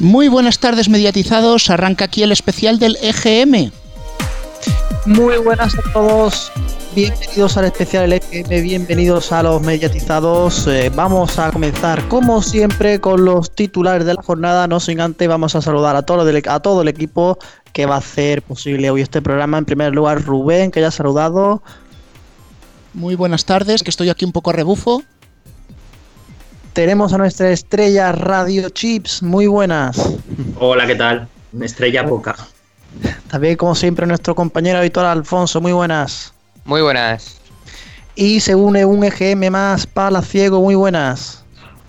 Muy buenas tardes mediatizados, arranca aquí el especial del EGM. Muy buenas a todos, bienvenidos al especial del EGM, bienvenidos a los mediatizados. Eh, vamos a comenzar como siempre con los titulares de la jornada, no sin antes vamos a saludar a todo, el, a todo el equipo que va a hacer posible hoy este programa. En primer lugar Rubén, que ya ha saludado. Muy buenas tardes, que estoy aquí un poco rebufo. Tenemos a nuestra estrella Radio Chips, muy buenas. Hola, ¿qué tal? Estrella poca. También, como siempre, nuestro compañero habitual Alfonso, muy buenas. Muy buenas. Y se une un EGM más, Palaciego, muy buenas.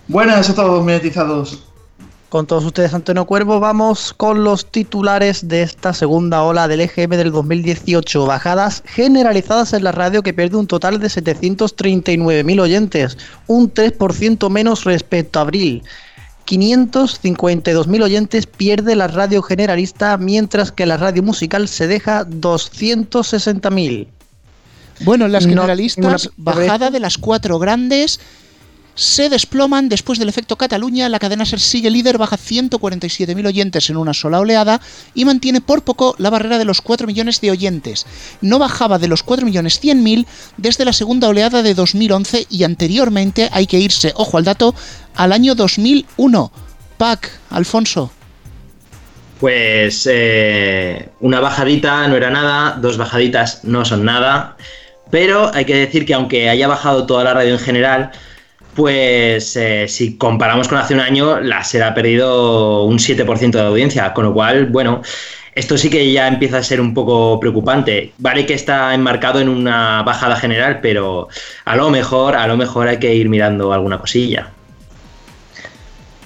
Buenas a todos, mediatizados. Con todos ustedes, Antonio Cuervo, vamos con los titulares de esta segunda ola del EGM del 2018. Bajadas generalizadas en la radio que pierde un total de 739.000 oyentes, un 3% menos respecto a abril. 552.000 oyentes pierde la radio generalista, mientras que la radio musical se deja 260.000. Bueno, las generalistas, bajada de las cuatro grandes se desploman después del efecto Cataluña. La cadena SER sigue líder, baja 147.000 oyentes en una sola oleada y mantiene por poco la barrera de los 4 millones de oyentes. No bajaba de los 4 millones 100.000 desde la segunda oleada de 2011 y anteriormente hay que irse, ojo al dato, al año 2001. Pac, Alfonso. Pues eh, una bajadita no era nada, dos bajaditas no son nada, pero hay que decir que aunque haya bajado toda la radio en general, pues eh, si comparamos con hace un año, la SER ha perdido un 7% de audiencia, con lo cual, bueno, esto sí que ya empieza a ser un poco preocupante. Vale que está enmarcado en una bajada general, pero a lo mejor, a lo mejor hay que ir mirando alguna cosilla.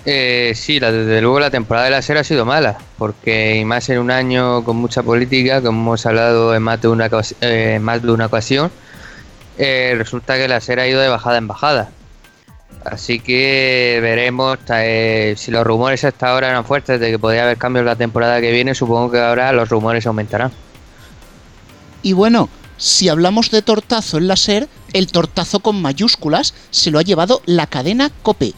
Eh, sí, desde luego la temporada de la SER ha sido mala, porque más en un año con mucha política, como hemos hablado en más de una, eh, más de una ocasión, eh, resulta que la SER ha ido de bajada en bajada. Así que veremos eh, si los rumores hasta ahora eran fuertes de que podría haber cambios la temporada que viene. Supongo que ahora los rumores aumentarán. Y bueno, si hablamos de tortazo en la SER, el tortazo con mayúsculas se lo ha llevado la cadena Cope.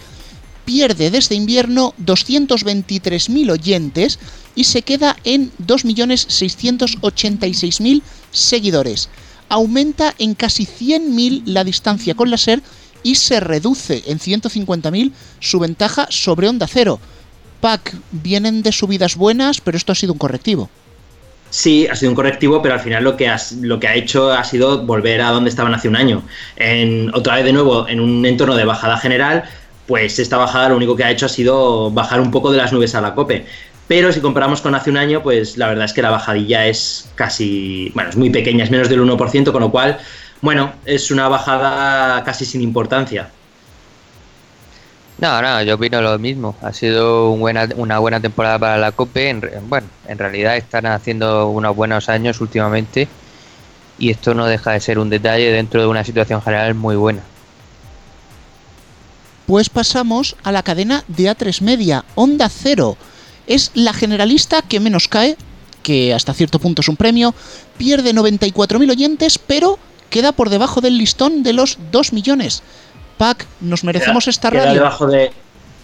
Pierde desde invierno 223.000 oyentes y se queda en 2.686.000 seguidores. Aumenta en casi 100.000 la distancia con la SER y se reduce en 150.000 su ventaja sobre Onda Cero. Pac, vienen de subidas buenas, pero esto ha sido un correctivo. Sí, ha sido un correctivo, pero al final lo que, lo que ha hecho ha sido volver a donde estaban hace un año. En, otra vez de nuevo, en un entorno de bajada general, pues esta bajada lo único que ha hecho ha sido bajar un poco de las nubes a la cope. Pero si comparamos con hace un año, pues la verdad es que la bajadilla es casi, bueno, es muy pequeña, es menos del 1%, con lo cual bueno, es una bajada casi sin importancia. No, no, yo opino lo mismo. Ha sido una buena temporada para la COPE. bueno, en realidad están haciendo unos buenos años últimamente y esto no deja de ser un detalle dentro de una situación general muy buena. Pues pasamos a la cadena de A3 Media, Onda Cero. Es la generalista que menos cae, que hasta cierto punto es un premio, pierde 94.000 oyentes, pero queda por debajo del listón de los 2 millones. Pac, nos merecemos esta radio. Queda debajo de,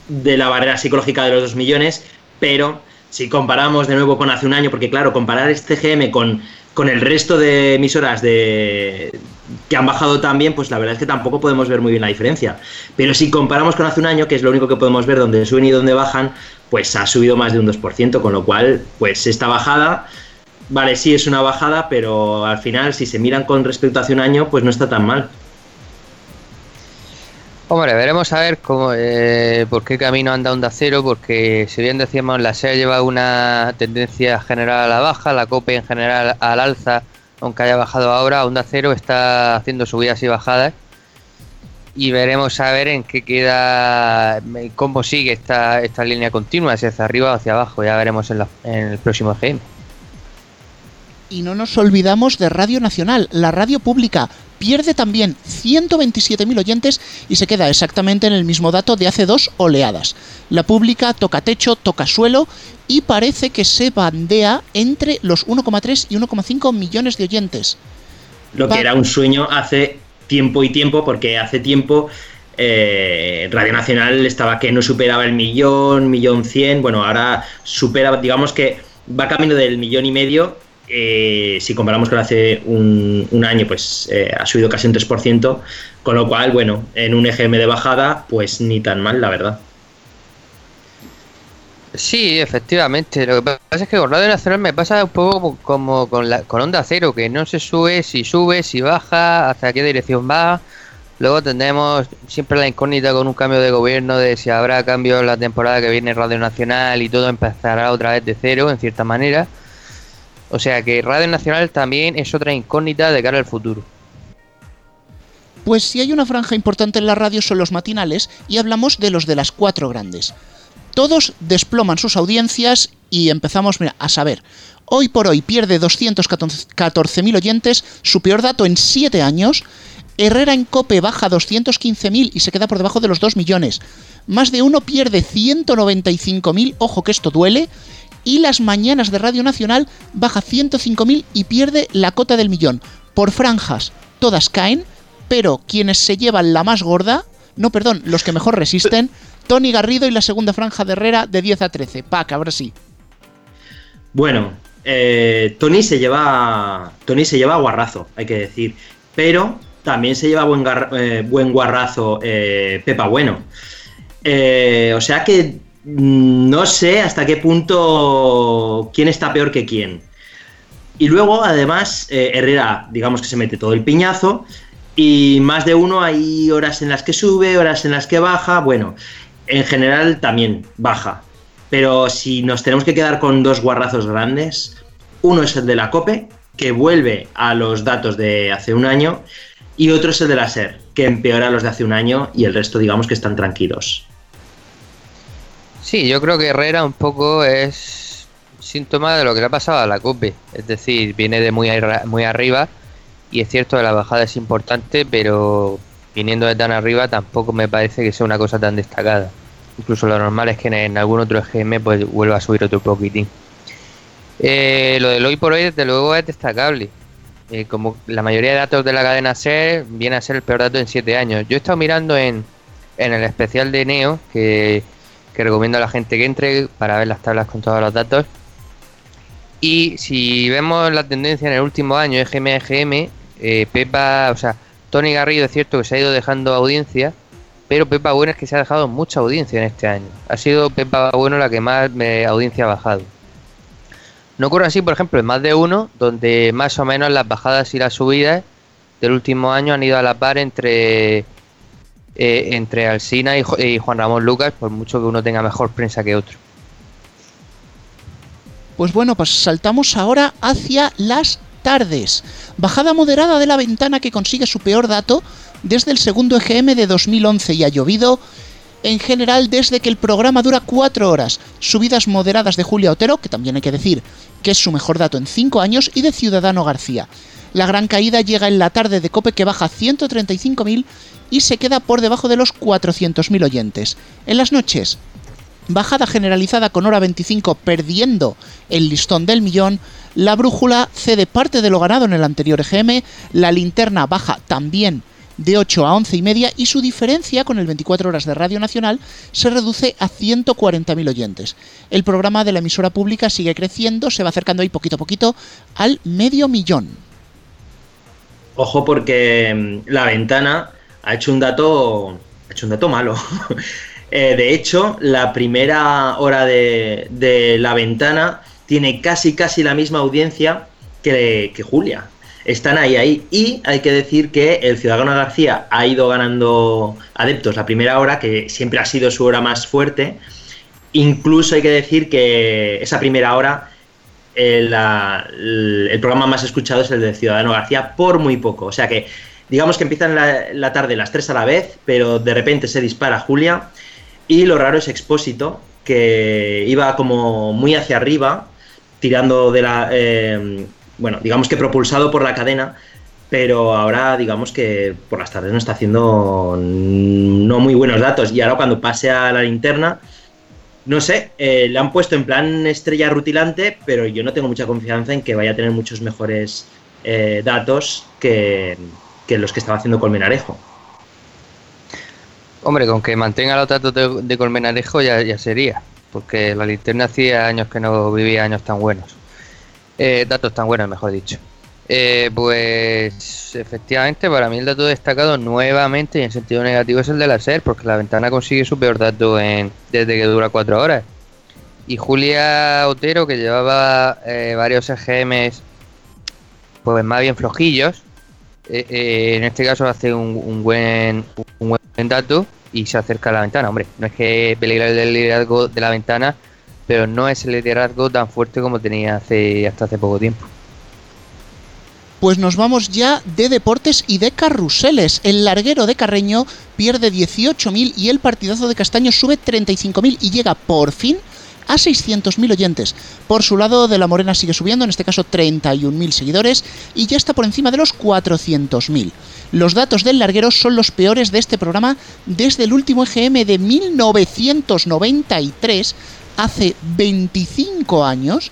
de la barrera psicológica de los 2 millones, pero si comparamos de nuevo con hace un año, porque claro, comparar este GM con, con el resto de emisoras de, que han bajado también, pues la verdad es que tampoco podemos ver muy bien la diferencia. Pero si comparamos con hace un año, que es lo único que podemos ver donde suben y donde bajan, pues ha subido más de un 2%, con lo cual, pues esta bajada vale, sí es una bajada, pero al final, si se miran con respecto a hace un año, pues no está tan mal. Hombre, veremos a ver cómo, eh, por qué camino anda Onda Cero, porque si bien decíamos, la SEA lleva una tendencia general a la baja, la COPE en general al alza, aunque haya bajado ahora, Onda Cero está haciendo subidas y bajadas. Y veremos a ver en qué queda, cómo sigue esta, esta línea continua, si hacia arriba o hacia abajo. Ya veremos en, en el próximo GM. Y no nos olvidamos de Radio Nacional, la radio pública. Pierde también 127.000 oyentes y se queda exactamente en el mismo dato de hace dos oleadas. La pública toca techo, toca suelo y parece que se bandea entre los 1,3 y 1,5 millones de oyentes. Lo que era un sueño hace tiempo y tiempo, porque hace tiempo eh, Radio Nacional estaba que no superaba el millón, millón cien, bueno, ahora supera, digamos que va camino del millón y medio. Eh, si comparamos con hace un, año, pues eh, ha subido casi un 3%, con lo cual, bueno, en un EGM de bajada, pues ni tan mal, la verdad. Sí, efectivamente. Lo que pasa es que con Radio Nacional me pasa un poco como con, la, con Onda Cero, que no se sube, si sube, si baja, hacia qué dirección va. Luego tendremos siempre la incógnita con un cambio de gobierno de si habrá cambio la temporada que viene Radio Nacional y todo empezará otra vez de cero, en cierta manera. O sea que Radio Nacional también es otra incógnita de cara al futuro. Pues si hay una franja importante en la radio son los matinales y hablamos de los de las cuatro grandes. Todos desploman sus audiencias y empezamos a saber. Hoy por hoy pierde 214.000 oyentes, su peor dato en 7 años. Herrera en Cope baja 215.000 y se queda por debajo de los 2 millones. Más de uno pierde 195.000, ojo que esto duele. Y las mañanas de Radio Nacional baja 105.000 y pierde la cota del millón. Por franjas, todas caen, pero quienes se llevan la más gorda, no, perdón, los que mejor resisten, Tony Garrido y la segunda franja de Herrera de 10 a 13. Pac, ahora sí. Bueno, eh, Tony se lleva. Tony se lleva guarrazo, hay que decir. Pero también se lleva buen, eh, buen guarrazo eh, Pepa Bueno. o sea que no sé hasta qué punto quién está peor que quién. Y luego, además, Herrera, digamos que se mete todo el piñazo. Y más de uno hay horas en las que sube, horas en las que baja. Bueno, en general también baja. Pero si nos tenemos que quedar con dos guarrazos grandes, uno es el de la COPE, que vuelve a los datos de hace un año, y otro es el de la SER, que empeora los de hace un año y el resto digamos que están tranquilos. Sí, yo creo que Herrera un poco es síntoma de lo que le ha pasado a la COPE. Es decir, viene de muy, muy arriba y es cierto que la bajada es importante, pero viniendo de tan arriba tampoco me parece que sea una cosa tan destacada. Incluso lo normal es que en, algún otro EGM pues vuelva a subir otro poquitín. Eh, lo del hoy por hoy desde luego es destacable. Eh, como la mayoría de datos de la cadena SER viene a ser el peor dato en 7 años. Yo he estado mirando en, en el especial de Neo, que, que recomiendo a la gente que entre para ver las tablas con todos los datos. Y si vemos la tendencia en el último año, EGM eh, Pepa, o sea, Tony Garrido es cierto que se ha ido dejando audiencia, pero Pepa Bueno es que se ha dejado mucha audiencia en este año. Ha sido Pepa Bueno la que más me, audiencia ha bajado. No ocurre así, por ejemplo, en más de uno, donde más o menos las bajadas y las subidas del último año han ido a la par entre eh, entre Alsina y, Juan Ramón Lucas, por mucho que uno tenga mejor prensa que otro. Pues bueno, pues saltamos ahora hacia las tardes. Bajada moderada de la ventana que consigue su peor dato desde el segundo EGM de 2011 y ha llovido en general desde que el programa dura 4 horas. Subidas moderadas de Julia Otero, que también hay que decir que es su mejor dato en 5 años, y de Ciudadano García. La gran caída llega en la tarde de Cope que baja 135.000 y se queda por debajo de los 400.000 oyentes. En las noches, bajada generalizada con hora 25 perdiendo el listón del millón, la brújula cede parte de lo ganado en el anterior EGM, la linterna baja también de 8 a 11 y media y su diferencia con el 24 horas de Radio Nacional se reduce a 140.000 oyentes. El programa de la emisora pública sigue creciendo, se va acercando ahí poquito a poquito al medio millón. Ojo porque mm, la ventana ha hecho un dato, ha hecho un dato malo. Eh, de hecho, la primera hora de, de la ventana tiene casi casi la misma audiencia que, Julia. Están ahí, ahí. Y hay que decir que el Ciudadano García ha ido ganando adeptos la primera hora, que siempre ha sido su hora más fuerte. Incluso hay que decir que esa primera hora el, programa más escuchado es el de Ciudadano García por muy poco. O sea que digamos que empiezan la, tarde las tres a la vez, pero de repente se dispara Julia. Y lo raro es Expósito, que iba como muy hacia arriba tirando de la... Eh, bueno, digamos que propulsado por la cadena, pero ahora digamos que por las tardes no está haciendo no muy buenos datos y ahora cuando pase a la linterna, no sé, eh, le han puesto en plan estrella rutilante, pero yo no tengo mucha confianza en que vaya a tener muchos mejores eh, datos que, que los que estaba haciendo Colmenarejo. Hombre, con que mantenga los datos de, Colmenarejo ya, ya, sería, porque la linterna hacía años que no vivía años tan buenos. Eh, datos tan buenos, mejor dicho. Eh, pues efectivamente, para mí el dato destacado nuevamente y en sentido negativo es el de la SER, porque la ventana consigue su peor dato en, desde que dura cuatro horas. Y Julia Otero, que llevaba eh, varios EGMs pues más bien flojillos, eh, en este caso hace un, buen, buen dato y se acerca a la ventana. Hombre, no es que peligre el liderazgo de la ventana, pero no es el liderazgo tan fuerte como tenía hace hasta hace poco tiempo. Pues nos vamos ya de deportes y de carruseles. El larguero de Carreño pierde 18.000 y el partidazo de Castaño sube 35.000 y llega por fin a 600.000 oyentes. Por su lado, De la Morena sigue subiendo, en este caso 31.000 seguidores, y ya está por encima de los 400.000. Los datos del larguero son los peores de este programa desde el último EGM de 1993, hace 25 años,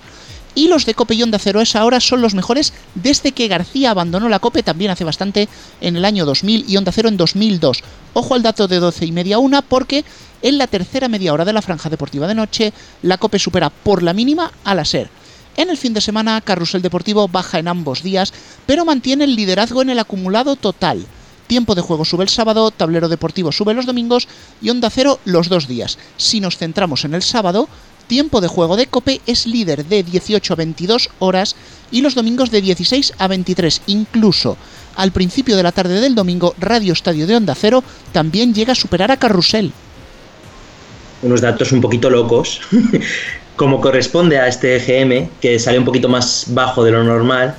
y los de Cope y Onda Cero es ahora son los mejores desde que García abandonó la Cope también hace bastante en el año 2000 y Onda Cero en 2002. Ojo al dato de 12 y media una porque en la tercera media hora de la franja deportiva de noche la Cope supera por la mínima a la SER. En el fin de semana Carrusel Deportivo baja en ambos días pero mantiene el liderazgo en el acumulado total. Tiempo de juego sube el sábado, tablero deportivo sube los domingos y Onda Cero los dos días. Si nos centramos en el sábado, tiempo de juego de Cope es líder de 18 a 22 horas y los domingos de 16 a 23. Incluso al principio de la tarde del domingo, Radio Estadio de Onda Cero también llega a superar a Carrusel. Unos datos un poquito locos, como corresponde a este EGM, que sale un poquito más bajo de lo normal.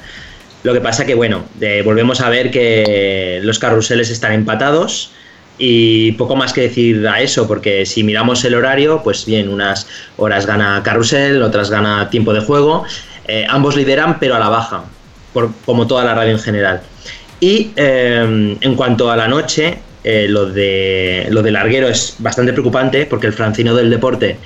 Lo que pasa que, bueno, volvemos a ver que los carruseles están empatados y poco más que decir a eso, porque si miramos el horario, pues bien, unas horas gana Carrusel, otras gana tiempo de juego. Eh, ambos lideran, pero a la baja, por, como toda la radio en general. Y eh, en cuanto a la noche, eh, lo, de, lo de Larguero es bastante preocupante, porque el Francino del Deporte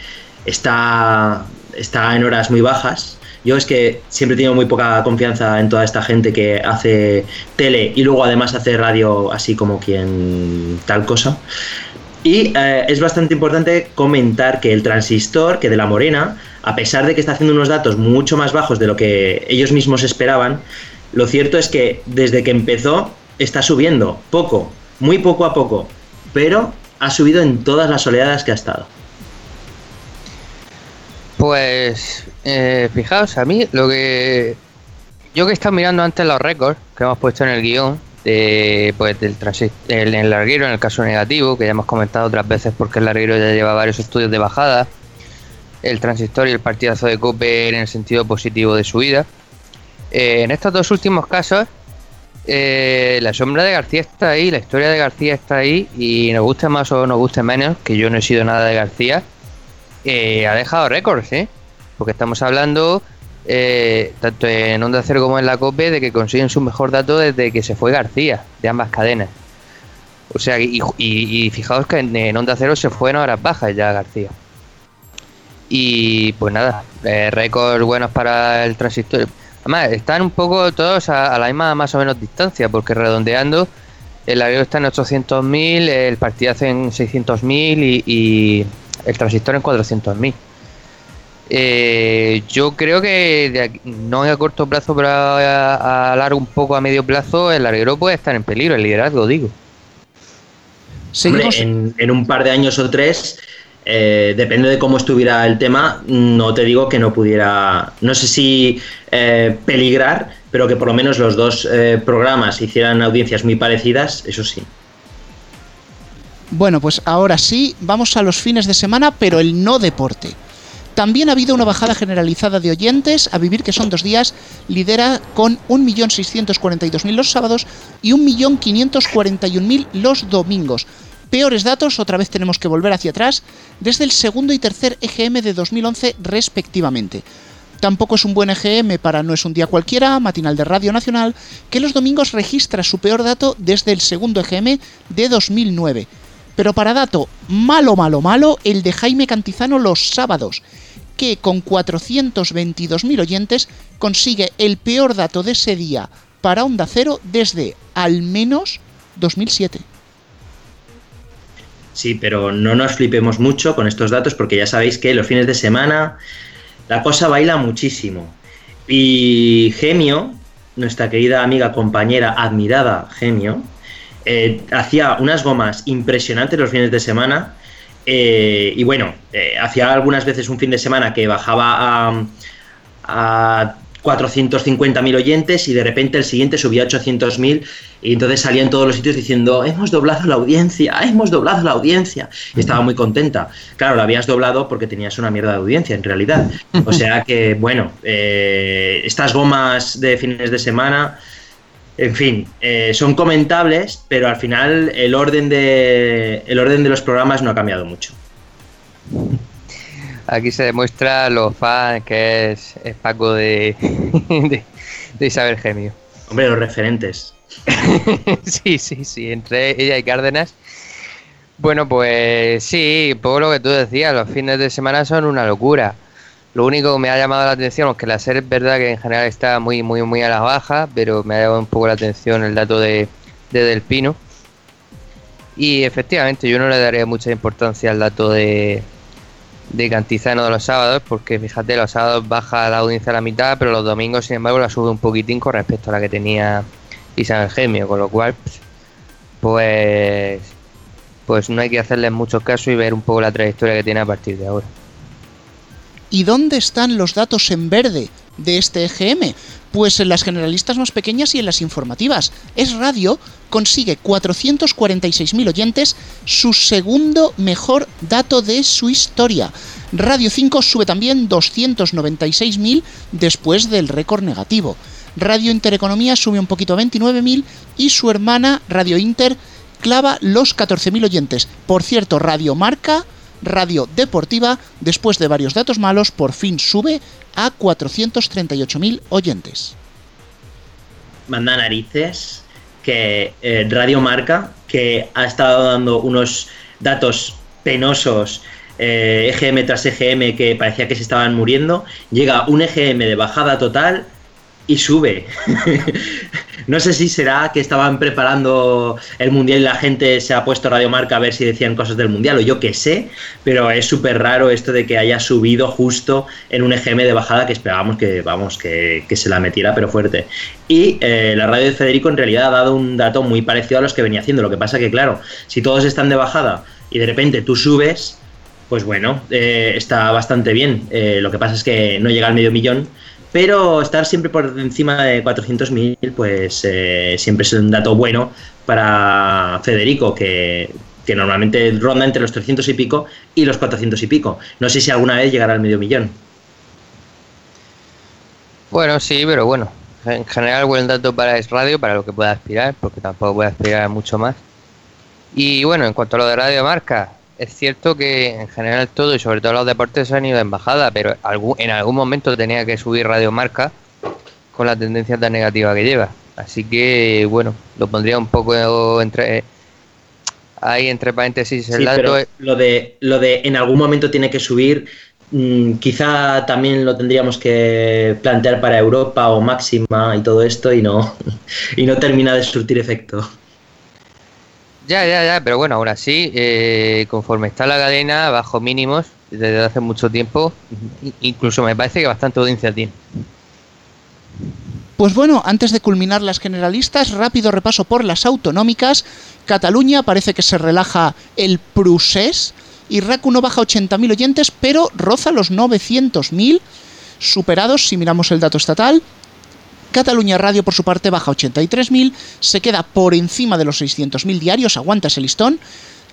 está, está en horas muy bajas. Yo es que siempre he tenido muy poca confianza en toda esta gente que hace tele y luego además hace radio así como quien tal cosa. Y eh, es bastante importante comentar que el transistor, que de la Morena, a pesar de que está haciendo unos datos mucho más bajos de lo que ellos mismos esperaban, lo cierto es que desde que empezó está subiendo poco, muy poco a poco, pero ha subido en todas las oleadas que ha estado. Pues eh, fijaos, a mí lo que. Yo que he mirando antes los récords que hemos puesto en el guion, de, pues del el, el larguero en el caso negativo, que ya hemos comentado otras veces porque el larguero ya lleva varios estudios de bajada, el transistor y el partidazo de Cope en el sentido positivo de su vida. Eh, en estos dos últimos casos, eh, la sombra de García está ahí, la historia de García está ahí, y nos guste más o nos guste menos, que yo no he sido nada de García, ha dejado récords, ¿eh? Porque estamos hablando eh, tanto en Onda Cero como en la COPE de que consiguen su mejor dato desde que se fue García, de ambas cadenas. O sea, y, fijaos que en, Onda Cero se fue en horas bajas ya García. Y pues nada, eh, récords buenos para el transistor. Además, están un poco todos a, la misma más o menos distancia, porque redondeando, el avión está en 800.000, el partidazo en 600.000 y, y el transistor en 400.000. Eh, yo creo que no a corto plazo, pero a, largo un poco a medio plazo, el larguero puede estar en peligro, el liderazgo, digo. en, un par de años o tres, eh, depende de cómo estuviera el tema, no te digo que no pudiera, no sé si eh, peligrar, pero que por lo menos los dos programas hicieran audiencias muy parecidas, eso sí. Bueno, pues ahora sí, vamos a los fines de semana, pero el no deporte. También ha habido una bajada generalizada de oyentes, a vivir que son dos días, lidera con 1.642.000 los sábados y 1.541.000 los domingos. Peores datos, otra vez tenemos que volver hacia atrás, desde el segundo y tercer EGM de 2011 respectivamente. Tampoco es un buen EGM para No es un día cualquiera, matinal de Radio Nacional, que los domingos registra su peor dato desde el segundo EGM de 2009. Pero para dato malo, malo, malo, el de Jaime Cantizano los sábados, que con 422.000 oyentes consigue el peor dato de ese día para Onda Cero desde al menos 2007. Sí, pero no nos flipemos mucho con estos datos porque ya sabéis que los fines de semana la cosa baila muchísimo. Y Gemio, nuestra querida amiga, compañera, admirada Gemio, eh, hacía unas gomas impresionantes los fines de semana. Eh, y bueno, eh, hacía algunas veces un fin de semana que bajaba a, a 450.000 oyentes y de repente el siguiente subía a 800.000 y entonces salía en todos los sitios diciendo hemos doblado la audiencia, hemos doblado la audiencia y estaba muy contenta. Claro, la habías doblado porque tenías una mierda de audiencia en realidad. O sea que bueno, estas gomas de fines de semana en fin, eh, son comentables, pero al final el orden, de, el orden de los programas no ha cambiado mucho. Aquí se demuestra lo fan que es, Paco de, de, Isabel Gemio. Hombre, los referentes. sí, sí, sí, entre ella y Cárdenas. Bueno, pues sí, por lo que tú decías, los fines de semana son una locura. Lo único que me ha llamado la atención, es que la serie es verdad que en general está muy, muy, muy a la baja, pero me ha llamado un poco la atención el dato de, de Del Pino. Y efectivamente, yo no le daría mucha importancia al dato de, de Cantizano de los sábados, porque fíjate, los sábados baja la audiencia a la mitad, pero los domingos, sin embargo, la sube un poquitín con respecto a la que tenía Isabel Gemio, con lo cual, pues, pues no hay que hacerle mucho caso y ver un poco la trayectoria que tiene a partir de ahora. ¿Y dónde están los datos en verde de este EGM? Pues en las generalistas más pequeñas y en las informativas. Es Radio consigue 446.000 oyentes, su segundo mejor dato de su historia. Radio 5 sube también 296.000 después del récord negativo. Radio Intereconomía sube un poquito a 29.000 y su hermana Radio Inter clava los 14.000 oyentes. Por cierto, Radio Marca Radio Deportiva, después de varios datos malos, por fin sube a 438.000 oyentes. Manda narices que eh, Radio Marca, que ha estado dando unos datos penosos, EGM eh, e tras EGM, que parecía que se estaban muriendo, llega un EGM de bajada total y sube. no sé si será que estaban preparando el mundial y la gente se ha puesto Radio Marca a ver si decían cosas del mundial o yo qué sé, pero es súper raro esto de que haya subido justo en un EGM de bajada que esperábamos que, vamos, que, se la metiera, pero fuerte. Y eh, la radio de Federico en realidad ha dado un dato muy parecido a los que venía haciendo. Lo que pasa que, claro, si todos están de bajada y de repente tú subes, pues bueno, eh, está bastante bien. Eh, lo que pasa es que no llega al medio millón pero estar siempre por encima de 400.000, pues eh, siempre es un dato bueno para Federico, que, normalmente ronda entre los 300 y pico y los 400 y pico. No sé si alguna vez llegará al medio millón. Bueno, sí, pero bueno, en general buen dato para Es Radio, para lo que pueda aspirar, porque tampoco puede aspirar mucho más. Y bueno, en cuanto a lo de Radio Marca, es cierto que en general todo y sobre todo los deportes han ido en bajada, pero en algún momento tenía que subir Radio Marca con la tendencia tan negativa que lleva. Así que bueno, lo pondría un poco entre ahí entre paréntesis el dato. lo de lo de en algún momento tiene que subir, mm, quizá también lo tendríamos que plantear para Europa o máxima y todo esto y no y no termina de surtir efecto. Ya, ya, ya, pero bueno, aún así, eh, conforme está la cadena, bajo mínimos, desde hace mucho tiempo, incluso me parece que bastante audiencia tiene. Pues bueno, antes de culminar las generalistas, rápido repaso por las autonómicas. Cataluña parece que se relaja el Prusés y RAC 1 baja 80.000 oyentes, pero roza los 900.000 superados si miramos el dato estatal. Cataluña Radio, por su parte, baja 83.000, se queda por encima de los 600.000 diarios, aguanta ese listón.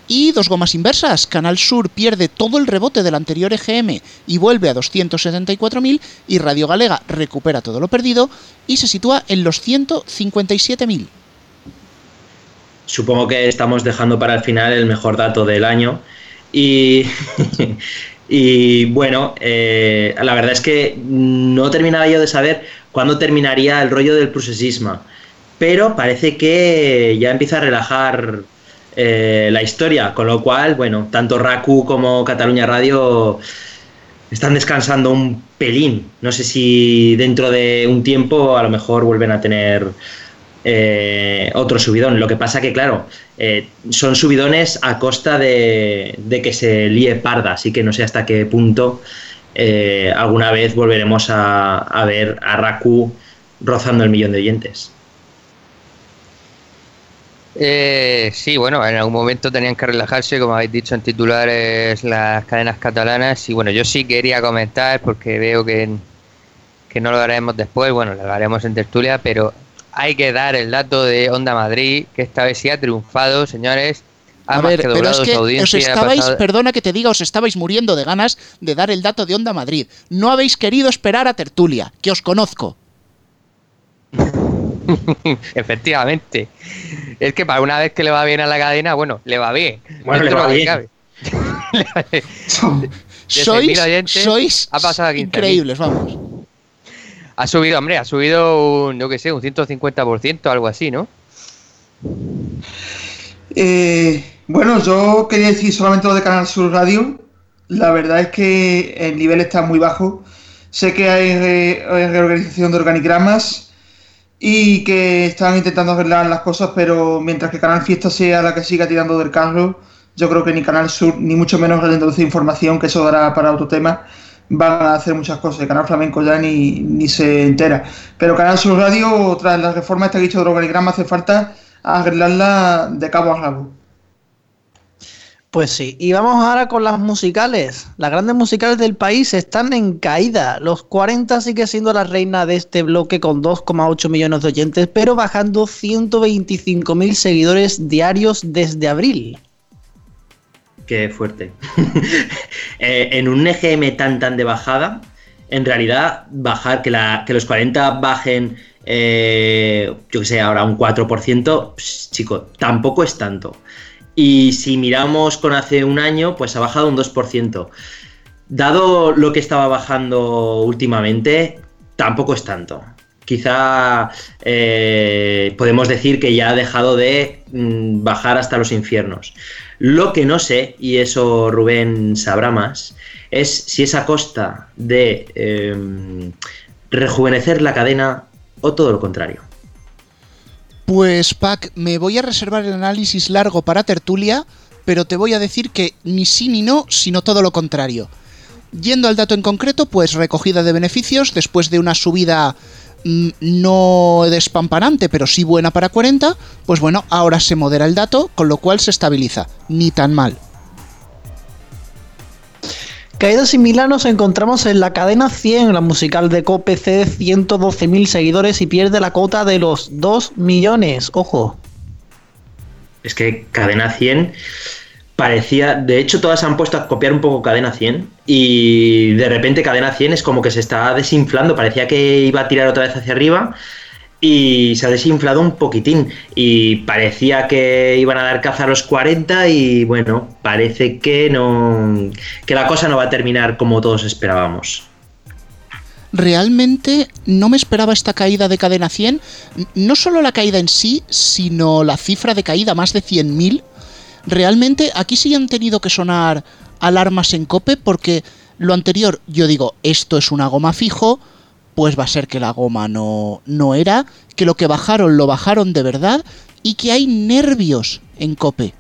Y dos gomas inversas, Canal Sur pierde todo el rebote del anterior EGM y vuelve a 274.000 y Radio Galega recupera todo lo perdido y se sitúa en los 157.000. Supongo que estamos dejando para el final el mejor dato del año y, bueno, eh, la verdad es que no terminaba yo de saber cuándo terminaría el rollo del procesismo. Pero parece que ya empieza a relajar eh, la historia, con lo cual, bueno, tanto RACU como Cataluña Radio están descansando un pelín. No sé si dentro de un tiempo a lo mejor vuelven a tener eh, otro subidón. Lo que pasa que, claro, eh, son subidones a costa de, que se líe parda, así que no sé hasta qué punto eh, alguna vez volveremos a, ver a Raku rozando el millón de oyentes. sí, bueno, en algún momento tenían que relajarse, como habéis dicho en titulares, las cadenas catalanas. Y bueno, yo sí quería comentar, porque veo que, que no lo haremos después, bueno, lo haremos en tertulia, pero hay que dar el dato de Onda Madrid, que esta vez sí ha triunfado, señores. A ver, pero es que os estabais, perdona que te diga, os estabais muriendo de ganas de dar el dato de Onda Madrid. No habéis querido esperar a Tertulia, que os conozco. Efectivamente. Es que para una vez que le va bien a la cadena, bueno, le va bien. Bueno, le va bien. sois, sois increíbles, vamos. Ha subido, hombre, ha subido un, yo qué sé, un 150%, algo así, ¿no? Eh, bueno, yo quería decir solamente lo de Canal Sur Radio. La verdad es que el nivel está muy bajo. Sé que hay, reorganización de organigramas y que están intentando arreglar las cosas, pero mientras que Canal Fiesta sea la que siga tirando del carro, yo creo que ni Canal Sur, ni mucho menos el de información, que eso dará para otro tema, van a hacer muchas cosas. El Canal Flamenco ya ni, ni se entera. Pero Canal Sur Radio, tras la reforma esta que ha dicho de organigrama, hace falta arreglarla de cabo a rabo. Pues sí, y vamos ahora con las musicales. Las grandes musicales del país están en caída. Los 40 sigue siendo la reina de este bloque con 2,8 millones de oyentes, pero bajando 125.000 seguidores diarios desde abril. Qué fuerte. Eh, en un EGM tan tan de bajada, en realidad bajar, que, la, que los 40 bajen, eh, yo que sé, ahora un 4%, chico, tampoco es tanto. Y si miramos con hace un año, pues ha bajado un 2%. Dado lo que estaba bajando últimamente, tampoco es tanto. Quizá eh, podemos decir que ya ha dejado de mm, bajar hasta los infiernos. Lo que no sé, y eso Rubén sabrá más, es si es a costa de em, rejuvenecer la cadena o todo lo contrario. Pues Pac, me voy a reservar el análisis largo para tertulia, pero te voy a decir que ni sí ni no, sino todo lo contrario. Yendo al dato en concreto, pues recogida de beneficios después de una subida Mm, no despampanante, pero sí buena para 40, pues bueno, ahora se modera el dato, con lo cual se estabiliza. Ni tan mal. Caída similar nos encontramos en la cadena 100, la musical de COPC, 112.000 seguidores y pierde la cota de los 2 millones. Ojo. Es que cadena 100 parecía, de hecho todas se han puesto a copiar un poco Cadena 100 y de repente Cadena 100 es como que se está desinflando, parecía que iba a tirar otra vez hacia arriba y se ha desinflado un poquitín y parecía que iban a dar caza a los 40 y bueno, parece que no que la cosa no va a terminar como todos esperábamos. Realmente no me esperaba esta caída de cadena 100, no solo la caída en sí, sino la cifra de caída, más de 100.000 realmente aquí sí han tenido que sonar alarmas en cope porque lo anterior, yo digo, esto es una goma fijo, pues va a ser que la goma no, no era, que lo que bajaron lo bajaron de verdad y que hay nervios en cope.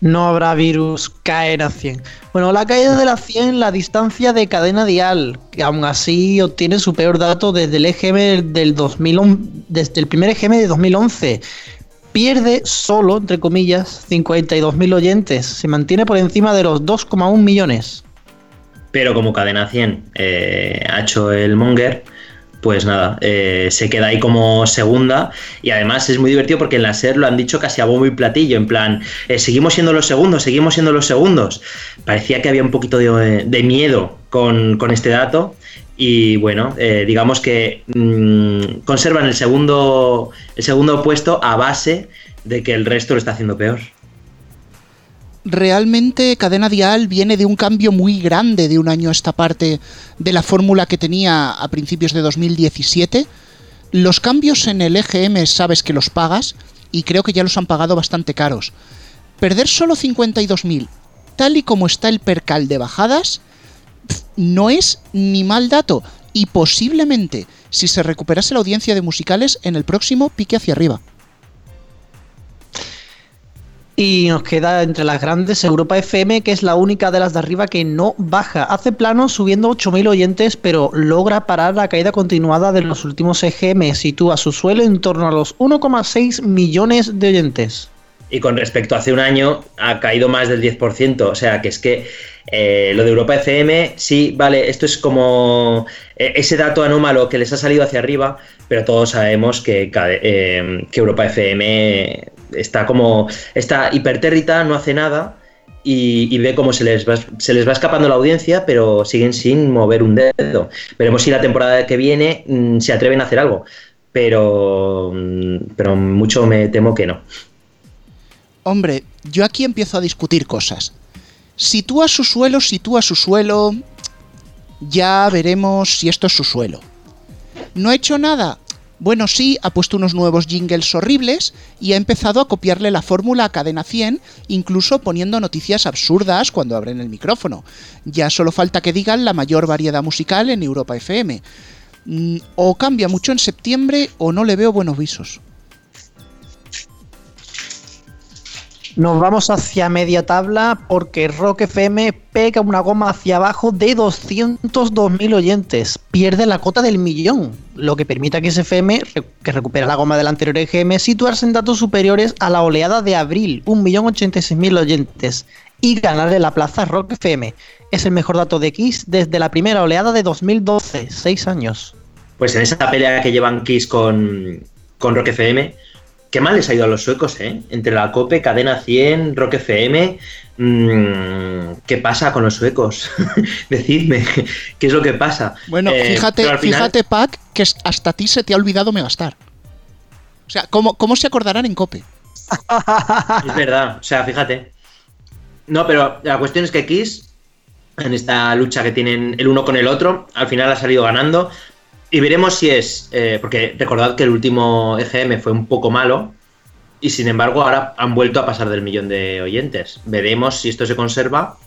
No habrá virus, caer a 100. Bueno, la caída de la 100, la distancia de cadena dial, que aún así obtiene su peor dato desde el EGM del 2011, desde el primer EGM de 2011 pierde solo, entre comillas, 52.000 oyentes. Se mantiene por encima de los 2,1 millones. Pero como cadena 100 eh, ha hecho el Monger, pues nada, eh, se queda ahí como segunda y además es muy divertido porque en la SER lo han dicho casi a bombo y platillo, en plan, eh, seguimos siendo los segundos, seguimos siendo los segundos. Parecía que había un poquito de, miedo con, este dato y bueno, digamos que mm, conservan el segundo, el segundo puesto a base de que el resto lo está haciendo peor. Realmente Cadena Dial viene de un cambio muy grande de un año a esta parte de la fórmula que tenía a principios de 2017. Los cambios en el EGM sabes que los pagas y creo que ya los han pagado bastante caros. Perder solo 52.000, tal y como está el percal de bajadas, no es ni mal dato y posiblemente si se recuperase la audiencia de musicales en el próximo pique hacia arriba. Y nos queda entre las grandes Europa FM, que es la única de las de arriba que no baja. Hace plano subiendo 8.000 oyentes, pero logra parar la caída continuada de los últimos EGM. Sitúa su suelo en torno a los 1,6 millones de oyentes. Y con respecto a hace un año, ha caído más del 10%. O sea, que es que eh, lo de Europa FM, sí, vale, esto es como eh, ese dato anómalo que les ha salido hacia arriba, pero todos sabemos que, eh, que Europa FM está como, está hipertérrita, no hace nada y, ve cómo se les, va, se les va escapando la audiencia, pero siguen sin mover un dedo. Veremos si la temporada que viene mm, se atreven a hacer algo, pero, mm, pero mucho me temo que no. Hombre, yo aquí empiezo a discutir cosas. Sitúa su suelo, sitúa su suelo. Ya veremos si esto es su suelo. ¿No ha hecho nada? Bueno, sí, ha puesto unos nuevos jingles horribles y ha empezado a copiarle la fórmula a Cadena 100, incluso poniendo noticias absurdas cuando abren el micrófono. Ya solo falta que digan la mayor variedad musical en Europa FM. Mm, o cambia mucho en septiembre o no le veo buenos visos. Nos vamos hacia media tabla porque Rock FM pega una goma hacia abajo de 202.000 oyentes. Pierde la cota del millón, lo que permite a XFM, que recupera la goma del anterior EGM, situarse en datos superiores a la oleada de abril, 1.086.000 oyentes, y ganarle la plaza a Rock FM. Es el mejor dato de Kiss desde la primera oleada de 2012, 6 años. Pues en esa pelea que llevan Kiss con, con Rock FM, Qué mal les ha ido a los suecos, ¿eh? Entre la COPE, Cadena 100, Rock FM. Mm, ¿Qué pasa con los suecos? Decidme, ¿qué es lo que pasa? Bueno, eh, fíjate, fíjate, Pac, que hasta a ti se te ha olvidado Megastar. O sea, ¿cómo, cómo se acordarán en COPE? es verdad, o sea, fíjate. No, pero la cuestión es que Kiss, en esta lucha que tienen el uno con el otro, al final ha salido ganando. Y veremos si es, eh, porque recordad que el último EGM fue un poco malo y sin embargo ahora han vuelto a pasar del millón de oyentes. Veremos si esto se conserva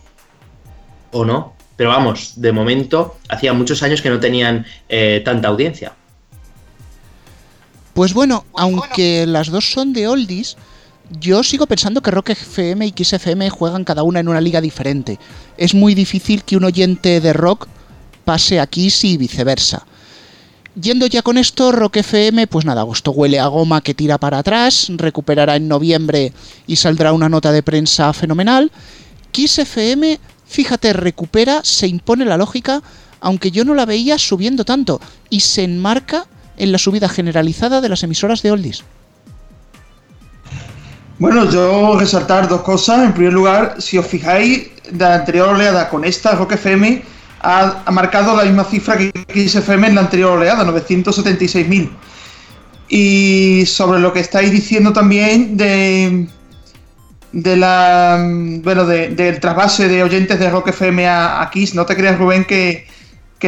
o no. Pero vamos, de momento hacía muchos años que no tenían eh, tanta audiencia. Pues bueno, aunque las dos son de oldies, yo sigo pensando que Rock FM y Kiss FM juegan cada una en una liga diferente. Es muy difícil que un oyente de rock pase a Kiss y viceversa. Yendo ya con esto, Rock FM, pues nada, agosto huele a goma que tira para atrás, recuperará en noviembre y saldrá una nota de prensa fenomenal. Kiss FM, fíjate, recupera, se impone la lógica, aunque yo no la veía subiendo tanto, y se enmarca en la subida generalizada de las emisoras de Oldies. Bueno, yo resaltar dos cosas. En primer lugar, si os fijáis, de la anterior oleada con esta Rock FM, ha, marcado la misma cifra que XFM en la anterior oleada, 976.000. Y sobre lo que estáis diciendo también de, de la bueno del trasvase de oyentes de Rock FM a, Kiss, no te creas Rubén que,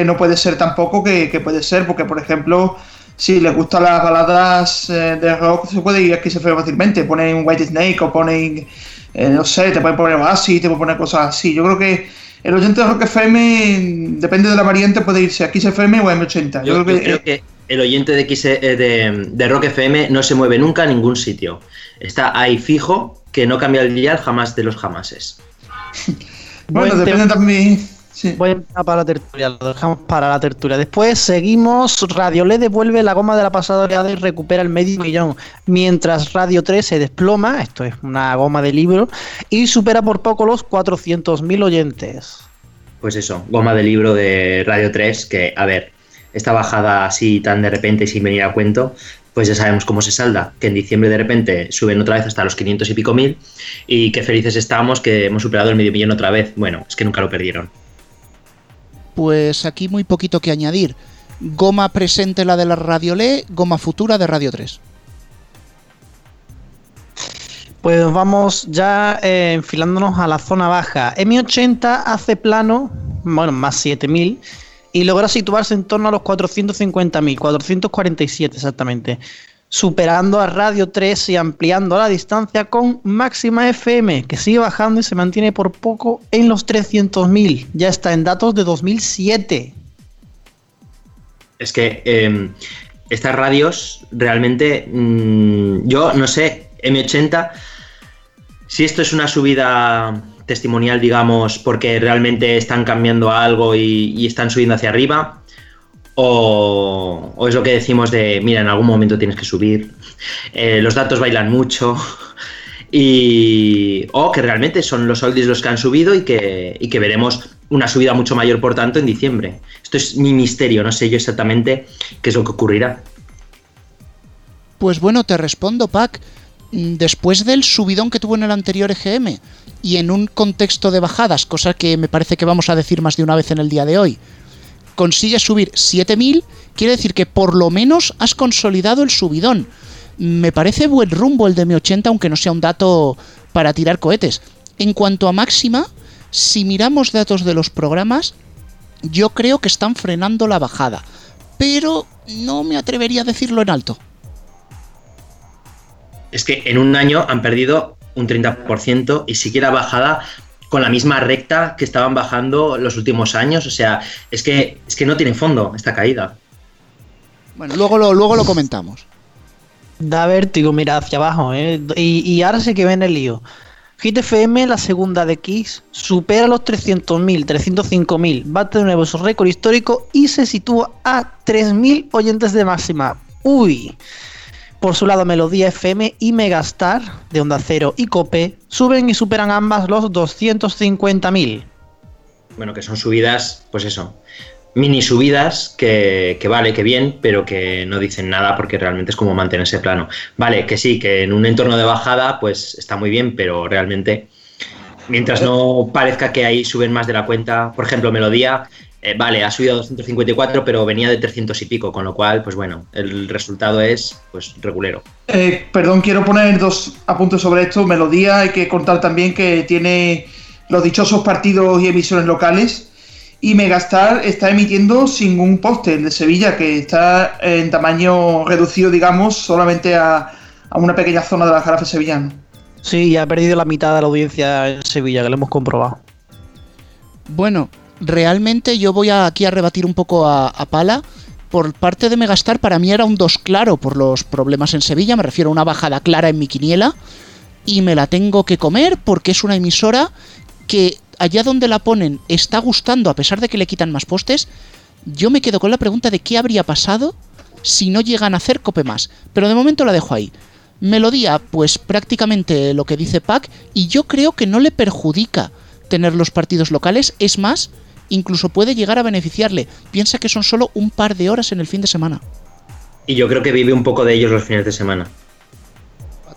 no puede ser tampoco que, puede ser, porque por ejemplo, si les gustan las baladas eh, de rock, se puede ir a Kiss FM fácilmente, ponen White Snake o ponen, eh, no sé, te pueden poner así, te pueden poner cosas así. Yo creo que el oyente de Rock FM, depende de la variante, puede irse a XFM o a M80. Yo, creo, que, el oyente de, X, eh, de, Rock FM no se mueve nunca a ningún sitio. Está ahí fijo, que no cambia el dial jamás de los jamases. bueno, depende también Voy a empezar para la tertulia, lo dejamos para la tertulia. Después seguimos, Radio LED devuelve la goma de la pasada oleada y recupera el medio millón, mientras Radio 3 se desploma, esto es una goma de libro, y supera por poco los 400.000 oyentes. Pues eso, goma de libro de Radio 3, que, a ver, esta bajada así tan de repente y sin venir a cuento, pues ya sabemos cómo se salda, que en diciembre de repente suben otra vez hasta los 500 y pico mil y que felices estamos que hemos superado el medio millón otra vez. Bueno, es que nunca lo perdieron pues aquí muy poquito que añadir. Goma presente la de la Radio Le, goma futura de Radio 3. Pues vamos ya eh, enfilándonos a la zona baja. M80 hace plano, bueno, más 7000, y logra situarse en torno a los 450.000, 447 exactamente superando a Radio 3 y ampliando la distancia con Máxima FM, que sigue bajando y se mantiene por poco en los 300.000. Ya está en datos de 2007. Es que em, estas radios realmente, mm, yo no sé, M80, si esto es una subida testimonial, digamos, porque realmente están cambiando algo y, están subiendo hacia arriba, o, es lo que decimos de, mira, en algún momento tienes que subir, eh, los datos bailan mucho, y, o que realmente son los oldies los que han subido y que, y que veremos una subida mucho mayor, por tanto, en diciembre. Esto es mi misterio, no sé yo exactamente qué es lo que ocurrirá. Pues bueno, te respondo, Pac. Mm, después del subidón que tuvo en el anterior EGM y en un contexto de bajadas, cosa que me parece que vamos a decir más de una vez en el día de hoy, consigue subir 7000, quiere decir que por lo menos has consolidado el subidón. Me parece buen rumbo el de mi 80, aunque no sea un dato para tirar cohetes. En cuanto a máxima, si miramos datos de los programas, yo creo que están frenando la bajada, pero no me atrevería a decirlo en alto. Es que en un año han perdido un 30% y siquiera bajada con la misma recta que estaban bajando los últimos años. O sea, es que, es que no tiene fondo esta caída. Bueno, luego lo, luego lo comentamos. Da vértigo, mira hacia abajo, ¿eh? Y, y ahora sí que ven el lío. Hit FM, la segunda de Kiss, supera los 300.000, 305.000, bate de nuevo su récord histórico y se sitúa a 3.000 oyentes de máxima. Uy. Por su lado, Melodía FM y Megastar, de Onda Cero y Cope, suben y superan ambas los 250.000. Bueno, que son subidas, pues eso, mini subidas que, vale, que bien, pero que no dicen nada porque realmente es como mantenerse plano. Vale, que sí, que en un entorno de bajada pues está muy bien, pero realmente mientras no parezca que ahí suben más de la cuenta, por ejemplo, Melodía, eh, vale, ha subido a 254, pero venía de 300 y pico, con lo cual, pues bueno, el resultado es pues regulero. Eh, perdón, quiero poner dos apuntes sobre esto. Melodía, hay que contar también que tiene los dichosos partidos y emisiones locales y Megastar está emitiendo sin un poste, el de Sevilla, que está en tamaño reducido, digamos, solamente a, una pequeña zona de la jarafe sevillana. Sí, ha perdido la mitad de la audiencia en Sevilla, que lo hemos comprobado. Bueno, realmente yo voy aquí a rebatir un poco a, Pala. Por parte de Megastar, para mí era un 2 claro por los problemas en Sevilla, me refiero a una bajada clara en mi quiniela. Y me la tengo que comer porque es una emisora que allá donde la ponen está gustando a pesar de que le quitan más postes, yo me quedo con la pregunta de qué habría pasado si no llegan a hacer cope más. Pero de momento la dejo ahí. Melodía, pues prácticamente lo que dice Pac, y yo creo que no le perjudica tener los partidos locales, es más, incluso puede llegar a beneficiarle. Piensa que son solo un par de horas en el fin de semana. Y yo creo que vive un poco de ellos los fines de semana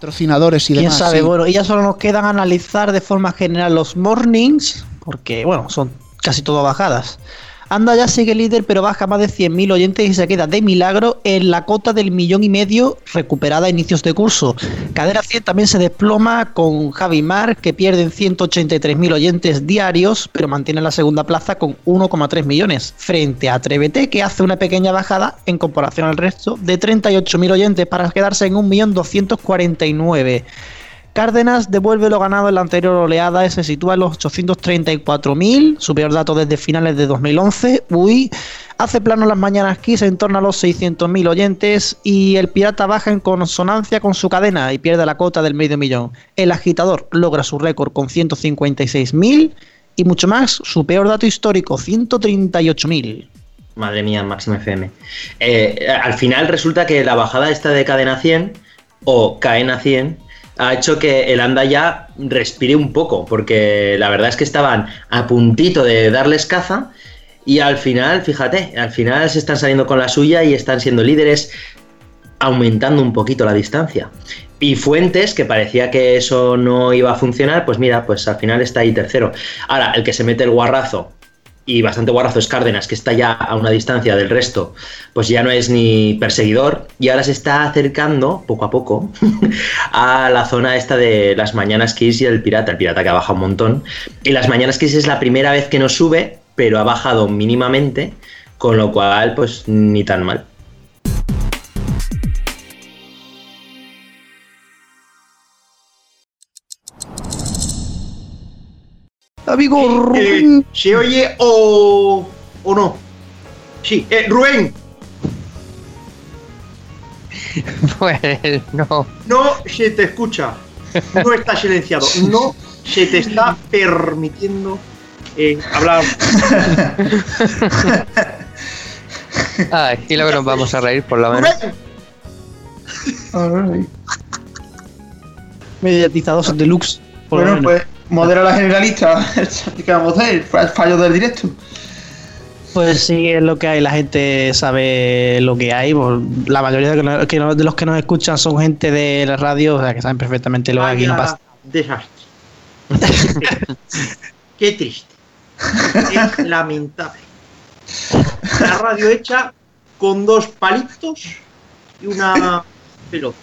patrocinadores y demás. ¿Quién sabe? Bueno, y ya solo nos quedan analizar de forma general los mornings, porque, bueno, son casi todo bajadas. Anda ya sigue líder, pero baja más de 100.000 oyentes y se queda de milagro en la cota del millón y medio recuperada a inicios de curso. Cadena 100 también se desploma con Javi Mar, que pierden 183.000 oyentes diarios, pero mantiene la segunda plaza con 1,3 millones, frente a Atrévete, que hace una pequeña bajada en comparación al resto de 38.000 oyentes para quedarse en 1.249.000. Cárdenas devuelve lo ganado en la anterior oleada, se sitúa en los 834.000, su peor dato desde finales de 2011. Uy, hace plano las mañanas Kiss en torno a los 600.000 oyentes y el pirata baja en consonancia con su cadena y pierde la cota del medio millón. El agitador logra su récord con 156.000 y mucho más, su peor dato histórico, 138.000. Madre mía, máxima FM. Eh, al final resulta que la bajada esta de cadena 100 o cadena 100 ha hecho que el anda ya respire un poco, porque la verdad es que estaban a puntito de darles caza y al final, fíjate, al final se están saliendo con la suya y están siendo líderes aumentando un poquito la distancia. Y Fuentes, que parecía que eso no iba a funcionar, pues mira, pues al final está ahí tercero. Ahora, el que se mete el guarrazo y bastante guarrazo es Cárdenas, que está ya a una distancia del resto, pues ya no es ni perseguidor y ahora se está acercando poco a poco a la zona esta de las Mañanas Kiss y el Pirata, el Pirata que ha bajado un montón. Y las Mañanas Kiss es la primera vez que nos sube, pero ha bajado mínimamente, con lo cual pues ni tan mal. Amigo eh, Rubén. Eh, ¿Se oye o, o no? Sí, eh, Rubén. pues no. No se te escucha. No está silenciado. No se te está permitiendo eh, hablar. Ah, y luego nos vamos a reír por lo menos. Mediatizados deluxe. Bueno, pues modera la generalista. ¿Qué vamos a hacer? El fallo del directo. Pues sí, es lo que hay, la gente sabe lo que hay. La mayoría de los que nos escuchan son gente de la radio, o sea, que saben perfectamente lo que aquí no pasa. Desastre. Qué triste. Es lamentable. La radio hecha con dos palitos y una pelota.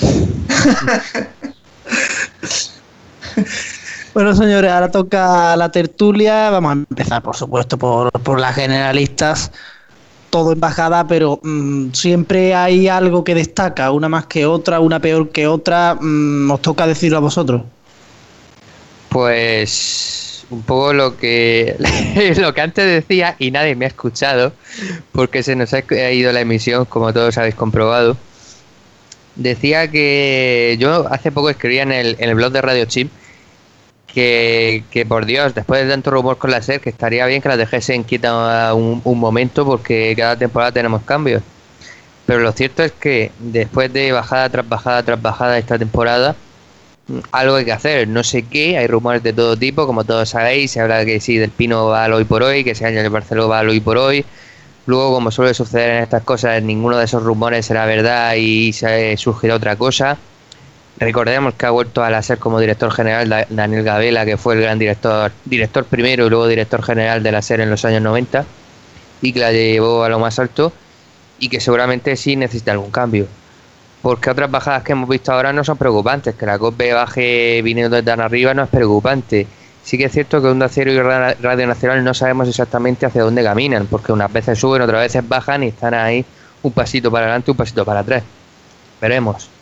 Bueno, señores, ahora toca la tertulia. Vamos a empezar, por supuesto, por, las generalistas. Todo en bajada, pero mm, siempre hay algo que destaca, una más que otra, una peor que otra. Mm, os toca decirlo a vosotros. Pues un poco lo que lo que antes decía y nadie me ha escuchado porque se nos ha ido la emisión, como todos habéis comprobado. Decía que yo hace poco escribía en el, en el blog de Radio Chip que, por Dios, después de tanto rumor con la SER, que estaría bien que la dejesen quita un, un momento porque cada temporada tenemos cambios. Pero lo cierto es que después de bajada tras bajada tras bajada esta temporada, algo hay que hacer, no sé qué, hay rumores de todo tipo, como todos sabéis, se habla que sí, del Pino va al hoy por hoy, que año el Barcelona va al hoy por hoy. Luego, como suele suceder en estas cosas, ninguno de esos rumores será verdad y se surgirá otra cosa. Recordemos que ha vuelto a la SER como director general Daniel Gabela, que fue el gran director, director primero y luego director general de la SER en los años 90 y que la llevó a lo más alto y que seguramente sí necesita algún cambio. Porque otras bajadas que hemos visto ahora no son preocupantes, que la COPE baje viniendo de tan arriba no es preocupante. Sí que es cierto que Onda Cero y Radio Nacional no sabemos exactamente hacia dónde caminan, porque unas veces suben, otras veces bajan y están ahí un pasito para adelante, un pasito para atrás. Veremos.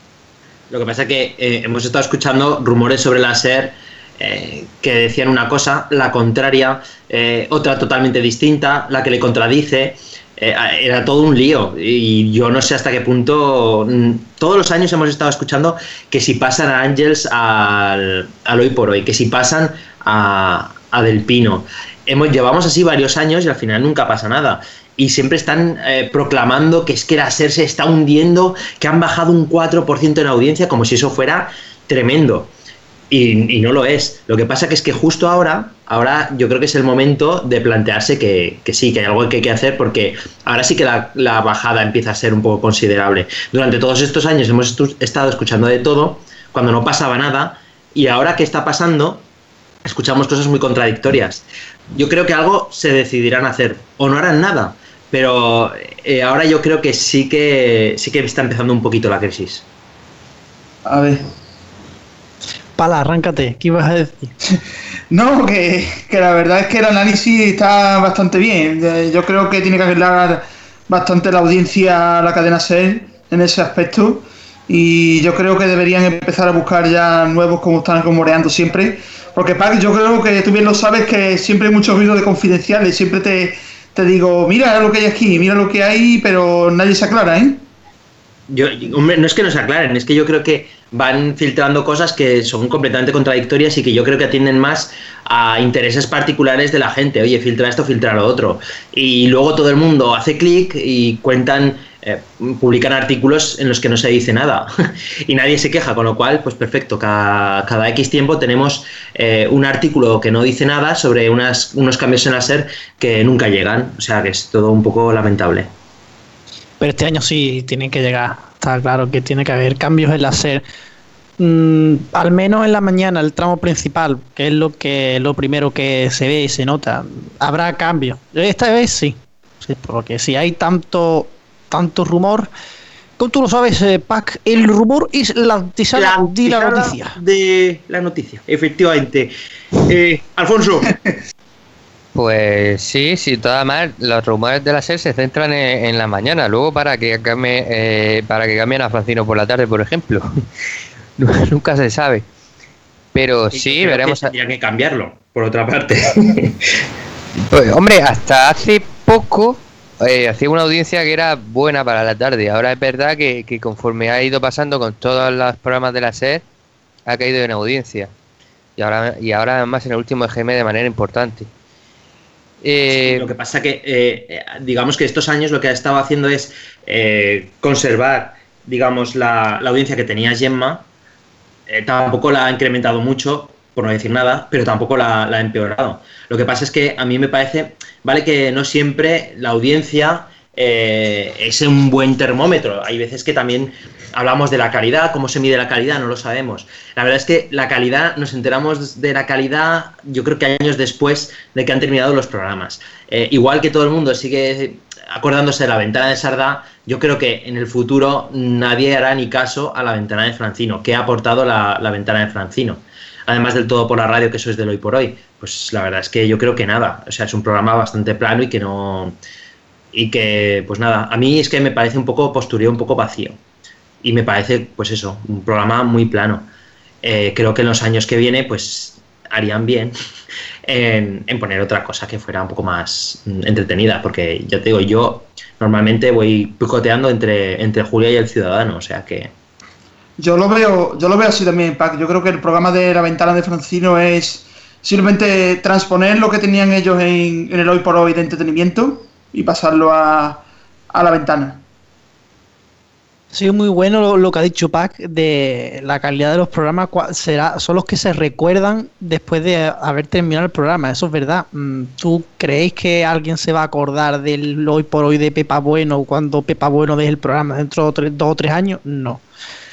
Lo que pasa es que eh, hemos estado escuchando rumores sobre la SER eh, que decían una cosa, la contraria, eh, otra totalmente distinta, la que le contradice. era todo un lío y yo no sé hasta qué punto. Mm, todos los años hemos estado escuchando que si pasan a Angels al, hoy por hoy, que si pasan a, a Del Pino. Hemos, llevamos así varios años y al final nunca pasa nada y siempre están eh, proclamando que es que la SER se está hundiendo, que han bajado un 4% en audiencia, como si eso fuera tremendo. Y, no lo es. Lo que pasa que es que justo ahora, ahora yo creo que es el momento de plantearse que, sí, que hay algo que hay que hacer, porque ahora sí que la, bajada empieza a ser un poco considerable. Durante todos estos años hemos estado escuchando de todo, cuando no pasaba nada, y ahora que está pasando, escuchamos cosas muy contradictorias. Yo creo que algo se decidirán hacer, o no harán nada pero eh, ahora yo creo que sí que sí que está empezando un poquito la crisis. A ver. Pala, arráncate, ¿qué ibas a decir? no, que, la verdad es que el análisis está bastante bien. Yo creo que tiene que arreglar bastante la audiencia a la cadena SER en ese aspecto. Y yo creo que deberían empezar a buscar ya nuevos como están rumoreando siempre. Porque, Pac, yo creo que tú bien lo sabes que siempre hay mucho ruido de confidenciales, siempre te, te digo, mira lo que hay aquí, mira lo que hay, pero nadie se aclara, ¿eh? Yo, no es que no se aclaren, es que yo creo que van filtrando cosas que son completamente contradictorias y que yo creo que atienden más a intereses particulares de la gente. Oye, filtra esto, filtra lo otro. Y luego todo el mundo hace clic y cuentan eh, publican artículos en los que no se dice nada y nadie se queja, con lo cual, pues perfecto, cada, cada X tiempo tenemos eh, un artículo que no dice nada sobre unas, unos cambios en la que nunca llegan, o sea que es todo un poco lamentable. Pero este año sí tienen que llegar, está claro que tiene que haber cambios en la. Mm, al menos en la mañana, el tramo principal, que es lo que lo primero que se ve y se nota, habrá cambios. Esta vez sí porque si hay tanto tanto rumor. Como tú lo sabes, eh, Pac, el rumor es la antesala, de la noticia. De la noticia, efectivamente. Eh, Alfonso. Pues sí, sí, todas más los rumores de la SER se centran en, la mañana, luego para que cambie, eh, para que cambien a Francino por la tarde, por ejemplo. Nunca se sabe. Pero sí, veremos. Que tendría que cambiarlo, por otra parte. pues, hombre, hasta hace poco eh, hacía una audiencia que era buena para la tarde. Ahora es verdad que, conforme ha ido pasando con todos los programas de la SER, ha caído en audiencia. Y ahora, y ahora además en el último EGM de manera importante. Eh, lo que pasa que, eh, digamos que estos años lo que ha estado haciendo es conservar, digamos, la, audiencia que tenía Gemma. tampoco la ha incrementado mucho, por no decir nada, pero tampoco la, ha empeorado. Lo que pasa es que a mí me parece, vale que no siempre la audiencia eh, es un buen termómetro. Hay veces que también hablamos de la calidad, cómo se mide la calidad, no lo sabemos. La verdad es que la calidad, nos enteramos de la calidad yo creo que años después de que han terminado los programas. Eh, igual que todo el mundo sigue acordándose de la ventana de Sardá, yo creo que en el futuro nadie hará ni caso a la ventana de Francino, que ha aportado la, la ventana de Francino además del todo por la radio, que eso es del hoy por hoy. Pues la verdad es que yo creo que nada. O sea, es un programa bastante plano y que no. Y que, pues nada, a mí es que me parece un poco postureo, un poco vacío. Y me parece, pues eso, un programa muy plano. Eh, creo que en los años que viene, pues harían bien en, poner otra cosa que fuera un poco más mm, entretenida. Porque ya te digo, yo normalmente voy picoteando entre, entre Julia y el Ciudadano. O sea que yo lo veo, yo lo veo así también, Pac. Yo creo que el programa de la ventana de Francino es simplemente transponer lo que tenían ellos en, el hoy por hoy de entretenimiento y pasarlo a, la ventana. Ha sido muy bueno lo, que ha dicho Pac de la calidad de los programas. Será, son los que se recuerdan después de haber terminado el programa. Eso es verdad. Mm, ¿Tú creéis que alguien se va a acordar del hoy por hoy de Pepa Bueno cuando Pepa Bueno deje el programa dentro de dos o tres años? No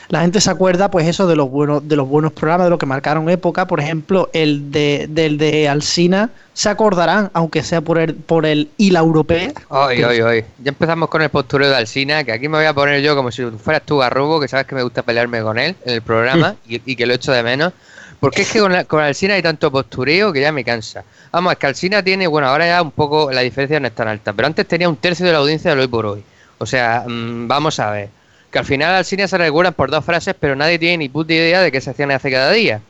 la gente se acuerda, pues eso, de los buenos, de los buenos programas, de los que marcaron época. Por ejemplo, el de, del de Alsina, se acordarán, aunque sea por el, por el ILA europeo. Hoy, hoy, hoy. Ya empezamos con el postureo de Alsina, que aquí me voy a poner yo como si fueras tú Garrubo, que sabes que me gusta pelearme con él en el programa y, que lo echo de menos. Porque es que con, con Alsina hay tanto postureo que ya me cansa. Vamos, es que Alsina tiene, bueno, ahora ya un poco la diferencia no es tan alta, pero antes tenía un tercio de la audiencia de hoy por hoy. O sea, mm, vamos a ver que al final al cine se recuerdan por dos frases, pero nadie tiene ni puta idea de qué secciones hace cada día.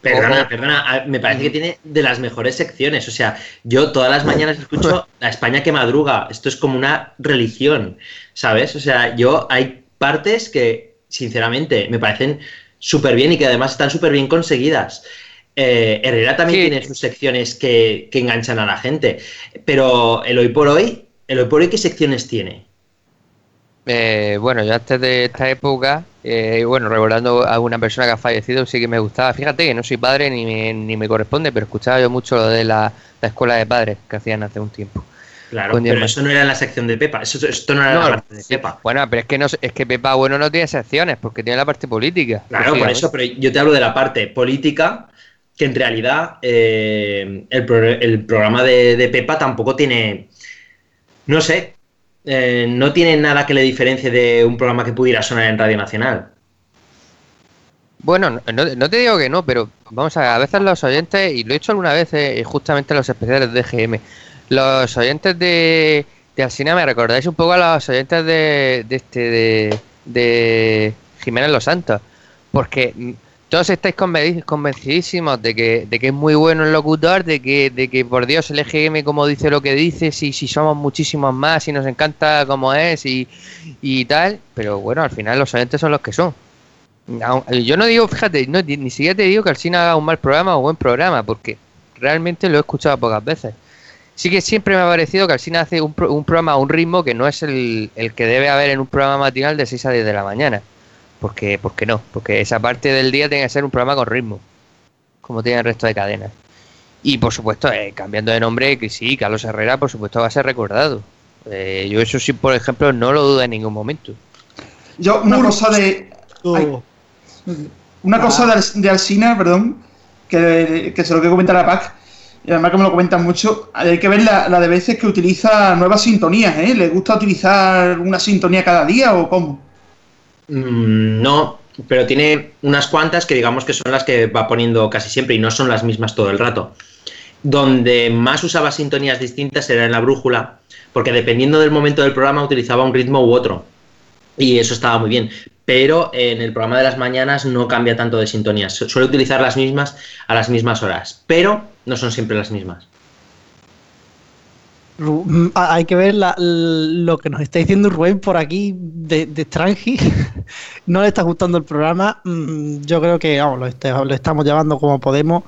Perdona, perdona, me parece que tiene de las mejores secciones. O sea, yo todas las mañanas escucho La España que madruga. Esto es como una religión, ¿sabes? O sea, yo hay partes que, sinceramente, me parecen súper bien y que además están súper bien conseguidas. Eh, Herrera también tiene sus secciones que, que enganchan a la gente. Pero el hoy por hoy, el hoy por hoy, ¿qué secciones tiene? Eh, bueno, yo antes de esta época, eh, bueno, recordando a una persona que ha fallecido, sí que me gustaba. Fíjate que no soy padre ni me, ni me corresponde, pero escuchaba yo mucho lo de la, escuela de padres que hacían hace un tiempo. Claro, pero eso no era la sección de Pepa, eso, esto no era la parte de Pepa. Bueno, pero es que no es que Pepa bueno no tiene secciones, porque tiene la parte política. Claro, por eso, pero yo te hablo de la parte política, que en realidad eh, el, programa de, de Pepa tampoco tiene, no sé, eh, no tiene nada que le diferencie de un programa que pudiera sonar en Radio Nacional. Bueno, no, te digo que no, pero vamos a ver, a veces los oyentes, y lo he hecho alguna vez eh, justamente en los especiales de GM, los oyentes de, de Alcina me recordáis un poco a los oyentes de, de este de, de Jiménez Los Santos, porque todos estáis convencidísimos de que, de que es muy bueno el locutor, de que, de que por Dios el EGM como dice lo que dice, si, si somos muchísimos más, y nos encanta como es y, y tal, pero bueno, al final los oyentes son los que son. Yo no digo, fíjate, no, ni siquiera te digo que Alcina haga un mal programa o buen programa, porque realmente lo he escuchado pocas veces. Sí que siempre me ha parecido que Alcina hace un, un programa a un ritmo que no es el, el que debe haber en un programa matinal de 6 a 10 de la mañana. Porque, porque no, porque esa parte del día tiene que ser un programa con ritmo, como tiene el resto de cadenas. Y por supuesto, eh, cambiando de nombre, que sí, Carlos Herrera, por supuesto, va a ser recordado. Eh, yo eso sí, por ejemplo, no lo dudo en ningún momento. Yo, una cosa de... una cosa de, de Alcina, perdón, que, que se lo quiero comentar a Pac, y además que me lo comentan mucho, hay que ver la, la de veces que utiliza nuevas sintonías, ¿eh? ¿Le gusta utilizar una sintonía cada día o cómo? Mm, no, pero tiene unas cuantas que digamos que son las que va poniendo casi siempre y no son las mismas todo el rato. Donde más usaba sintonías distintas era en la brújula, porque dependiendo del momento del programa utilizaba un ritmo u otro. Y eso estaba muy bien. Pero en el programa de las mañanas no cambia tanto de sintonías. Suele utilizar las mismas a las mismas horas, pero no son siempre las mismas. Mm, hay que ver lo que nos está diciendo Rubén por aquí de, de Strangi. no le está gustando el programa. Mm, yo creo que vamos, lo, estamos llevando como podemos.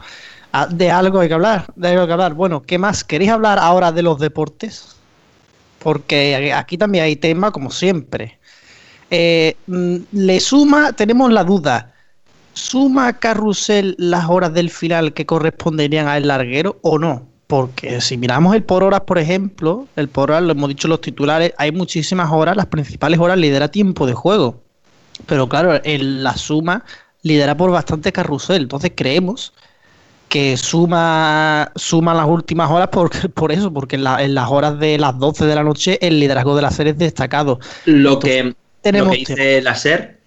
Ah, de algo hay que hablar, de algo hay que hablar. Bueno, ¿qué más? ¿Queréis hablar ahora de los deportes? Porque aquí también hay tema, como siempre. Eh, mm, le suma, tenemos la duda. ¿Suma Carrusel las horas del final que corresponderían al larguero o no? Porque si miramos el por horas, por ejemplo, el por horas, lo hemos dicho los titulares, hay muchísimas horas, las principales horas lidera tiempo de juego. Pero claro, en la suma lidera por bastante carrusel. Entonces creemos que suma, suma las últimas horas por, por eso, porque en, las horas de las 12 de la noche el liderazgo de la serie es destacado. Lo, que, tenemos lo que dice la SER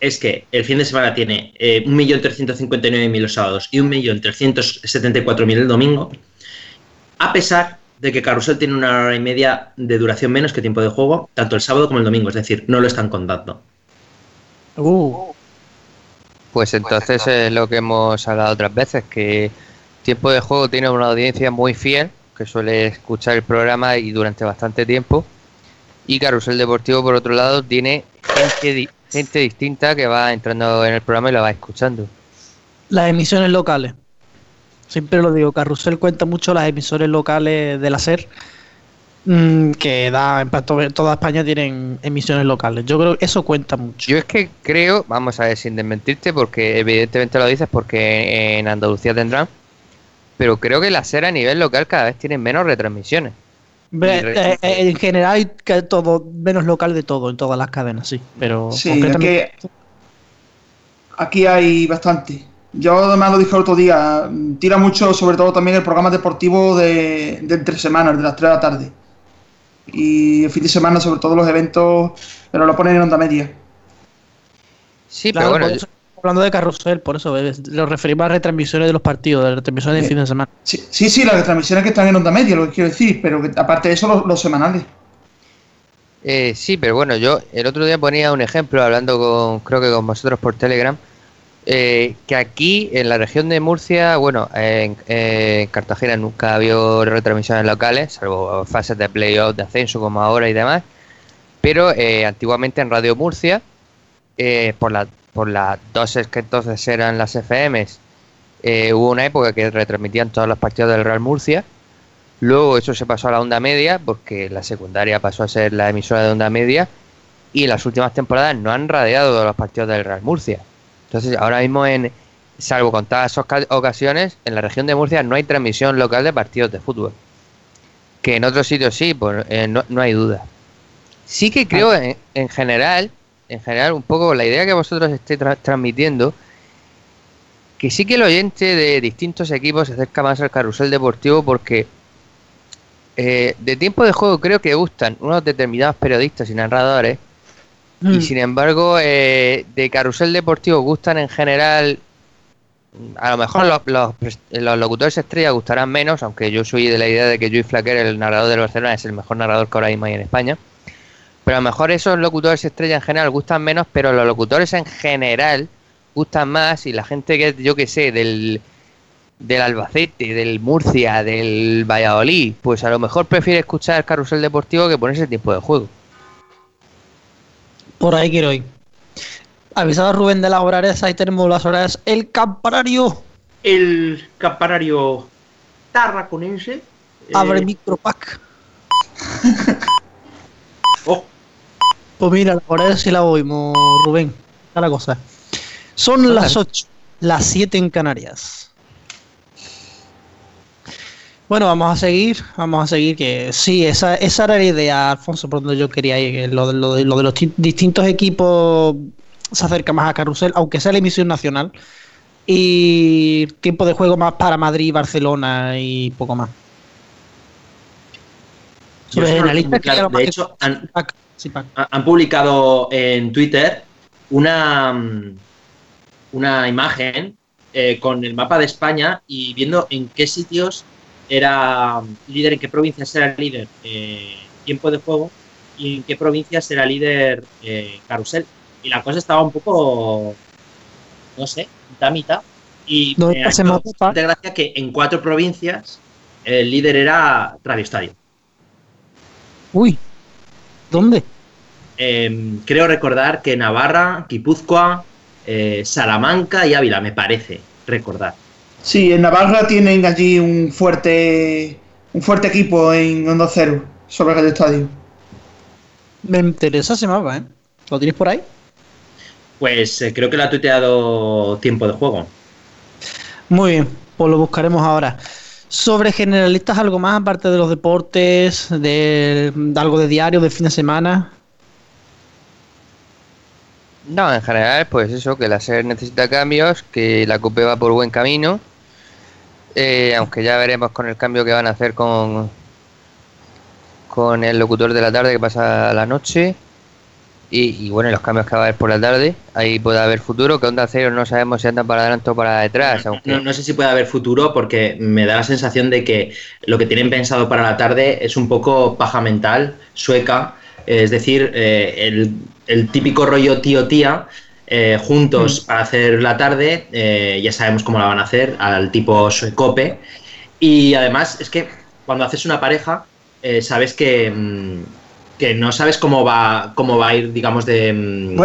es que el fin de semana tiene eh, 1.359.000 los sábados y 1.374.000 el domingo a pesar de que Carrusel tiene una hora y media de duración menos que tiempo de juego, tanto el sábado como el domingo, es decir, no lo están contando. Uh. Pues entonces es lo que hemos hablado otras veces, que tiempo de juego tiene una audiencia muy fiel, que suele escuchar el programa y durante bastante tiempo. Y Carrusel Deportivo, por otro lado, tiene gente, gente distinta que va entrando en el programa y lo va escuchando. Las emisiones locales. Siempre lo digo, Carrusel cuenta mucho las emisoras locales de la SER, mm, que da, en toda España tienen emisiones locales. Yo creo que eso cuenta mucho. Yo es que creo, vamos a ver, sin desmentirte, porque evidentemente lo dices porque en Andalucía tendrán, pero creo que la SER a nivel local cada vez tienen menos retransmisiones. Eh, eh, en general hay todo menos local de todo en todas las cadenas, sí. Pero sí, aquí hay bastante. Yo además lo dije el otro día, tira mucho sobre todo también el programa deportivo de, entre semanas, de las 3 de la tarde. Y el fin de semana sobre todo los eventos, pero lo ponen en onda media. Sí, pero bueno... hablando de carrusel, por eso lo referimos a retransmisiones de los partidos, de retransmisiones de fin de semana. Sí, sí, las retransmisiones que están en onda media, lo que quiero decir, pero aparte de eso, los, semanales. Eh, sí, pero bueno, yo el otro día ponía un ejemplo hablando con, creo que con vosotros por Telegram, eh, que aquí en la región de Murcia, bueno, en, Cartagena nunca ha habido retransmisiones locales, salvo fases de playoff, de ascenso como ahora y demás, pero eh, antiguamente en Radio Murcia, eh, por, la, por las dos que entonces eran las FMs, hubo una época que retransmitían todos los partidos del Real Murcia, luego eso se pasó a la onda media, porque la secundaria pasó a ser la emisora de onda media, y las últimas temporadas no han radiado los partidos del Real Murcia entonces, ahora mismo, en salvo contadas ocasiones, en la región de Murcia no hay transmisión local de partidos de fútbol. Que en otros sitios sí, pues, eh, no, hay duda. Sí que creo, ah. en, general, en general, un poco la idea que vosotros estéis transmitiendo, que sí que el oyente de distintos equipos se acerca más al carrusel deportivo porque eh, de tiempo de juego creo que gustan unos determinados periodistas y narradores y mm. sin embargo, eh, de carrusel deportivo gustan en general. A lo mejor los, los, locutores estrella gustarán menos, aunque yo soy de la idea de que Joey Flacker, el narrador del Barcelona, es el mejor narrador que ahora mismo hay en España. Pero a lo mejor esos locutores estrella en general gustan menos, pero los locutores en general gustan más y la gente que, yo que sé, del, del Albacete, del Murcia, del Valladolid, pues a lo mejor prefiere escuchar el carrusel deportivo que ponerse tiempo de juego. Por ahí quiero ir. Avisado a Rubén de las horarias, ahí tenemos las horarias. El campanario. El campanario tarraconense. Abre eh... micropack. oh. Pues mira, las horarias sí la oímos, Rubén. Está la cosa. Son las 8, las 7 en Canarias. Bueno, vamos a seguir, vamos a seguir, que sí, esa, esa era la idea, Alfonso, por donde yo quería ir, lo, lo, de, lo de los distintos equipos se acerca más a Carrusel, aunque sea la emisión nacional, y tiempo de juego más para Madrid, Barcelona y poco más. de hecho, han, han, publicado en Twitter una, una imagen eh, con el mapa de España y viendo en qué sitios era líder, en qué provincia será líder eh, tiempo de juego y en qué provincia será líder eh, carrusel. Y la cosa estaba un poco, no sé, mitad mitad. Y no, me hace de gracia que en cuatro provincias el líder era Radio Estadio. Uy, ¿dónde? Em, creo recordar que Navarra, Guipúzcoa, eh, Salamanca y Ávila, me parece recordar. Sí, en Navarra tienen allí un fuerte un fuerte equipo en Onda Cero sobre el estadio. Me interesa ese mapa, ¿eh? ¿Lo tienes por ahí? Pues eh, creo que lo ha tuiteado tiempo de juego. Muy bien, pues lo buscaremos ahora. Sobre generalistas, algo más aparte de los deportes, de, algo de diario, de fin de semana. No, en general, pues eso, que la SER necesita cambios, que la COPE va por buen camino, eh, aunque ya veremos con el cambio que van a hacer con, con el locutor de la tarde que pasa la noche. Y, bueno, los cambios que va a haber por la tarde, ahí puede haber futuro, que Onda Cero no sabemos si andan para adelante o para detrás. No, no, sé si puede haber futuro porque me da la sensación de que lo que tienen pensado para la tarde es un poco paja mental, sueca, es decir, eh, el, típico rollo tío-tía. Eh, juntos mm. para hacer la tarde, eh, ya sabemos cómo la van a hacer, al tipo suecope. Y además es que cuando haces una pareja, sabes que, mm, que no sabes cómo va, cómo va a ir, digamos, de, mm,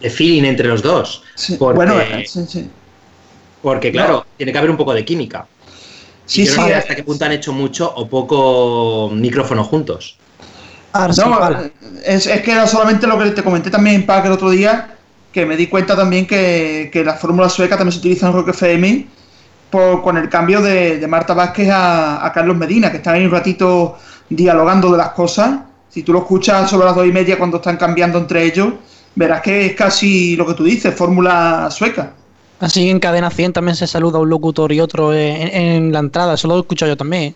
de feeling entre los dos. porque, bueno, porque claro, tiene que haber un poco de química. Sí, sí, hasta qué punto han hecho mucho o poco micrófono juntos. No, es, que era solamente lo que te comenté también en Pack el otro día, que me di cuenta también que, que la fórmula sueca también se utiliza en Rock FM por, con el cambio de, Marta Vázquez a, a, Carlos Medina, que están ahí un ratito dialogando de las cosas si tú lo escuchas sobre las dos y media cuando están cambiando entre ellos, verás que es casi lo que tú dices, fórmula sueca. Así en cadena 100 también se saluda un locutor y otro en, la entrada, eso lo he escuchado yo también.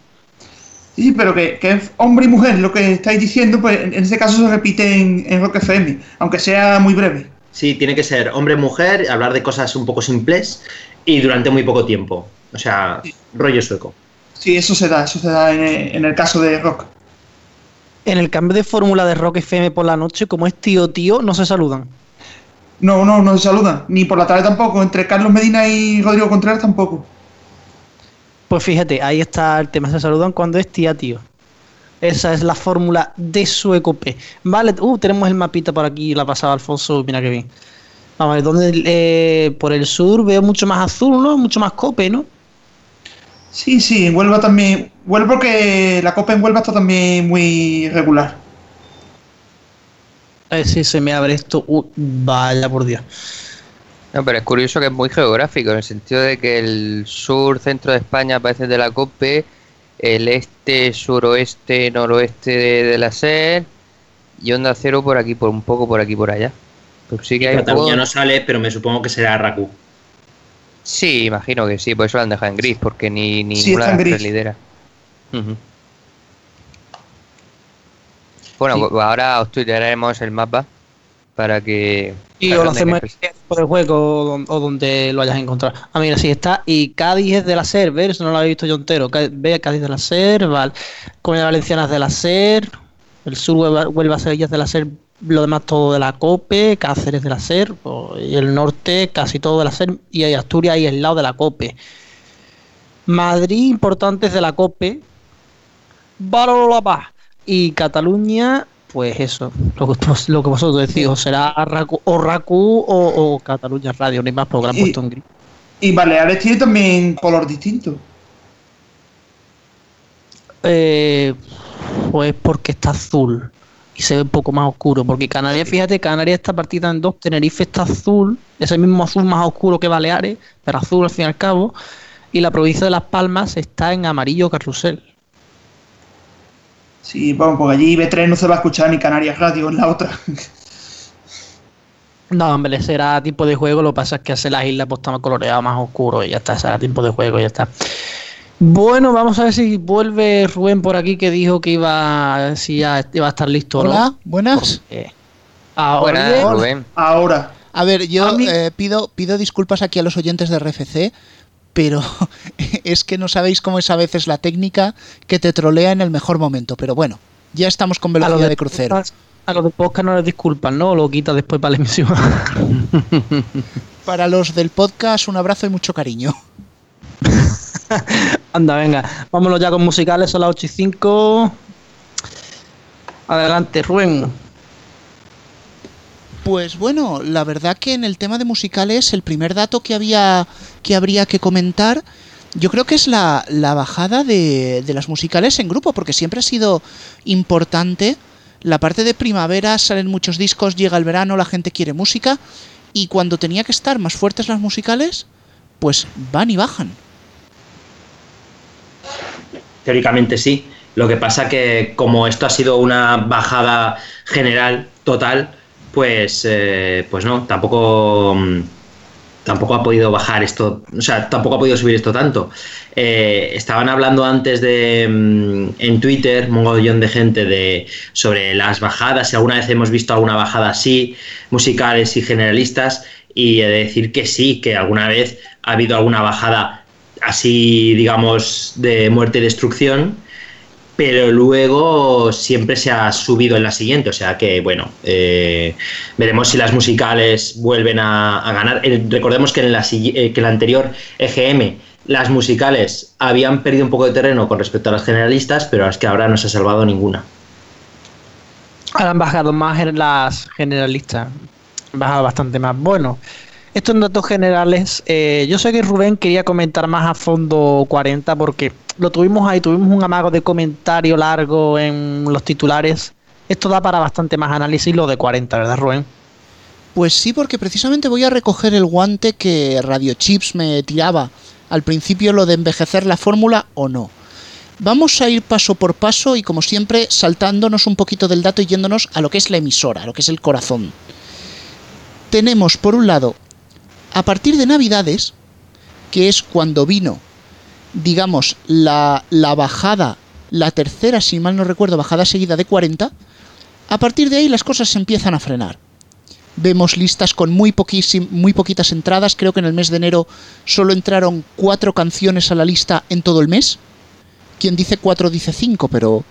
Sí, pero que, es hombre y mujer lo que estáis diciendo, pues en, ese caso se repite en, en Rock FM, aunque sea muy breve. Sí, tiene que ser hombre-mujer, hablar de cosas un poco simples y durante muy poco tiempo. O sea, rollo sueco. Sí, eso se da, eso se da en el caso de rock en el cambio de fórmula de Rock FM por la noche, como es tío tío, no se saludan. No, no, no se saludan. Ni por la tarde tampoco. Entre Carlos Medina y Rodrigo Contreras tampoco. Pues fíjate, ahí está el tema. Se saludan cuando es tía tío. Esa es la fórmula de su P. Vale, uh, tenemos el mapita por aquí, la pasaba Alfonso, mira qué bien. Vamos a ver, ¿dónde, eh, por el sur veo mucho más azul, ¿no? Mucho más cope, ¿no? Sí, sí, en Huelva también. Huelva porque la copa en Huelva está también muy regular. A ver si se me abre esto. Uh, vaya por Dios. No, pero es curioso que es muy geográfico, en el sentido de que el sur, centro de España aparece de la COPE, el este, suroeste, noroeste de, la SER y onda cero por aquí, por un poco por aquí, por allá. Pues sí que hay Cataluña no sale, pero me supongo que será RACU. Sí, imagino que sí, por eso lo han dejado en gris, porque ni, ni ninguna lidera. Bueno, pues ahora os tuitearemos el mapa para que. Y o lo hacemos en el juego o, donde lo hayas encontrado. Ah, mira, sí está. Y Cádiz es de la SER, ¿ves? Eso no lo había visto yo entero. Ve Cádiz de la SER, vale. Comunidad Valenciana es de la SER. El sur vuelve a ser de la SER lo demás todo de la COPE, Cáceres de la SER, y el norte casi todo de la SER, y Asturias ahí al lado de la COPE. Madrid, importantes de la COPE, y Cataluña, pues eso, lo que, lo que vosotros decís, o será o RACU o, Cataluña Radio, ni más porque lo puesto en gris. Y Baleares tiene también color distinto. Eh, pues porque está azul y se ve un poco más oscuro. Porque Canarias, fíjate, Canarias está partida en dos, Tenerife está azul, es el mismo azul más oscuro que Baleares, pero azul al fin y al cabo, y la provincia de Las Palmas está en amarillo carrusel. Sí, bueno, porque allí B3 no se va a escuchar ni Canarias Radio en la otra. No, hombre, será tipo de juego, lo que pasa es que hace las islas pues está más coloreado, más oscuro y ya está, será tipo de juego y ya está. Bueno, vamos a ver si vuelve Rubén por aquí que dijo que iba, si ya iba a estar listo. Hola, buenas. ahora, Rubén. ahora. A ver, yo eh, pido, pido disculpas aquí a los oyentes de RFC, pero es que no sabéis cómo es a veces la técnica que te trolea en el mejor momento. Pero bueno, ya estamos con velocidad de, crucero. A los de podcast no les disculpan, ¿no? Lo quita después para la emisión. para los del podcast, un abrazo y mucho cariño. Anda, venga, vámonos ya con musicales, son las 8 y 5. Adelante, Rubén. Pues bueno, la verdad que en el tema de musicales el primer dato que había que habría que comentar yo creo que es la, bajada de, de, las musicales en grupo, porque siempre ha sido importante. La parte de primavera salen muchos discos, llega el verano, la gente quiere música, y cuando tenía que estar más fuertes las musicales, pues van y bajan. Teóricamente sí. Lo que pasa que como esto ha sido una bajada general, total, pues, eh, pues no, tampoco mm, tampoco ha podido bajar esto, o sea, tampoco ha podido subir esto tanto. Eh, estaban hablando antes de mm, en Twitter, un montón de gente de sobre las bajadas, si alguna vez hemos visto alguna bajada así, musicales y generalistas, y he de decir que sí, que alguna vez ha habido alguna bajada así, digamos, de muerte y destrucción pero luego siempre se ha subido en la siguiente, o sea que bueno, eh, veremos si las musicales vuelven a, ganar. Eh, recordemos que en la, eh, que la anterior EGM las musicales habían perdido un poco de terreno con respecto a las generalistas, pero es que ahora no se ha salvado ninguna. Ahora han bajado más en las generalistas, han bajado bastante más. Bueno, estos datos generales, yo sé que Rubén quería comentar más a fondo 40 porque lo tuvimos ahí, tuvimos un amago de comentario largo en los titulares. Esto da para bastante más análisis lo de 40, ¿verdad, Rubén? Pues sí, porque precisamente voy a recoger el guante que Radio Chips me tiraba al principio, lo de envejecer la fórmula o no. Vamos a ir paso por paso y como siempre saltándonos un poquito del dato y yéndonos a lo que es la emisora, a lo que es el corazón. Tenemos por un lado, a partir de Navidades, que es cuando vino digamos, la, la bajada, la tercera, si mal no recuerdo, bajada seguida de 40, a partir de ahí las cosas se empiezan a frenar. Vemos listas con muy, muy poquitas entradas. Creo que en el mes de enero solo entraron cuatro canciones a la lista en todo el mes. Quien dice cuatro dice cinco, pero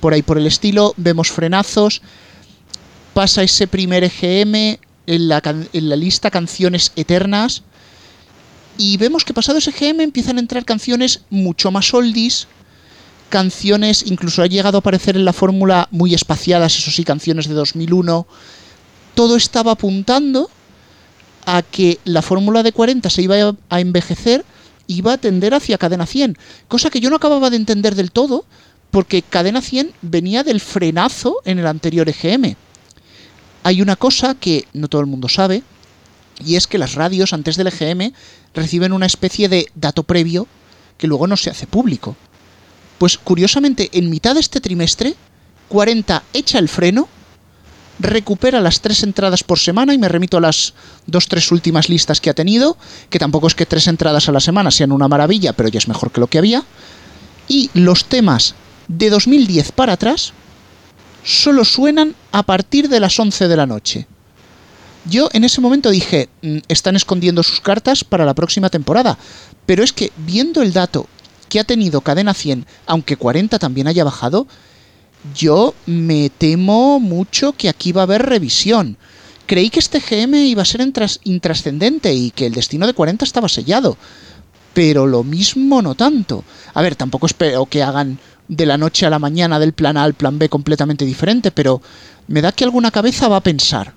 por ahí por el estilo. Vemos frenazos. Pasa ese primer EGM en la, en la lista canciones eternas y vemos que pasado ese GM empiezan a entrar canciones mucho más oldies, canciones, incluso ha llegado a aparecer en la fórmula muy espaciadas, eso sí, canciones de 2001. Todo estaba apuntando a que la fórmula de 40 se iba a envejecer, iba a tender hacia cadena 100, cosa que yo no acababa de entender del todo, porque cadena 100 venía del frenazo en el anterior EGM. Hay una cosa que no todo el mundo sabe, y es que las radios antes del EGM reciben una especie de dato previo que luego no se hace público. Pues curiosamente, en mitad de este trimestre, 40 echa el freno, recupera las tres entradas por semana y me remito a las dos, tres últimas listas que ha tenido, que tampoco es que tres entradas a la semana sean una maravilla, pero ya es mejor que lo que había. Y los temas de 2010 para atrás solo suenan a partir de las 11 de la noche. Yo en ese momento dije, mm, están escondiendo sus cartas para la próxima temporada. Pero es que viendo el dato que ha tenido Cadena 100, aunque 40 también haya bajado, yo me temo mucho que aquí va a haber revisión. Creí que este GM iba a ser intrascendente y que el destino de 40 estaba sellado. Pero lo mismo no tanto. A ver, tampoco espero que hagan de la noche a la mañana del plan A al plan B completamente diferente, pero me da que alguna cabeza va a pensar.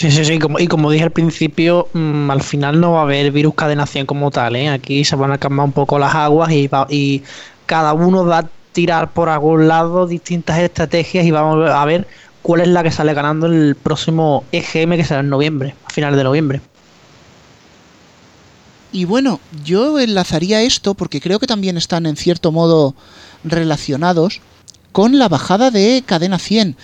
Sí, sí, sí, y como dije al principio, mm, al final no va a haber virus cadenación como tal, ¿eh? Aquí se van a calmar un poco las aguas y, cada uno va a tirar por algún lado distintas estrategias y vamos a ver cuál es la que sale ganando el próximo EGM que será en noviembre, a finales de noviembre. Y bueno, yo enlazaría esto porque creo que también están en cierto modo relacionados con la bajada de cadena 100.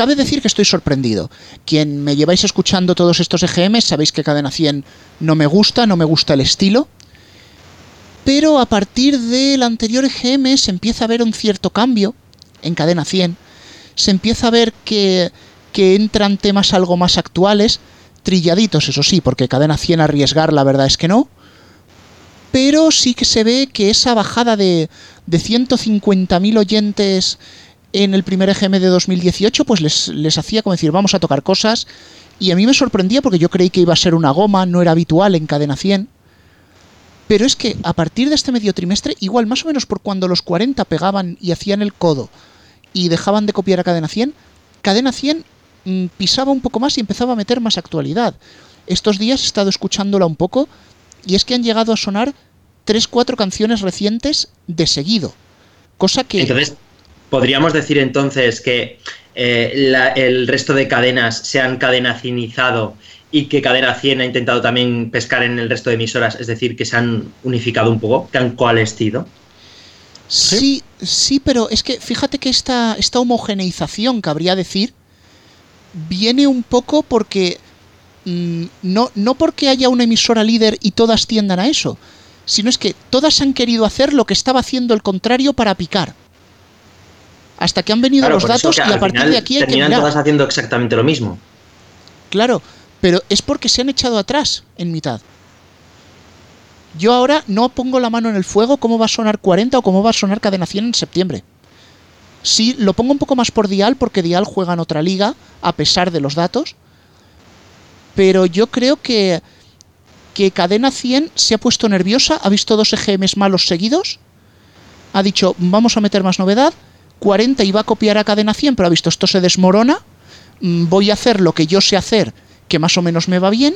Cabe decir que estoy sorprendido. Quien me lleváis escuchando todos estos EGM sabéis que Cadena 100 no me gusta, no me gusta el estilo. Pero a partir del anterior EGM se empieza a ver un cierto cambio en Cadena 100. Se empieza a ver que, que entran temas algo más actuales, trilladitos, eso sí, porque Cadena 100 arriesgar la verdad es que no. Pero sí que se ve que esa bajada de, de 150.000 oyentes en el primer EGM de 2018, pues les, les hacía como decir, vamos a tocar cosas. Y a mí me sorprendía porque yo creí que iba a ser una goma, no era habitual en Cadena 100. Pero es que a partir de este medio trimestre, igual más o menos por cuando los 40 pegaban y hacían el codo y dejaban de copiar a Cadena 100, Cadena 100 mm, pisaba un poco más y empezaba a meter más actualidad. Estos días he estado escuchándola un poco y es que han llegado a sonar 3-4 canciones recientes de seguido. Cosa que... podríamos decir entonces que eh, el resto de cadenas se han cadenacinizado y que Cadena 100 ha intentado también pescar en el resto de emisoras, es decir, que se han unificado un poco, que han coalescido. Sí, sí, pero es que fíjate que esta, esta homogeneización, cabría decir, viene un poco porque mm, no, no porque haya una emisora líder y todas tiendan a eso, sino es que todas han querido hacer lo que estaba haciendo el contrario para picar. Hasta que han venido los datos y a partir de aquí hay terminan todas haciendo exactamente lo mismo. Claro, pero es porque se han echado atrás en mitad. Yo ahora no pongo la mano en el fuego cómo va a sonar 40 o cómo va a sonar Cadena 100 en septiembre. Sí, lo pongo un poco más por Dial porque Dial juega en otra liga, a pesar de los datos. Pero yo creo que, que Cadena 100 se ha puesto nerviosa, ha visto dos EGMs malos seguidos, ha dicho, vamos a meter más novedad, 40 iba a copiar a Cadena 100, pero ha visto, esto se desmorona, mm, voy a hacer lo que yo sé hacer, que más o menos me va bien,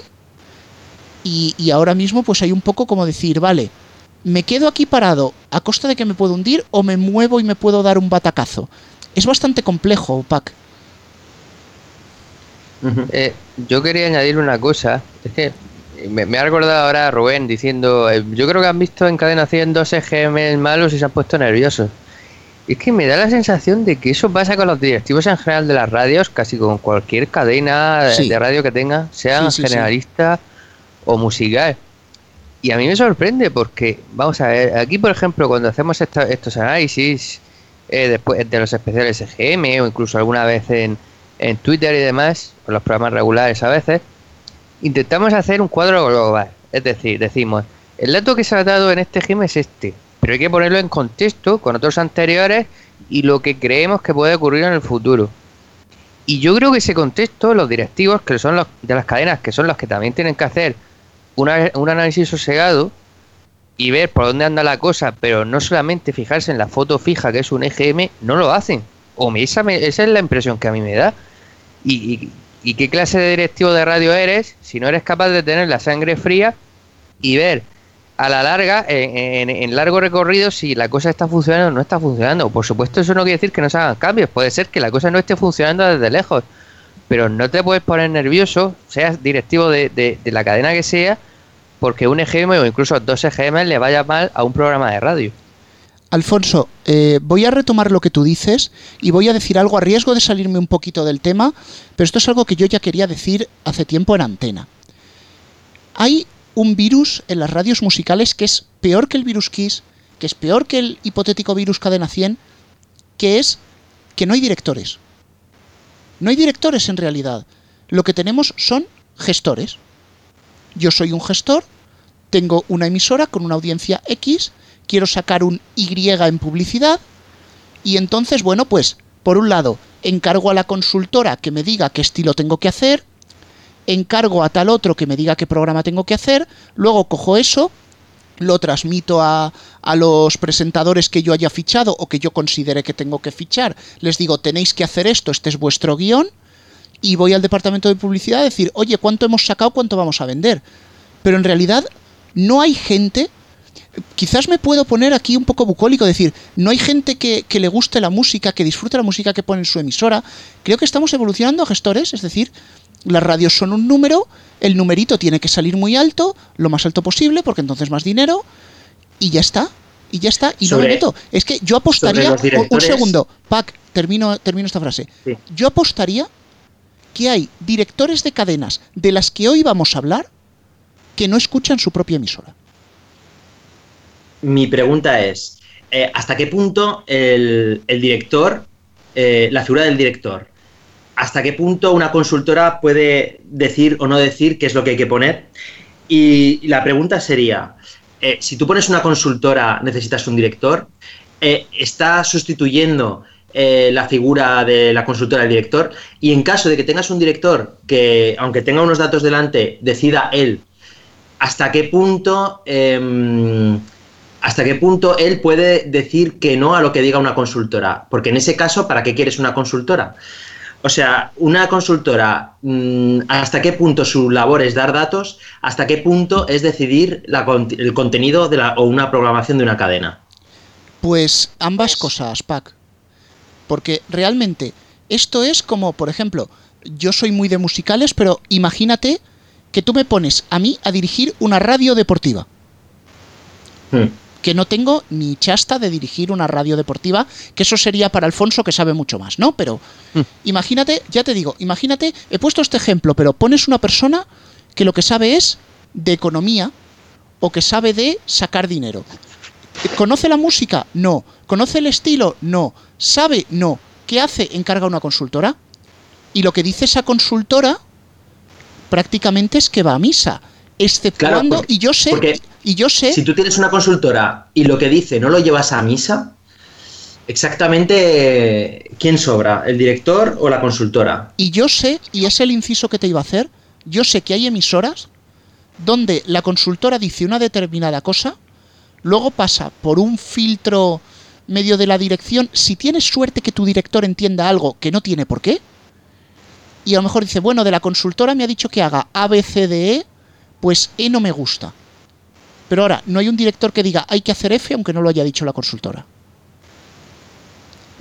y, ahora mismo pues hay un poco como decir, vale, ¿me quedo aquí parado a costa de que me puedo hundir o me muevo y me puedo dar un batacazo? Es bastante complejo, Pac. Eh, yo quería añadir una cosa, es que me, ha recordado ahora Rubén diciendo, eh, yo creo que han visto en cadena 100 dos EGM malos y se han puesto nerviosos. Es que me da la sensación de que eso pasa con los directivos en general de las radios, casi con cualquier cadena de radio que tenga, sean generalistas o musical. Y a mí me sorprende porque, vamos a ver, aquí por ejemplo, cuando hacemos estos análisis eh, después de los especiales EGM o incluso alguna vez en, en Twitter y demás, con los programas regulares a veces, intentamos hacer un cuadro global. Es decir, decimos, el dato que se ha dado en este EGM es este, pero hay que ponerlo en contexto con otros anteriores y lo que creemos que puede ocurrir en el futuro. Y yo creo que ese contexto, los directivos, que son los de las cadenas, que son los que también tienen que hacer un análisis sosegado y ver por dónde anda la cosa, pero no solamente fijarse en la foto fija que es un EGM, no lo hacen. O me, esa, esa es la impresión que a mí me da. Y, y, qué clase de directivo de radio eres si no eres capaz de tener la sangre fría y ver a la larga, en, en, largo recorrido, si la cosa está funcionando o no está funcionando. Por supuesto, eso no quiere decir que no se hagan cambios. Puede ser que la cosa no esté funcionando desde lejos pero no te puedes poner nervioso, seas directivo de, la cadena que sea, porque un EGM o incluso dos EGM le vaya mal a un programa de radio. Alfonso, eh, voy a retomar lo que tú dices y voy a decir algo a riesgo de salirme un poquito del tema, pero esto es algo que yo ya quería decir hace tiempo en antena. Hay un virus en las radios musicales que es peor que el virus Kiss, que es peor que el hipotético virus Cadena 100, que es que no hay directores. No hay directores en realidad. Lo que tenemos son gestores. Yo soy un gestor, tengo una emisora con una audiencia X, quiero sacar un Y en publicidad y entonces, bueno, pues, por un lado, encargo a la consultora que me diga qué estilo tengo que hacer, encargo a tal otro que me diga qué programa tengo que hacer, luego cojo eso, lo transmito a, a, los presentadores que yo haya fichado o que yo considere que tengo que fichar. Les digo, tenéis que hacer esto, este es vuestro guion. Y voy al departamento de publicidad a decir, oye, ¿cuánto hemos sacado? ¿Cuánto vamos a vender? Pero en realidad no hay gente, quizás me puedo poner aquí un poco bucólico, decir, no hay gente que, que le guste la música, que disfrute la música que pone en su emisora. Creo que estamos evolucionando gestores, es decir, las radios son un número, el numerito tiene que salir muy alto, lo más alto posible, porque entonces más dinero, y ya está. Y ya está, y no me meto. Es que yo apostaría. Un segundo, Pac, termino, termino esta frase. Yo apostaría que hay directores de cadenas de las que hoy vamos a hablar que no escuchan su propia emisora. Mi pregunta es: eh, ¿hasta qué punto el, director, eh, la figura del director, hasta qué punto una consultora puede decir o no decir qué es lo que hay que poner. Y la pregunta sería, eh, si tú pones una consultora, necesitas un director, eh, ¿está sustituyendo eh, la figura de la consultora del director? Y en caso de que tengas un director que, aunque tenga unos datos delante, decida él hasta qué punto em, hasta qué punto él puede decir que no a lo que diga una consultora. Porque en ese caso, ¿para qué quieres una consultora? O sea, una consultora, mm, ¿hasta qué punto su labor es dar datos? ¿Hasta qué punto es decidir el contenido de la, o una programación de una cadena? Pues ambas cosas, Pac. Porque realmente esto es como, por ejemplo, yo soy muy de musicales, pero imagínate que tú me pones a mí a dirigir una radio deportiva. Hmm que no tengo ni chasta de dirigir una radio deportiva, que eso sería para Alfonso que sabe mucho más, ¿no? Pero mm. imagínate, ya te digo, imagínate, he puesto este ejemplo, pero pones una persona que lo que sabe es de economía o que sabe de sacar dinero. ¿Conoce la música? No. ¿Conoce el estilo? No. ¿Sabe? No. ¿Qué hace? Encarga una consultora. Y lo que dice esa consultora prácticamente es que va a misa exceptuando, y yo sé, y yo sé... Si tú tienes una consultora y lo que dice no lo llevas a misa, exactamente quién sobra, el director o la consultora. Y yo sé, y es el inciso que te iba a hacer, yo sé que hay emisoras donde la consultora dice una determinada cosa, luego pasa por un filtro medio de la dirección, si tienes suerte que tu director entienda algo que no tiene por qué, y a lo mejor dice, bueno, de la consultora me ha dicho que haga A, B, C, D, E, pues E no me gusta. Pero ahora, no hay un director que diga hay que hacer F aunque no lo haya dicho la consultora.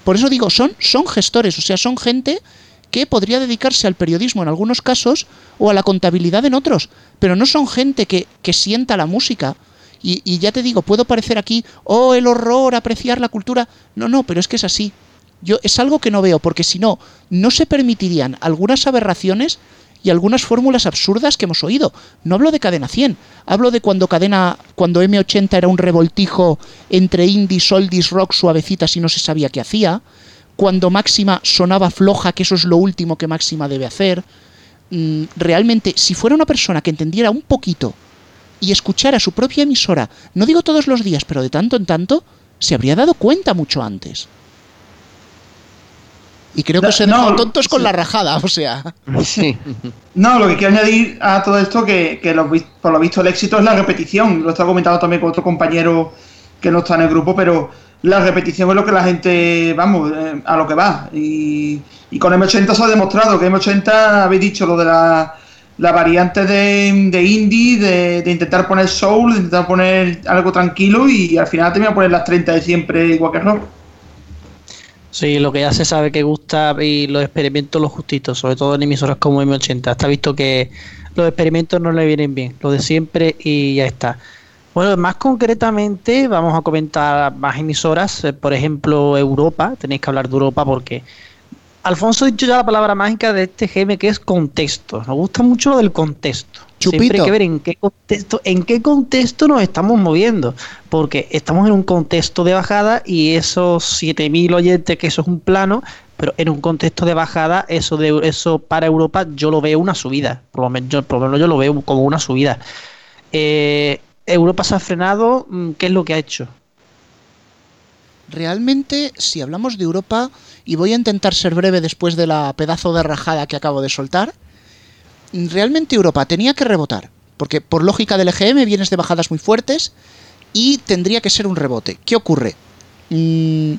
Por eso digo, son, son gestores, o sea, son gente que podría dedicarse al periodismo en algunos casos o a la contabilidad en otros, pero no son gente que, que sienta la música. Y, y, ya te digo, puedo parecer aquí, oh, el horror, apreciar la cultura. No, no, pero es que es así. Yo es algo que no veo, porque si no, no se permitirían algunas aberraciones y algunas fórmulas absurdas que hemos oído. No hablo de Cadena 100, hablo de cuando Cadena, cuando M80 era un revoltijo entre indie, soldis, rock, suavecitas y no se sabía qué hacía, cuando Máxima sonaba floja, que eso es lo último que Máxima debe hacer. Mm, realmente, si fuera una persona que entendiera un poquito y escuchara su propia emisora, no digo todos los días, pero de tanto en tanto, se habría dado cuenta mucho antes. Y creo que se no, tontos con la rajada, o sea. Sí. No, lo que quiero añadir a todo esto que, que por lo visto el éxito es la repetición. Lo he estado comentando también con otro compañero que no está en el grupo, pero la repetición es lo que la gente, vamos, eh, a lo que va. Y, con M80 se ha demostrado que M80, habéis dicho lo de la, la variante de, de indie, de, de, intentar poner soul, de intentar poner algo tranquilo y al final te voy a poner las 30 de siempre igual que rock. Sí, lo que ya se sabe que gusta y los experimentos los justitos, sobre todo en emisoras como M80. Está visto que los experimentos no le vienen bien, lo de siempre y ya está. Bueno, más concretamente vamos a comentar más emisoras, eh, por ejemplo Europa, tenéis que hablar de Europa porque Alfonso ha dicho ya la palabra mágica de este GM que es contexto. Nos gusta mucho lo del contexto. Siempre hay que ver en qué contexto, en qué contexto nos estamos moviendo, porque estamos en un contexto de bajada y esos 7000 oyentes, que eso es un plano, pero en un contexto de bajada, eso de eso para Europa yo lo veo una subida, por lo menos yo, por lo, menos yo lo veo como una subida. Eh, Europa se ha frenado, mm, ¿qué es lo que ha hecho? Realmente, si hablamos de Europa, y voy a intentar ser breve después de la pedazo de rajada que acabo de soltar, realmente Europa tenía que rebotar, porque por lógica del EGM vienes de bajadas muy fuertes y tendría que ser un rebote. ¿Qué ocurre? Mm,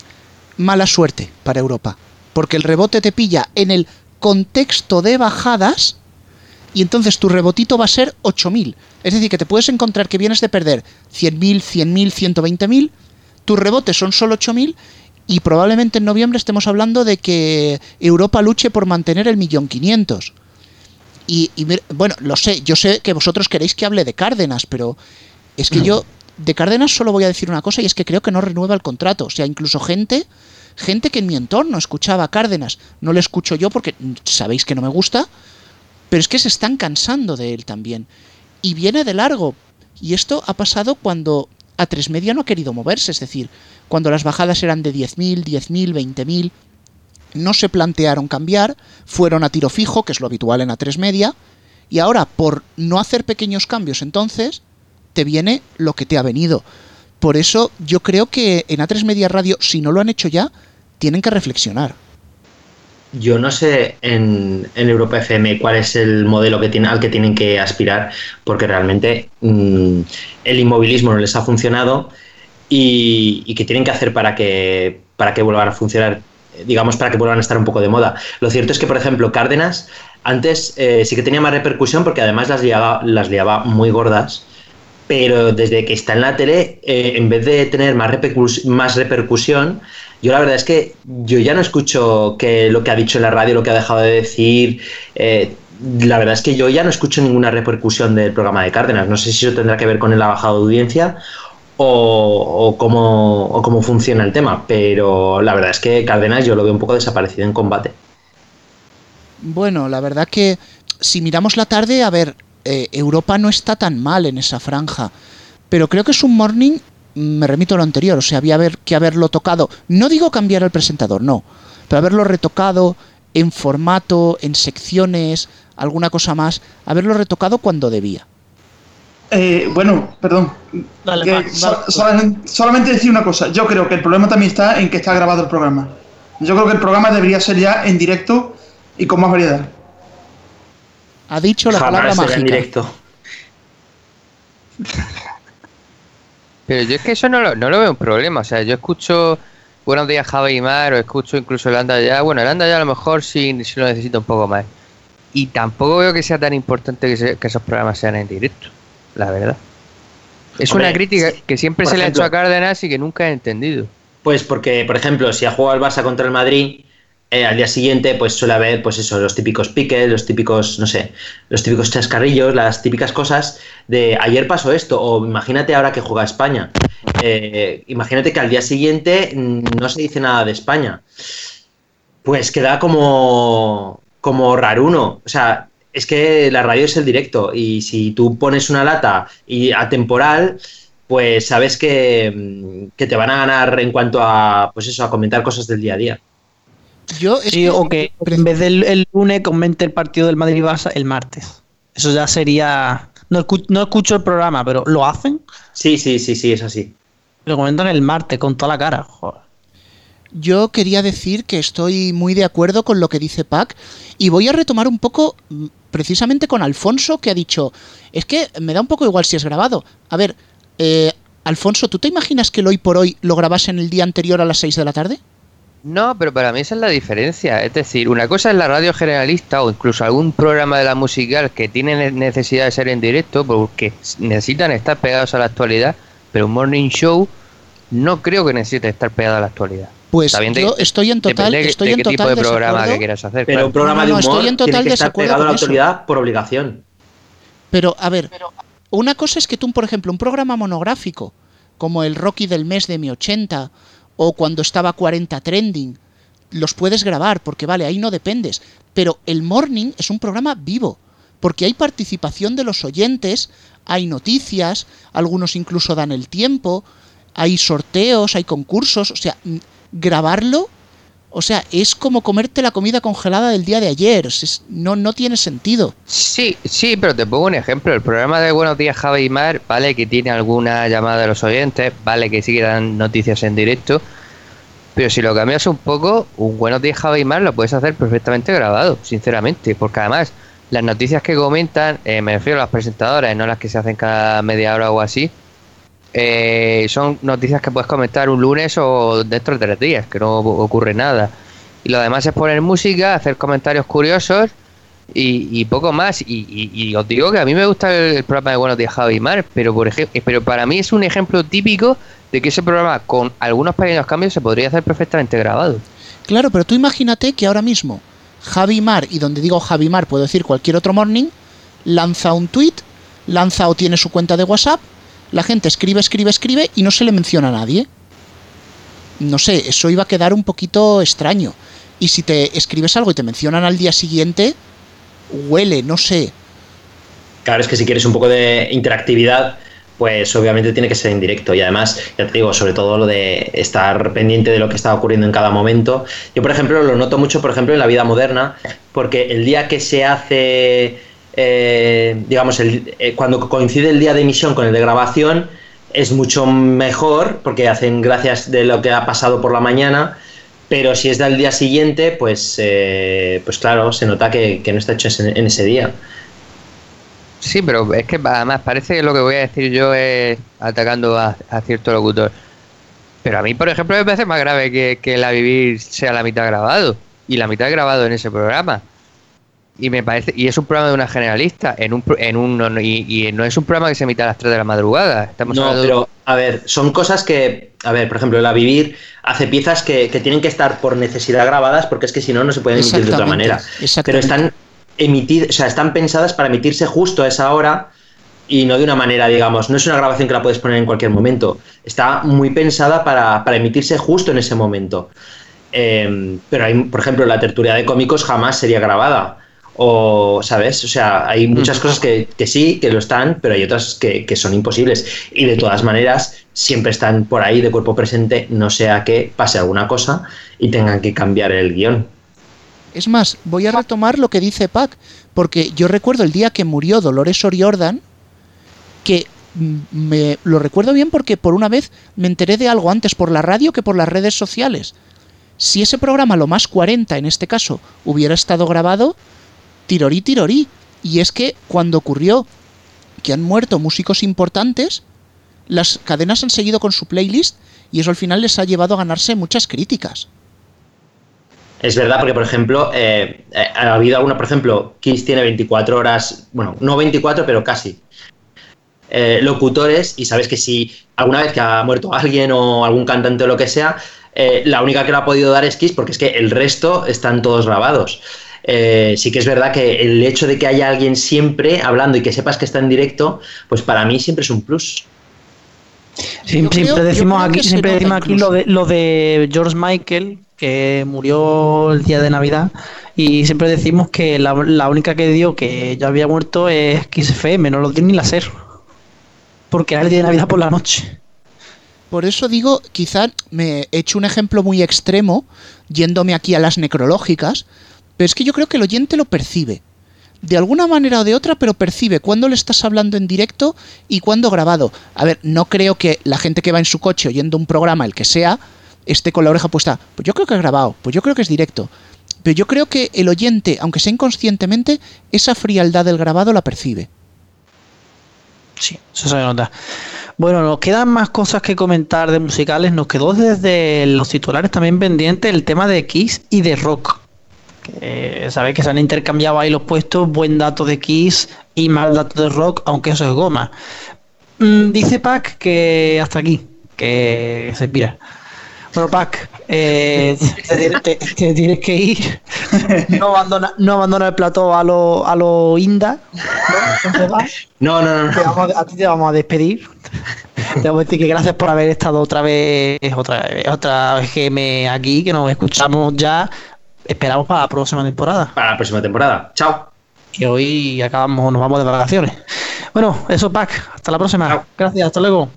mala suerte para Europa, porque el rebote te pilla en el contexto de bajadas y entonces tu rebotito va a ser 8.000. Es decir, que te puedes encontrar que vienes de perder 100.000, 100.000, 120.000, tus rebotes son solo 8.000 y probablemente en noviembre estemos hablando de que Europa luche por mantener el millón quinientos. Y, bueno, lo sé, yo sé que vosotros queréis que hable de Cárdenas, pero es que yo de Cárdenas solo voy a decir una cosa y es que creo que no renueva el contrato. O sea, incluso gente, gente que en mi entorno escuchaba a Cárdenas, no le escucho yo porque sabéis que no me gusta, pero es que se están cansando de él también. Y viene de largo. Y esto ha pasado cuando a tres media no ha querido moverse, es decir, cuando las bajadas eran de 10.000, 10.000, 20.000, no se plantearon cambiar, fueron a tiro fijo, que es lo habitual en A3 media, y ahora por no hacer pequeños cambios entonces, te viene lo que te ha venido. Por eso yo creo que en A3 Media Radio, si no lo han hecho ya, tienen que reflexionar. yo no sé en, Europa FM cuál es el modelo que tiene, al que tienen que aspirar, porque realmente mm, el inmovilismo no les ha funcionado y, y qué tienen que hacer para que, para que vuelvan a funcionar, digamos, para que vuelvan a estar un poco de moda. Lo cierto es que, por ejemplo, Cárdenas antes eh, sí que tenía más repercusión porque además las liaba, muy gordas pero desde que está en la tele, eh, en vez de tener más, más repercusión, yo la verdad es que yo ya no escucho que lo que ha dicho en la radio, lo que ha dejado de decir. Eh, la verdad es que yo ya no escucho ninguna repercusión del programa de Cárdenas. No sé si eso tendrá que ver con la bajada de audiencia o, cómo, o cómo funciona el tema, pero la verdad es que Cárdenas yo lo veo un poco desaparecido en combate. Bueno, la verdad que si miramos la tarde, a ver, eh, Europa no está tan mal en esa franja. Pero creo que es un morning, me remito a lo anterior, o sea, había que haberlo tocado. No digo cambiar el presentador, no, pero haberlo retocado en formato, en secciones, alguna cosa más, haberlo retocado cuando debía. Eh, bueno, perdón. solamente decir una cosa. Yo creo que el problema también está en que está grabado el programa. Yo creo que el programa debería ser ya en directo y con más variedad. Ha dicho la palabra mágica. en directo. Pero yo es que eso no lo, no lo veo un problema. O sea, yo escucho Buenos días Javi y Mar o escucho incluso el Anda ya. Bueno, el Anda ya a lo mejor sí, lo necesito un poco más. Y tampoco veo que sea tan importante que, esos programas sean en directo, la verdad. Es una crítica que siempre se le ha hecho a Cárdenas y que nunca he entendido. Pues porque, por ejemplo, si ha jugado el Barça contra el Madrid, eh, al día siguiente pues suele haber pues eso, los típicos piques, los típicos, no sé, los típicos chascarrillos, las típicas cosas de ayer pasó esto, o imagínate ahora que juega España. Eh, imagínate que al día siguiente no se dice nada de España. Pues queda como, como raruno. O sea, es que la radio es el directo y si tú pones una lata y atemporal, pues sabes que, que te van a ganar en cuanto a, pues eso, a comentar cosas del día a día. Yo sí, o que en vez del lunes comente el partido del Madrid Barça el martes. Eso ya sería. No, escucho, el programa, pero ¿lo hacen? Sí, sí, sí, sí, es así. Lo comentan el martes con toda la cara. Yo quería decir que estoy muy de acuerdo con lo que dice Pac y voy a retomar un poco mm, precisamente con Alfonso que ha dicho, es que me da un poco igual si es grabado. A ver, eh, Alfonso, ¿tú te imaginas que el hoy por hoy lo grabase en el día anterior a las 6 de la tarde? No, pero para mí esa es la diferencia. Es decir, una cosa es la radio generalista o incluso algún programa de la musical que tiene necesidad de ser en directo porque necesitan estar pegados a la actualidad, pero un morning show no creo que necesite estar pegado a la actualidad. Pues yo estoy en total, estoy en total tipo de programa que quieras hacer. Pero un programa de humor estoy en total tiene que estar pegado a la actualidad por obligación. Pero a ver, una cosa es que tú, por ejemplo, un programa monográfico como el Rocky del mes de mi 80 o cuando estaba 40 trending. Los puedes grabar porque vale, ahí no dependes. Pero el morning es un programa vivo, porque hay participación de los oyentes, hay noticias, algunos incluso dan el tiempo, hay sorteos, hay concursos, o sea, grabarlo, o sea, es como comerte la comida congelada del día de ayer, no, no tiene sentido. Sí, sí, pero te pongo un ejemplo, el programa de Buenos Días Javi y Mar, vale que tiene alguna llamada de los oyentes, vale que sí que dan noticias en directo, pero si lo cambias un poco, un Buenos Días Javi y Mar lo puedes hacer perfectamente grabado, sinceramente, porque además las noticias que comentan, eh, me refiero a las presentadoras, no las que se hacen cada media hora o así, eh, son noticias que puedes comentar un lunes o dentro de tres días, que no ocurre nada. Y lo demás es poner música, hacer comentarios curiosos y, poco más. Y, os digo que a mí me gusta el, programa de Buenos Días Javi Mar, pero, por ejemplo, pero para mí es un ejemplo típico de que ese programa con algunos pequeños cambios se podría hacer perfectamente grabado. Claro, pero tú imagínate que ahora mismo Javi Mar, y donde digo Javi Mar puedo decir cualquier otro morning, lanza un tweet, lanza o tiene su cuenta de WhatsApp la gente escribe, escribe, escribe y no se le menciona a nadie. No sé, eso iba a quedar un poquito extraño. Y si te escribes algo y te mencionan al día siguiente, huele, no sé. Claro, es que si quieres un poco de interactividad, pues obviamente tiene que ser en directo. Y además, ya te digo, sobre todo lo de estar pendiente de lo que está ocurriendo en cada momento. Yo, por ejemplo, lo noto mucho, por ejemplo, en la vida moderna, porque el día que se hace eh, digamos, el, eh, cuando coincide el día de emisión con el de grabación, es mucho mejor, porque hacen gracias de lo que ha pasado por la mañana, Pero si es del día siguiente, pues, eh, pues claro, se nota que, no está hecho en ese día. Sí, pero es que además parece que lo que voy a decir yo es atacando a, cierto locutor. Pero a mí, por ejemplo, me parece más grave que, que la vivir sea la mitad grabado y la mitad grabado en ese programa. Y me parece y es un programa de una generalista en un en un y, no es un programa que se emite a las 3 de la madrugada. Estamos no, pero a ver, son cosas que a ver, por ejemplo, la Vivir hace piezas que, que tienen que estar por necesidad grabadas porque es que si no no se pueden emitir de otra manera. Pero están emitidas, o sea, están pensadas para emitirse justo a esa hora y no de una manera, digamos, no es una grabación que la puedes poner en cualquier momento. Está muy pensada para, para emitirse justo en ese momento. Em, pero hay, por ejemplo, la tertulia de cómicos jamás sería grabada. O, ¿sabes? O sea, hay muchas cosas que, sí, que lo están, pero hay otras que, son imposibles. Y de todas maneras, siempre están por ahí de cuerpo presente, no sea que pase alguna cosa y tengan que cambiar el guion. Es más, voy a retomar lo que dice Pac, porque yo recuerdo el día que murió Dolores O'Riordan, que me lo recuerdo bien porque por una vez me enteré de algo antes por la radio que por las redes sociales. Si ese programa, lo más 40 en este caso, hubiera estado grabado, tirorí, tirorí. Y es que cuando ocurrió que han muerto músicos importantes, las cadenas han seguido con su playlist y eso al final les ha llevado a ganarse muchas críticas. Es verdad, porque por ejemplo, eh, eh, ha habido alguna, por ejemplo, Kiss tiene 24 horas, bueno, no 24, pero casi, eh, locutores, y sabes que si alguna vez que ha muerto alguien o algún cantante o lo que sea, la única que lo ha podido dar es Kiss, porque es que el resto están todos grabados. Sí que es verdad que el hecho de que haya alguien siempre hablando y que sepas que está en directo, pues para mí siempre es un plus. siempre, decimos aquí, siempre decimos aquí lo de, lo de George Michael, que murió el día de Navidad y siempre decimos que la, única que dio que ya había muerto es XFM, no lo dio ni la SER, porque era el día de Navidad por la noche. Por eso digo, quizá me he hecho un ejemplo muy extremo, yéndome aquí a las necrológicas, pero es que yo creo que el oyente lo percibe. De alguna manera o de otra, pero percibe cuándo le estás hablando en directo y cuándo grabado. A ver, no creo que la gente que va en su coche oyendo un programa, el que sea, esté con la oreja puesta. Pues yo creo que es grabado, pues yo creo que es directo. Pero yo creo que el oyente, aunque sea inconscientemente, esa frialdad del grabado la percibe. Sí, eso se nota. Bueno, nos quedan más cosas que comentar de musicales. Nos quedó desde los titulares también pendiente el tema de Kiss y de Rock. Sabéis que se han intercambiado ahí los puestos, buen dato de Kiss y mal dato de Rock, aunque eso es goma. Mm, dice Pac que hasta aquí, que se pira. Bueno, Pac, eh, te, tienes que ir. No abandona, no abandona el plato a lo, a lo Inda. ¿no? No, no, no. a ti te vamos a despedir. Te vamos a decir que gracias por haber estado otra vez, otra vez, otra vez GM aquí, que nos escuchamos ya. Esperamos para la próxima temporada. Para la próxima temporada. Chao. Que hoy acabamos, nos vamos de vacaciones. Bueno, eso, Pac. Hasta la próxima. Gracias, hasta luego.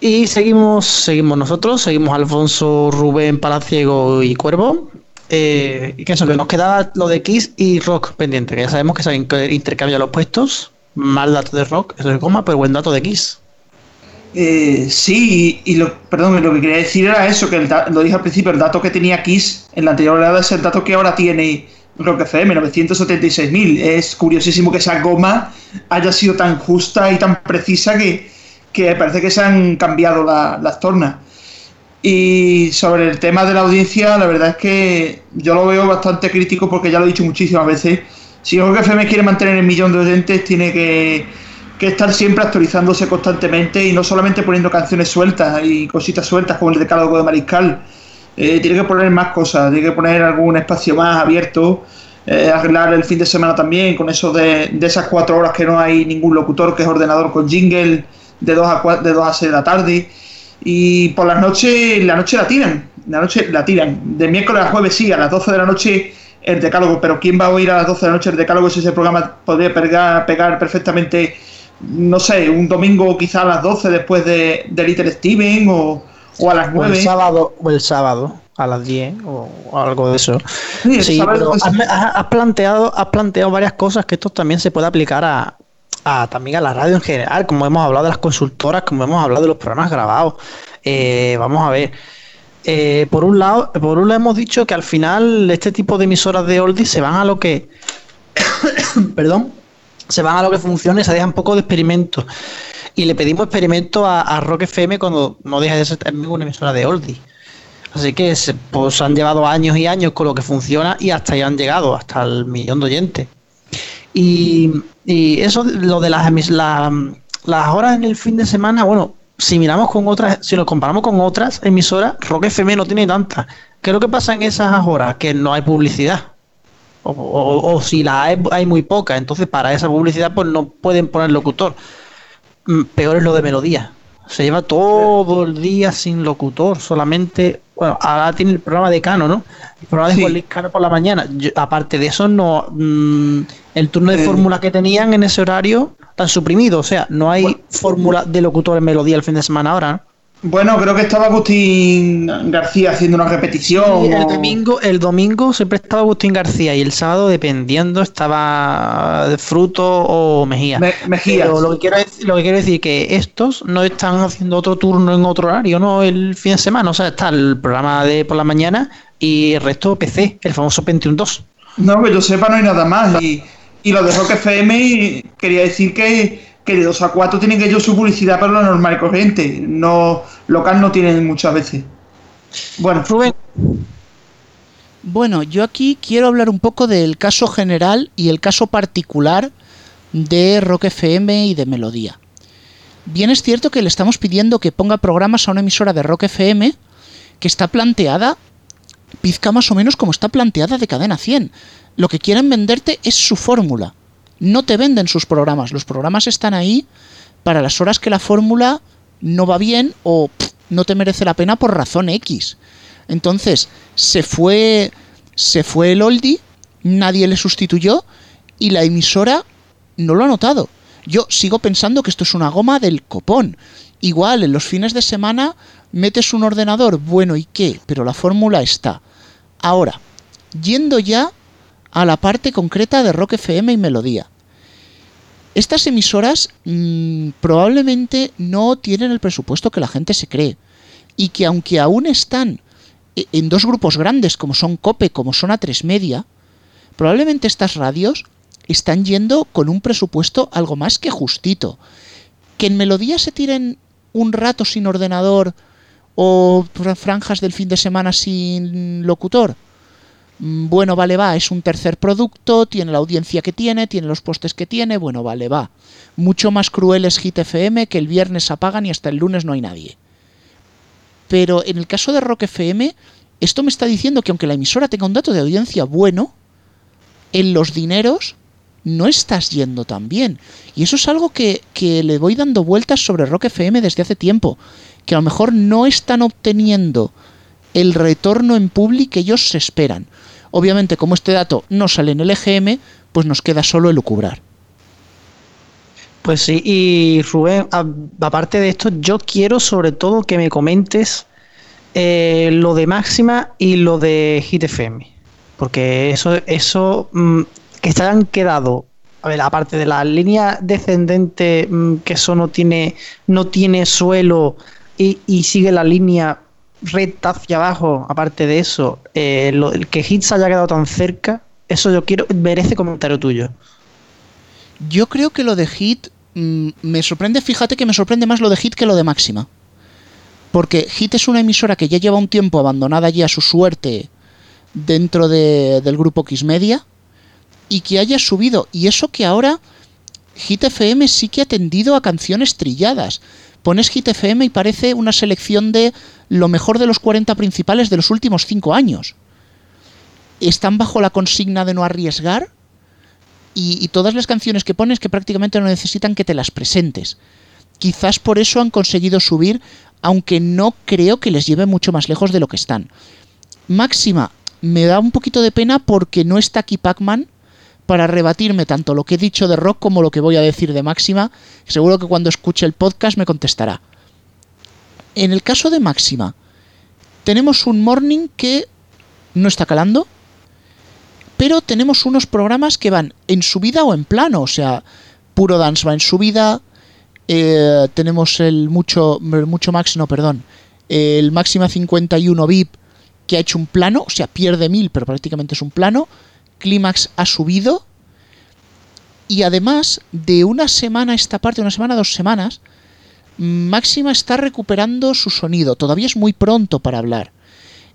Y seguimos, seguimos nosotros, seguimos Alfonso, Rubén, Palaciego y Cuervo. Eh, y que eso, que nos quedaba lo de Kiss y Rock pendiente, que ya sabemos que se han intercambiado los puestos. Mal dato de Rock, eso es coma, pero buen dato de Kiss. Eh, sí, y, lo, perdón, lo que quería decir era eso, que lo dije al principio, el dato que tenía Kiss en la anterior oleada es el dato que ahora tiene Rock FM, 976.000. Es curiosísimo que esa goma haya sido tan justa y tan precisa que, que parece que se han cambiado las tornas. Y sobre el tema de la audiencia, la verdad es que yo lo veo bastante crítico porque ya lo he dicho muchísimas veces. Si que FM quiere mantener el millón de oyentes, tiene que, estar siempre actualizándose constantemente y no solamente poniendo canciones sueltas y cositas sueltas como el decálogo de Mariscal. Eh, tiene que poner más cosas, tiene que poner algún espacio más abierto, eh, arreglar el fin de semana también con eso de, esas cuatro horas que no hay ningún locutor que es ordenador con jingle de 2 a, de 2 a 6 de la tarde. Y por las noches, la noche la tiran, la noche la tiran. De miércoles a jueves sí, a las 12 de la noche el decálogo, pero ¿quién va a oír a las 12 de la noche el decálogo si ese programa podría pegar perfectamente, no sé, un domingo quizá a las 12 después de, de Little Steven o, a las 9? O el sábado, o el sábado a las 10 o, algo de eso. Sí, pero has, planteado, has planteado varias cosas que esto también se puede aplicar a, también a la radio en general, como hemos hablado de las consultoras, como hemos hablado de los programas grabados. Eh, vamos a ver. eh, por un lado, por un lado hemos dicho que al final este tipo de emisoras de oldies se van a lo que, perdón, se van a lo que funcione, se dejan poco de experimento. Y le pedimos experimento a, Rock FM cuando no deja de ser una emisora de oldies. Así que se, pues han llevado años y años con lo que funciona y hasta ahí han llegado, hasta el millón de oyentes. Y, eso, lo de las, las horas en el fin de semana, bueno, si miramos con otras, si nos comparamos con otras emisoras, Rock FM no tiene tantas. ¿Qué es lo que pasa en esas horas? Que no hay publicidad. O, si la hay, hay muy poca, entonces para esa publicidad pues no pueden poner locutor. Mm, peor es lo de melodía. Se lleva todo el día sin locutor, solamente. Bueno, ahora tiene el programa de Cano, ¿no? El programa de Juan Cano por la mañana. aparte de eso, no. Mm, el turno de fórmula que tenían en ese horario están suprimido. O sea, no hay fórmula de locutor en melodía el fin de semana ahora, ¿no? Bueno, creo que estaba Agustín García haciendo una repetición. el, domingo, el domingo siempre estaba Agustín García y el sábado, dependiendo, estaba Fruto o Mejía. Mejía. lo que, quiero decir, lo que quiero decir que estos no están haciendo otro turno en otro horario, ¿no? El fin de semana. O sea, está el programa de por la mañana y el resto PC, el famoso 21.2. No, que yo sepa, no hay nada más. Y, y lo de Rock FM quería decir que que de 2 a 4 tienen que ellos su publicidad para lo normal y corriente. No, local no tienen muchas veces. Bueno, Rubén. Bueno, yo aquí quiero hablar un poco del caso general y el caso particular de Rock FM y de Melodía. Bien es cierto que le estamos pidiendo que ponga programas a una emisora de Rock FM que está planteada, pizca más o menos como está planteada de cadena 100. Lo que quieren venderte es su fórmula no te venden sus programas. Los programas están ahí para las horas que la fórmula no va bien o no te merece la pena por razón X. Entonces, se fue se fue el oldie, nadie le sustituyó y la emisora no lo ha notado. Yo sigo pensando que esto es una goma del copón. Igual en los fines de semana metes un ordenador, bueno, ¿y qué? Pero la fórmula está. Ahora, yendo ya a la parte concreta de Rock FM y Melodía. Estas emisoras mm, probablemente no tienen el presupuesto que la gente se cree y que aunque aún están e, en dos grupos grandes como son Cope, como son A3 Media, probablemente estas radios están yendo con un presupuesto algo más que justito. Que en Melodía se tiren un rato sin ordenador o franjas del fin de semana sin locutor, bueno, vale, va, es un tercer producto, tiene la audiencia que tiene, tiene los postes que tiene, bueno, vale, va. Mucho más cruel es Hit FM, que el viernes apagan y hasta el lunes no hay nadie. Pero en el caso de Rock FM, esto me está diciendo que aunque la emisora tenga un dato de audiencia bueno, en los dineros no estás yendo tan bien. Y eso es algo que, que le voy dando vueltas sobre Rock FM desde hace tiempo, que a lo mejor no están obteniendo el retorno en público que ellos se esperan. Obviamente, como este dato no sale en el EGM, pues nos queda solo elucubrar. Pues sí, y Rubén, aparte de esto, yo quiero sobre todo que me comentes eh, lo de Máxima y lo de Hit FM. Porque eso, eso mm, que se han quedado, a ver, aparte de la línea descendente, mm, que eso no tiene, no tiene suelo y, y sigue la línea recta hacia abajo, aparte de eso, eh, el que Hits haya quedado tan cerca, eso yo quiero, merece comentario tuyo. Yo creo que lo de Hit mm, me sorprende, fíjate que me sorprende más lo de Hit que lo de Máxima. Porque Hit es una emisora que ya lleva un tiempo abandonada ya a su suerte dentro del grupo X Media y que haya subido. Y eso que ahora Hit FM sí que ha tendido a canciones trilladas. Pones Hit FM y parece una selección de lo mejor de los 40 principales de los últimos 5 años. Están bajo la consigna de no arriesgar y, todas las canciones que pones que prácticamente no necesitan que te las presentes. Quizás por eso han conseguido subir, aunque no creo que les lleve mucho más lejos de lo que están. Máxima, me da un poquito de pena porque no está aquí Pac-Man para rebatirme tanto lo que he dicho de rock como lo que voy a decir de Máxima. Seguro que cuando escuche el podcast me contestará. En el caso de Máxima, tenemos un morning que no está calando, pero tenemos unos programas que van en subida o en plano, o sea, Puro Dance va en subida, eh, tenemos el mucho, mucho Max, no, perdón, el Máxima 51 VIP que ha hecho un plano, o sea, pierde 1000, pero prácticamente es un plano. Clímax ha subido. Y además, de una semana a esta parte, una semana, dos semanas, Máxima está recuperando su sonido. Todavía es muy pronto para hablar.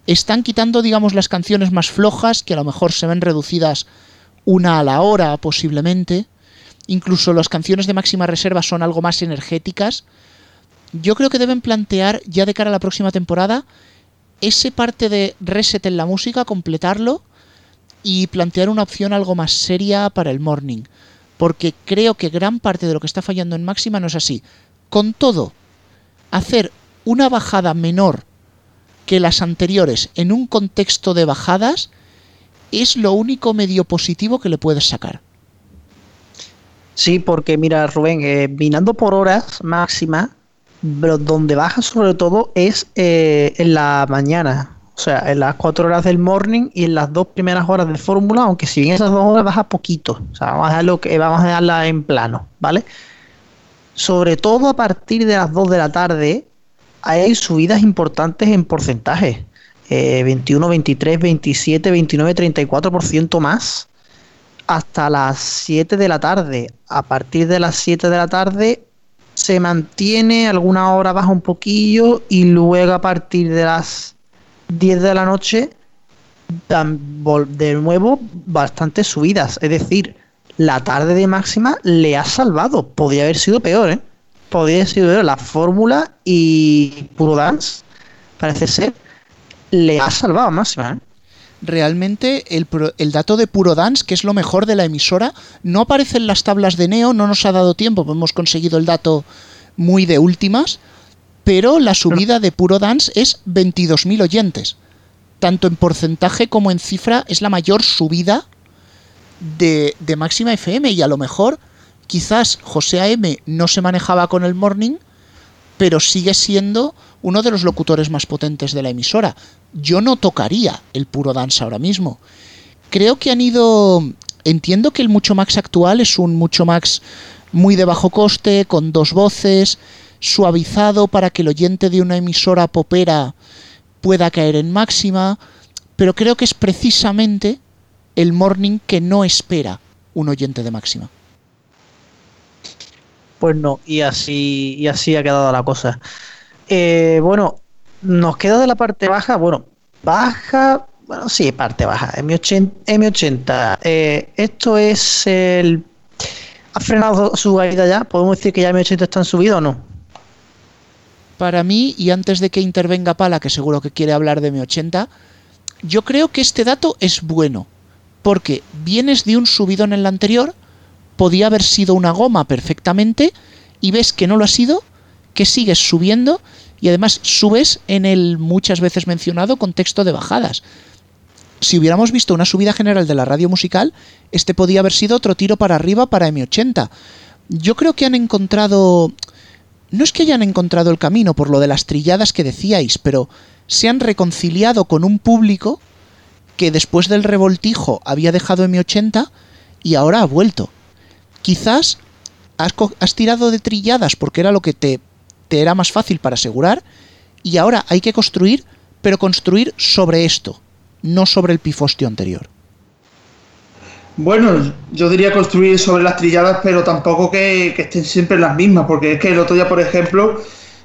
Están quitando, digamos, las canciones más flojas, que a lo mejor se ven reducidas una a la hora, posiblemente. Incluso las canciones de máxima reserva son algo más energéticas. Yo creo que deben plantear, ya de cara a la próxima temporada, ese parte de reset en la música, completarlo y plantear una opción algo más seria para el morning. Porque creo que gran parte de lo que está fallando en máxima no es así. Con todo, hacer una bajada menor que las anteriores en un contexto de bajadas es lo único medio positivo que le puedes sacar. Sí, porque mira, Rubén, eh, vinando por horas máxima, donde baja sobre todo es eh, en la mañana. O sea, en las cuatro horas del morning y en las dos primeras horas de fórmula, aunque si bien esas dos horas baja poquito. O sea, vamos a dejarlo que vamos a dejarla en plano, ¿vale? Sobre todo a partir de las 2 de la tarde hay subidas importantes en porcentaje. 21, 23, 27, 29, 34% más hasta las 7 de la tarde. A partir de las 7 de la tarde se mantiene, alguna hora baja un poquillo y luego a partir de las 10 de la noche de nuevo bastantes subidas. Es decir, la tarde de máxima le ha salvado. Podría haber sido peor, ¿eh? Podría haber sido peor. La fórmula y Puro Dance parece ser le ha salvado a máxima, ¿eh? realmente el, el, dato de Puro Dance, que es lo mejor de la emisora, no aparece en las tablas de Neo, no nos ha dado tiempo, hemos conseguido el dato muy de últimas, pero la subida de Puro Dance es 22.000 oyentes. Tanto en porcentaje como en cifra es la mayor subida de, de Máxima FM y a lo mejor quizás José AM no se manejaba con el morning, pero sigue siendo uno de los locutores más potentes de la emisora. Yo no tocaría el puro dance ahora mismo. Creo que han ido... Entiendo que el Mucho Max actual es un Mucho Max muy de bajo coste, con dos voces, suavizado para que el oyente de una emisora popera pueda caer en máxima, pero creo que es precisamente el morning que no espera un oyente de máxima. Pues no, y así, y así ha quedado la cosa. Eh, bueno, nos queda de la parte baja, bueno, baja, bueno, sí, parte baja, M80. M80 eh, esto es el... ¿Ha frenado su caída ya? ¿Podemos decir que ya M80 está en subida o no? Para mí, y antes de que intervenga Pala, que seguro que quiere hablar de M80, yo creo que este dato es bueno, porque vienes de un subido en el anterior, podía haber sido una goma perfectamente, y ves que no lo ha sido, que sigues subiendo y además subes en el muchas veces mencionado contexto de bajadas. Si hubiéramos visto una subida general de la radio musical, este podía haber sido otro tiro para arriba para M80. Yo creo que han encontrado... No es que hayan encontrado el camino por lo de las trilladas que decíais, pero se han reconciliado con un público que después del revoltijo había dejado M80 y ahora ha vuelto. Quizás has, tirado de trilladas porque era lo que te era más fácil para asegurar y ahora hay que construir, pero construir sobre esto, no sobre el pifostio anterior. Bueno, yo diría construir sobre las trilladas, pero tampoco que, estén siempre las mismas, porque es que el otro día, por ejemplo,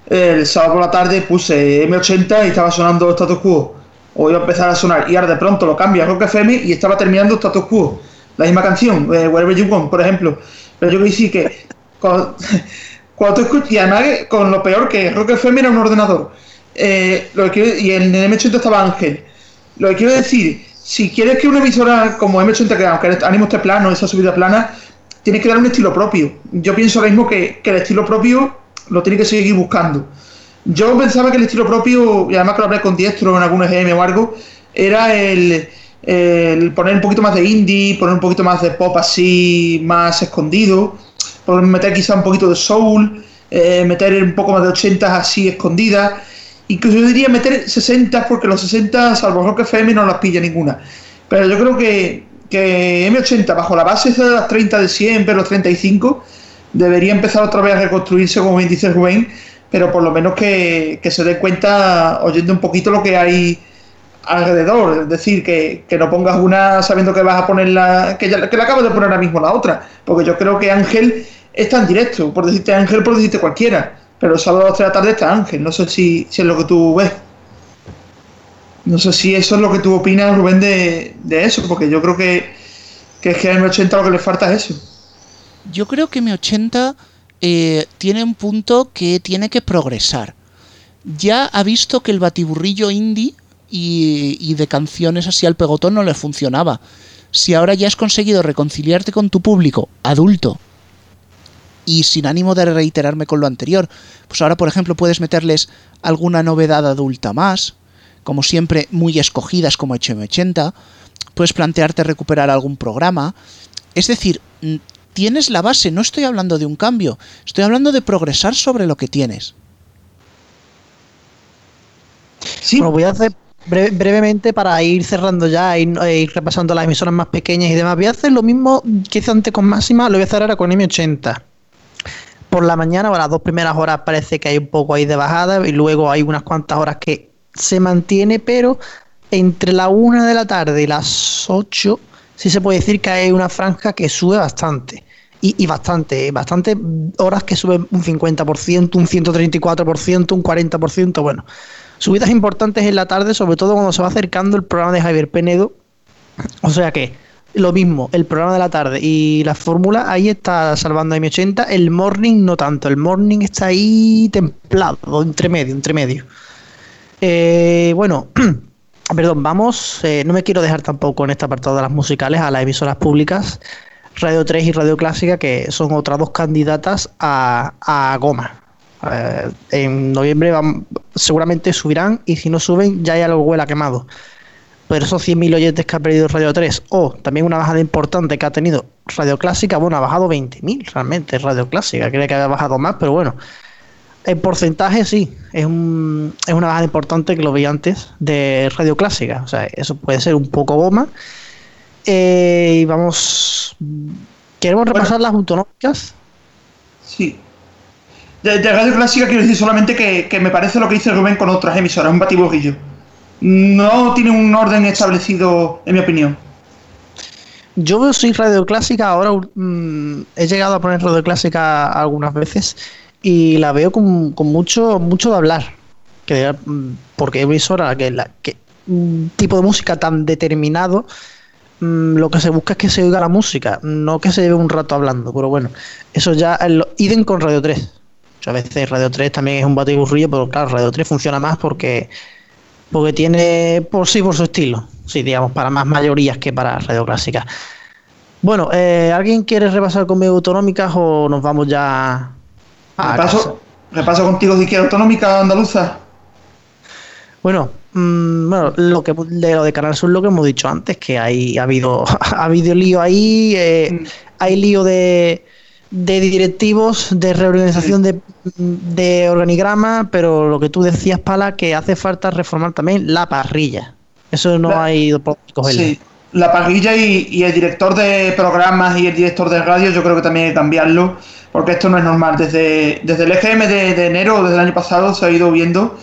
el sábado por la tarde puse M80 y estaba sonando Status Quo, o iba a empezar a sonar, y ahora de pronto lo cambia a Rock FM y estaba terminando Status Quo, la misma canción, eh, Wherever You Want, por ejemplo. Pero yo que sí que Cuando tú y además con lo peor que Rock FM era un ordenador. Eh, que y en el M80 estaba Ángel. Lo que quiero decir, si quieres que una emisora como M80, que aunque el ánimo esté plano, esa subida plana, tiene que dar un estilo propio. Yo pienso ahora mismo que, el estilo propio lo tiene que seguir buscando. Yo pensaba que el estilo propio, y además que lo hablé con Diestro en algún EGM o algo, era el, poner un poquito más de indie, poner un poquito más de pop así, más escondido meter quizá un poquito de soul, eh, meter un poco más de 80 así escondidas. Incluso yo diría meter 60 porque los 60, salvo Rock FM, no las pilla ninguna. Pero yo creo que, que M80, bajo la base de las 30 de siempre, los 35, debería empezar otra vez a reconstruirse, como bien dice Rubén, pero por lo menos que, se dé cuenta oyendo un poquito lo que hay alrededor, es decir, que, no pongas una sabiendo que vas a ponerla, que, que la acabas de poner ahora mismo la otra, porque yo creo que Ángel está en directo, por decirte Ángel, por decirte cualquiera, pero el sábado a las 3 de la tarde está Ángel, no sé si, si es lo que tú ves. No sé si eso es lo que tú opinas, Rubén, de, eso, porque yo creo que, que es que a M80 lo que le falta es eso. Yo creo que M80 eh, tiene un punto que tiene que progresar. Ya ha visto que el batiburrillo indie y, y de canciones así al pegotón no le funcionaba. Si ahora ya has conseguido reconciliarte con tu público adulto y sin ánimo de reiterarme con lo anterior, pues ahora por ejemplo puedes meterles alguna novedad adulta más, como siempre muy escogidas como HM80, puedes plantearte recuperar algún programa, es decir, tienes la base, no estoy hablando de un cambio, estoy hablando de progresar sobre lo que tienes. Sí. Bueno, voy a hacer brevemente para ir cerrando ya e ir, repasando las emisoras más pequeñas y demás. Voy a hacer lo mismo que hice antes con Máxima, lo voy a hacer ahora con M80. Por la mañana, o las dos primeras horas parece que hay un poco ahí de bajada y luego hay unas cuantas horas que se mantiene, pero entre la 1 de la tarde y las 8 sí se puede decir que hay una franja que sube bastante. Y, bastante, bastante horas que suben un 50%, un 134%, un 40%, bueno. Subidas importantes en la tarde, sobre todo cuando se va acercando el programa de Javier Penedo. O sea que, lo mismo, el programa de la tarde y la fórmula, ahí está salvando a mi 80. El morning no tanto, el morning está ahí templado, entre medio, entre medio. Eh, bueno, perdón, vamos, eh, no me quiero dejar tampoco en este apartado de las musicales a las emisoras públicas, Radio 3 y Radio Clásica, que son otras dos candidatas a, Goma. Eh, en noviembre seguramente subirán y si no suben ya hay algo huela quemado. Pero esos 100.000 oyentes que ha perdido Radio 3 o también una bajada importante que ha tenido Radio Clásica, bueno, ha bajado 20.000 realmente Radio Clásica, creía que había bajado más, pero bueno, en porcentaje sí, es, un, es una bajada importante que lo vi antes de radio clásica. O sea, eso puede ser un poco goma. Eh, y vamos. ¿Queremos repasar las autonómicas? Sí. De, radio clásica quiero decir solamente que, me parece lo que dice Rubén con otras emisoras, un batiburrillo. No tiene un orden establecido, en mi opinión. Yo soy radio clásica, ahora mm, he llegado a poner radio clásica algunas veces y la veo con, mucho, mucho de hablar. Que, mm, porque emisora que, la, que un tipo de música tan determinado, mm, lo que se busca es que se oiga la música, no que se lleve un rato hablando. Pero bueno, eso ya lo, idem con Radio 3. a veces Radio 3 también es un batiburrillo, pero claro, Radio 3 funciona más porque porque tiene por sí por su estilo. Sí, digamos, para más mayorías que para Radio Clásica. Bueno, eh, ¿alguien quiere repasar conmigo autonómicas o nos vamos ya Ah, repaso, repaso contigo de izquierda autonómica andaluza. Bueno, mm, bueno, lo que de lo de Canal Sur lo que hemos dicho antes, que hay ha habido ha habido lío ahí, eh, mm. hay lío de, de directivos, de reorganización de, de, organigrama, pero lo que tú decías, Pala, que hace falta reformar también la parrilla. Eso no ha ido por Sí, la parrilla y, y, el director de programas y el director de radio, yo creo que también hay que cambiarlo porque esto no es normal. Desde, desde el EGM de, enero, desde el año pasado, se ha ido viendo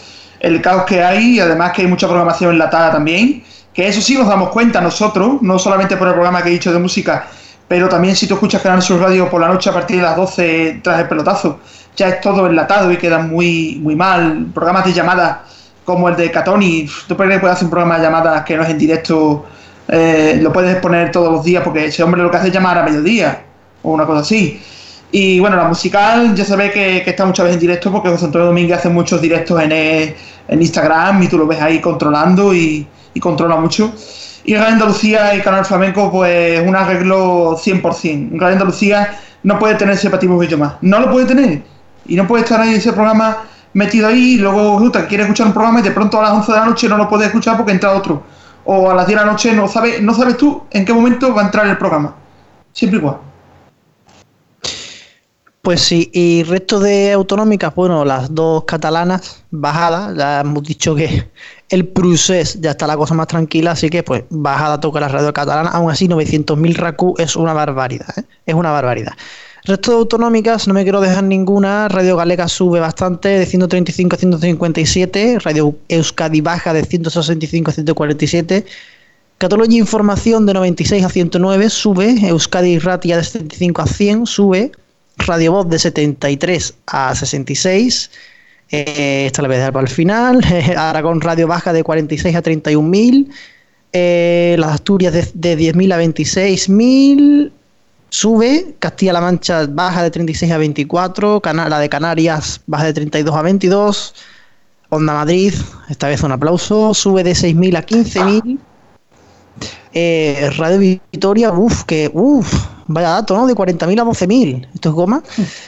el caos que hay y además que hay mucha programación enlatada también. Que eso sí nos damos cuenta nosotros, no solamente por el programa que he dicho de música, pero también si tú escuchas Canal Sur Radio por la noche a partir de las 12 tras el pelotazo, ya es todo enlatado y queda muy, muy mal. Programas de llamadas como el de Catoni, tú puedes hacer un programa de llamadas que no es en directo, eh, lo puedes poner todos los días porque ese hombre lo que hace es llamar a mediodía o una cosa así. Y bueno, la musical ya se ve que, está muchas veces en directo porque José Antonio Domínguez hace muchos directos en, eh, en Instagram y tú lo ves ahí controlando y, controla mucho. Y Radio Andalucía y Canal Flamenco, pues un arreglo 100%. Radio Andalucía no puede tener ese mucho más. No lo puede tener. Y no puede estar ahí ese programa metido ahí y luego resulta quiere escuchar un programa y de pronto a las 11 de la noche no lo puede escuchar porque entra otro. O a las 10 de la noche no, sabe, no sabes tú en qué momento va a entrar el programa. Siempre igual. Pues sí, y resto de autonómicas, bueno, las dos catalanas bajadas, ya hemos dicho que el Prusés ya está la cosa más tranquila, así que pues bajada toca la radio catalana, aún así 900.000 RACU es una barbaridad, ¿eh? es una barbaridad. Resto de autonómicas, no me quiero dejar ninguna. Radio Galega sube bastante, de 135 a 157. Radio Euskadi baja de 165 a 147. Cataluña Información de 96 a 109 sube. Euskadi Ratia de 75 a 100 sube. Radio Voz de 73 a 66. Eh, esta la voy a dejar para el final. Aragón Radio baja de 46 a 31.000. Eh, las Asturias de, de 10.000 a 26.000 sube, Castilla-La Mancha baja de 36 a 24, la de Canarias baja de 32 a 22, Onda Madrid, esta vez un aplauso, sube de 6.000 a 15.000. Eh, Radio Victoria, uff, que uff, vaya dato, ¿no? De 40.000 a 12.000, esto es goma.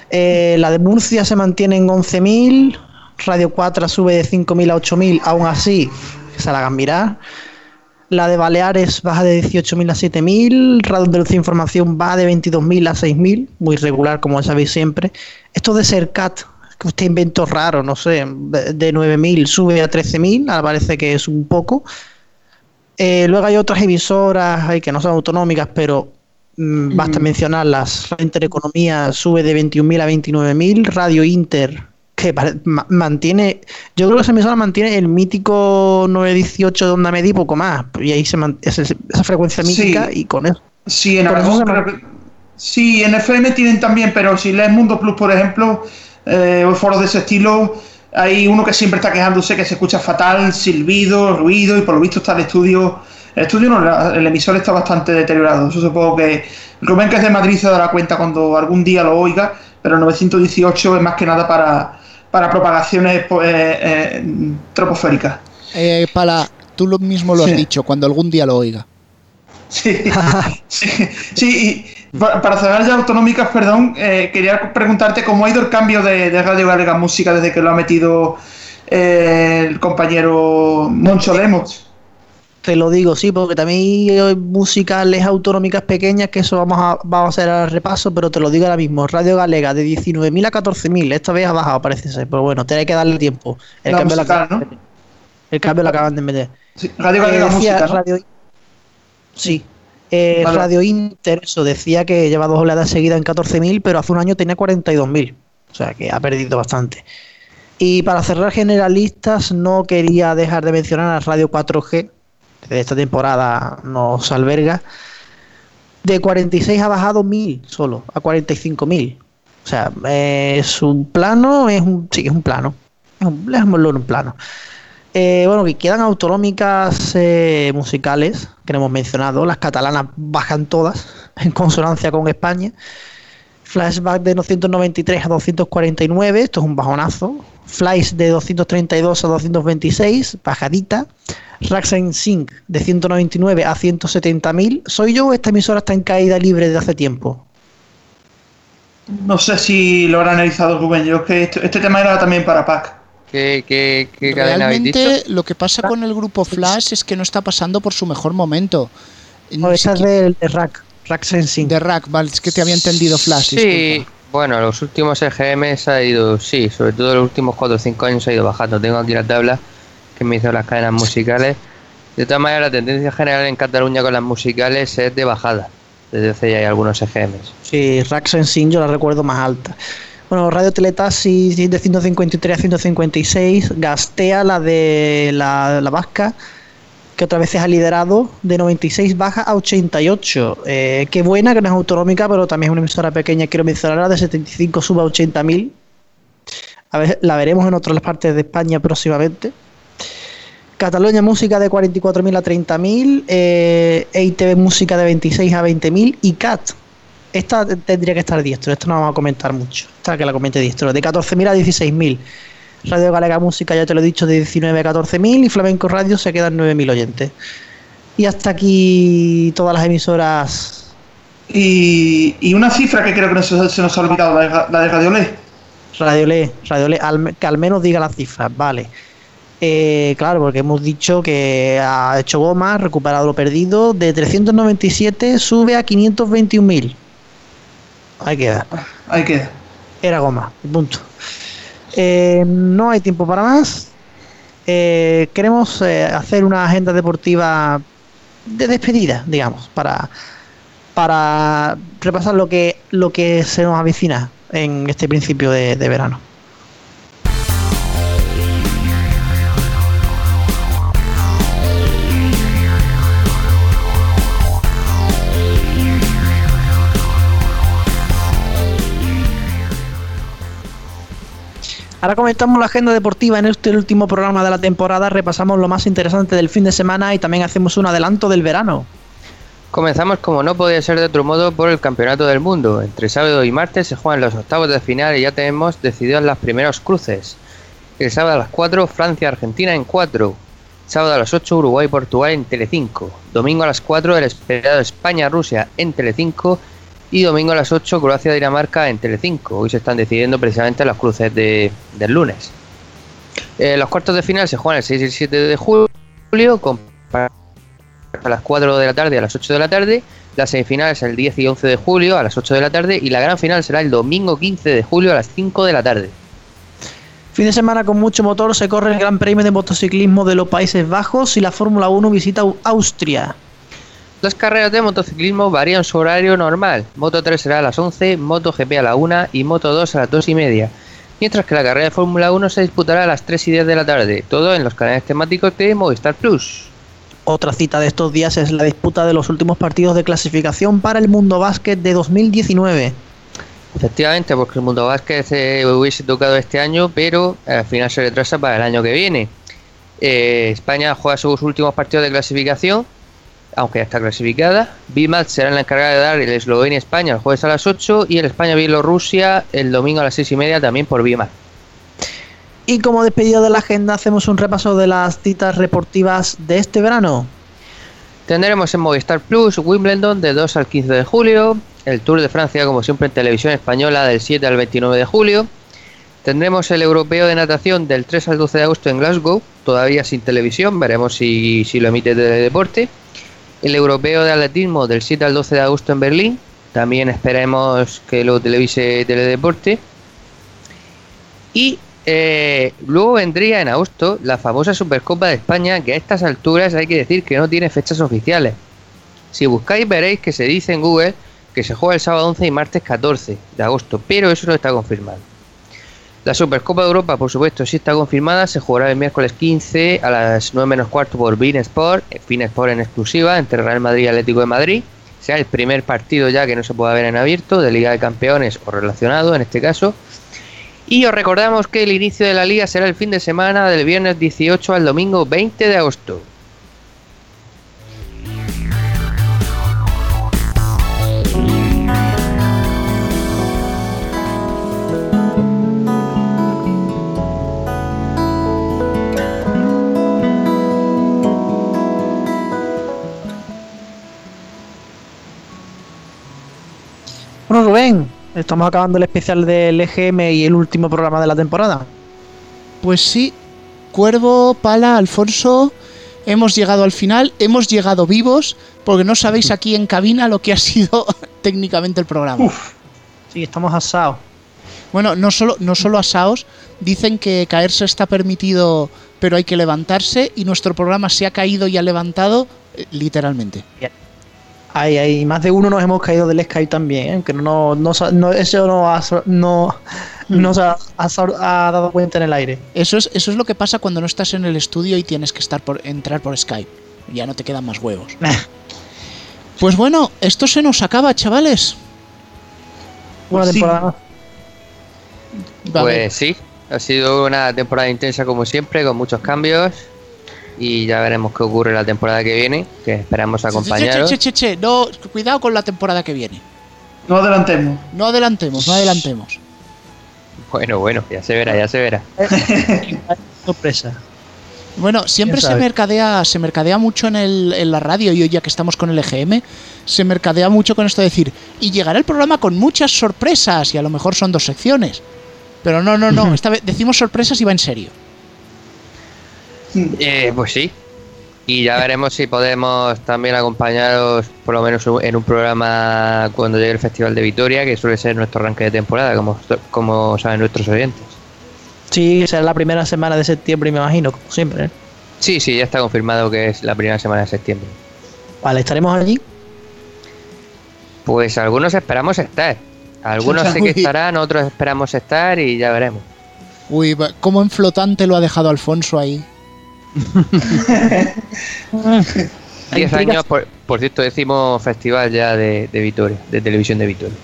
Eh, la de Murcia se mantiene en 11.000, Radio 4 sube de 5.000 a 8.000, aún así, se la hagan mirar. La de Baleares baja de 18.000 a 7.000. Radio Andalucía Información va de 22.000 a 6.000. Muy regular, como sabéis siempre. Esto de Sercat, que usted inventó raro, no sé, de 9.000 sube a 13.000. Ahora parece que es un poco. Eh, luego hay otras emisoras que no son autonómicas, pero mm, basta mencionarlas. La Intereconomía sube de 21.000 a 29.000. Radio Inter que mantiene, yo creo que esa emisora mantiene el mítico 918 de onda media y poco más, y ahí se mantiene esa, frecuencia mítica y con eso. Sí, en sí, en FM tienen también, pero si lees Mundo Plus, por ejemplo, eh, o foros de ese estilo, hay uno que siempre está quejándose que se escucha fatal, silbido, ruido, y por lo visto está el estudio, el estudio no, el emisor está bastante deteriorado. Eso supongo que Rubén, que es de Madrid, se dará cuenta cuando algún día lo oiga, pero el 918 es más que nada para para propagaciones eh, eh, troposféricas. Eh, para, tú lo mismo lo has dicho, cuando algún día lo oiga. Sí, sí, y para cerrar ya autonómicas, perdón, quería preguntarte cómo ha ido el cambio de, Radio Galega Música desde que lo ha metido el compañero Moncho Lemos. Te lo digo, sí, porque también hay musicales autonómicas pequeñas, que eso vamos a, vamos a hacer al repaso, pero te lo digo ahora mismo. Radio Galega de 19.000 a 14.000, esta vez ha bajado, parece ser, pero bueno, hay que darle tiempo. El cambio, ¿no? el cambio lo acaban de meter. Radio Galega eh, Sí. Eh, Radio Inter, eso decía que lleva dos oleadas seguidas en 14.000, pero hace un año tenía 42.000. O sea que ha perdido bastante. Y para cerrar generalistas, no quería dejar de mencionar a Radio 4G, de esta temporada nos alberga, de 46 ha bajado 1000 solo, a 45.000. O sea, es un plano, es un, sí, es un plano. Es un, un plano. Eh, bueno, que quedan autonómicas eh, musicales, que hemos mencionado. Las catalanas bajan todas, en consonancia con España. Flashback de 293 a 249, esto es un bajonazo. Flies de 232 a 226, bajadita. Raxen Sync de 199 a 170.000. ¿Soy yo o esta emisora está en caída libre desde hace tiempo? No sé si lo habrá analizado Rubén. Yo que este, este, tema era también para PAC. ¿Qué, qué, qué Realmente lo que pasa con el grupo Flash es que no está pasando por su mejor momento. No, esa es de, de Rack, Rack Sensing. De Rack, vale, es que te había entendido Flash. Sí, bueno, los últimos EGMs ha ido, sí, sobre todo los últimos 4 o 5 años ha ido bajando. Tengo aquí la tabla que me hizo las cadenas musicales. De todas maneras, la tendencia general en Cataluña con las musicales es de bajada. Desde hace ya hay algunos EGMs. Sí, Rack Sensing yo la recuerdo más alta. Bueno, Radio Teletaxi de 153 a 156, Gastea, la de la, la Vasca, que otra vez ha liderado, de 96 baja a 88. Eh, qué buena, que no es autonómica, pero también es una emisora pequeña, quiero mencionarla, de 75 sube a 80.000. A ver, la veremos en otras partes de España próximamente. Cataluña Música de 44.000 a 30.000, eh, EITV Música de 26 a 20.000 y CAT. Esta tendría que estar diestro, esto no vamos a comentar mucho. Esta que la comente diestro, de 14.000 a 16.000. Radio Galega Música, ya te lo he dicho, de 19 a 14.000 y Flamenco Radio se quedan 9.000 oyentes. Y hasta aquí todas las emisoras. Y, una cifra que creo que se, nos ha olvidado, la de, Radio Le. Radio Le, Radio Le, que al menos diga la cifra, vale. Eh, claro, porque hemos dicho que ha hecho goma, ha recuperado lo perdido. De 397 sube a 521.000. Ahí queda. Ahí queda. Era goma, punto. Eh, no hay tiempo para más. Eh, queremos hacer una agenda deportiva de despedida, digamos, para, para repasar lo que, lo que se nos avecina en este principio de verano. Ahora comentamos la agenda deportiva en este último programa de la temporada, repasamos lo más interesante del fin de semana y también hacemos un adelanto del verano. Comenzamos como no podía ser de otro modo por el Campeonato del Mundo. Entre sábado y martes se juegan los octavos de final y ya tenemos decididas las primeros cruces. El sábado a las 4 Francia-Argentina en 4. Sábado a las 8 Uruguay-Portugal en Telecinco. Domingo a las 4 el esperado España-Rusia en Telecinco y domingo a las 8 Croacia-Dinamarca en Telecinco. Hoy se están decidiendo precisamente las cruces de, del lunes. Eh, los cuartos de final se juegan el 6 y el 7 de julio, a las 4 de la tarde a las 8 de la tarde. Las semifinales el 10 y 11 de julio a las 8 de la tarde y la gran final será el domingo 15 de julio a las 5 de la tarde. Fin de semana con mucho motor se corre el Gran Premio de Motociclismo de los Países Bajos y la Fórmula 1 visita Austria. Las carreras de motociclismo varían su horario normal. Moto 3 será a las 11, Moto GP a la 1 y Moto 2 a las 2 y media. Mientras que la carrera de Fórmula 1 se disputará a las 3 y 10 de la tarde, todo en los canales temáticos de Movistar Plus. Otra cita de estos días es la disputa de los últimos partidos de clasificación para el Mundo Básquet de 2019. Efectivamente, porque el Mundo Básquet se hubiese tocado este año, pero al final se retrasa para el año que viene. Eh, España juega sus últimos partidos de clasificación aunque ya está clasificada. BIMAT será la encargada de dar el Eslovenia-España el jueves a las 8 y el España-Bielorrusia el domingo a las 6 y media también por BIMAT. Y como despedida de la agenda hacemos un repaso de las citas reportivas de este verano. Tendremos en Movistar Plus Wimbledon del 2 al 15 de julio, el Tour de Francia como siempre en televisión española del 7 al 29 de julio, Tendremos el europeo de natación del 3 al 12 de agosto en Glasgow, todavía sin televisión, veremos si, si lo emite de deporte el europeo de atletismo del 7 al 12 de agosto en Berlín. También esperemos que lo televise Teledeporte. Y eh, luego vendría en agosto la famosa Supercopa de España, que a estas alturas hay que decir que no tiene fechas oficiales. Si buscáis veréis que se dice en Google que se juega el sábado 11 y martes 14 de agosto, pero eso no está confirmado. La Supercopa de Europa, por supuesto, sí está confirmada. Se jugará el miércoles 15 a las 9 menos cuarto por Bean Sport, Fin Sport en exclusiva, entre Real Madrid y Atlético de Madrid. Sea el primer partido ya que no se pueda ver en abierto, de Liga de Campeones o relacionado en este caso. Y os recordamos que el inicio de la liga será el fin de semana del viernes 18 al domingo 20 de agosto. Estamos acabando el especial del EGM y el último programa de la temporada. Pues sí, Cuervo, Pala, Alfonso, hemos llegado al final, hemos llegado vivos, porque no sabéis aquí en cabina lo que ha sido técnicamente el programa. Uf, sí, estamos asados. Bueno, no solo, no solo asados, dicen que caerse está permitido, pero hay que levantarse, y nuestro programa se ha caído y ha levantado eh, literalmente. Bien. Hay, más de uno nos hemos caído del Skype también, ¿eh? que no, no, no, eso no, ha, no, no se ha, dado cuenta en el aire. Eso es, eso es lo que pasa cuando no estás en el estudio y tienes que estar por, entrar por Skype. Ya no te quedan más huevos. pues bueno, esto se nos acaba, chavales. Buena temporada. Pues sí, ha sido una temporada intensa como siempre, con muchos cambios y ya veremos qué ocurre la temporada que viene, que esperamos acompañaros. Che, che, che, no, cuidado con la temporada que viene. No adelantemos. No adelantemos, no adelantemos. Bueno, bueno, ya se verá, ya se verá. Sorpresa. Bueno, siempre se mercadea, se mercadea mucho en, el, en la radio y hoy ya que estamos con el EGM, se mercadea mucho con esto de decir, y llegará el programa con muchas sorpresas y a lo mejor son dos secciones. Pero no, no, no, esta vez decimos sorpresas y va en serio. Eh, pues sí. Y ya veremos si podemos también acompañaros, por lo menos en un programa cuando llegue el Festival de Vitoria, que suele ser nuestro arranque de temporada, como, como saben nuestros oyentes. Sí, será la primera semana de septiembre, me imagino, como siempre. ¿eh? Sí, sí, ya está confirmado que es la primera semana de septiembre. Vale, ¿estaremos allí? Pues algunos esperamos estar. Algunos sé que estarán, otros esperamos estar y ya veremos. Uy, cómo en flotante lo ha dejado Alfonso ahí. Diez años, por, cierto, decimos festival ya de, de Vitoria, de televisión de Vitoria.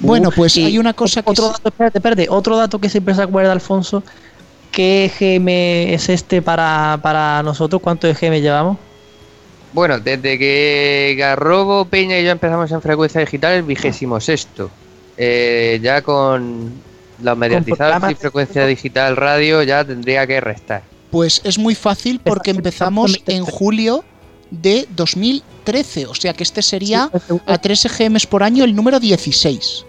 Bueno, pues hay una cosa que... Otro dato, espérate, espérate, otro dato que siempre se acuerda Alfonso, ¿qué EGM es este para, para nosotros? ¿Cuántos EGM llevamos? Bueno, desde que Garrobo, Peña y yo empezamos en frecuencia digital, el vigésimo sexto. Eh, ya con los mediatizados y frecuencia digital radio ya tendría que restar. Pues es muy fácil porque empezamos en julio de 2013, o sea que este sería a 3 EGMs por año el número 16.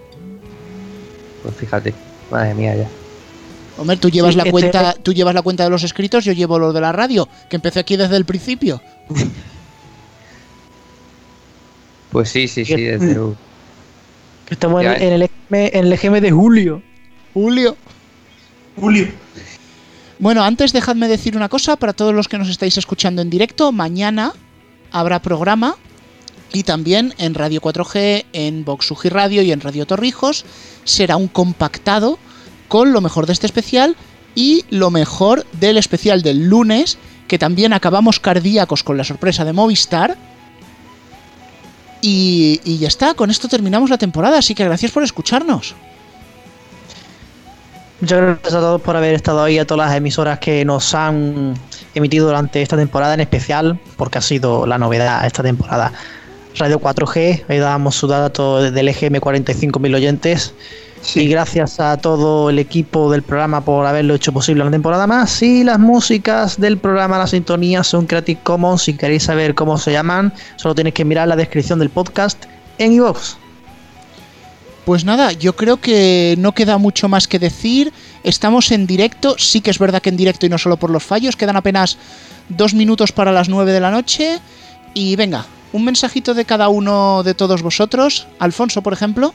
Pues fíjate, madre mía ya. Hombre, tú llevas la cuenta, tú llevas la cuenta de los escritos, yo llevo lo de la radio, que empecé aquí desde el principio. pues sí, sí, sí, desde luego. Estamos en, el en el EGM de julio. Julio. Julio. Bueno, antes dejadme decir una cosa para todos los que nos estáis escuchando en directo. Mañana habrá programa y también en Radio 4G, en Voxugi Radio y en Radio Torrijos será un compactado con lo mejor de este especial y lo mejor del especial del lunes, que también acabamos cardíacos con la sorpresa de Movistar. Y, y ya está, con esto terminamos la temporada, así que gracias por escucharnos. Muchas gracias a todos por haber estado ahí, a todas las emisoras que nos han emitido durante esta temporada en especial, porque ha sido la novedad esta temporada. Radio 4G, ahí dábamos su dato del EGM 45.000 oyentes. Y gracias a todo el equipo del programa por haberlo hecho posible una temporada más. Y las músicas del programa, la sintonía son Creative Commons. Si queréis saber cómo se llaman, solo tenéis que mirar la descripción del podcast en iVoox. Pues nada, yo creo que no queda mucho más que decir. Estamos en directo, sí que es verdad que en directo y no solo por los fallos. Quedan apenas dos minutos para las nueve de la noche. Y venga, un mensajito de cada uno de todos vosotros. Alfonso, por ejemplo.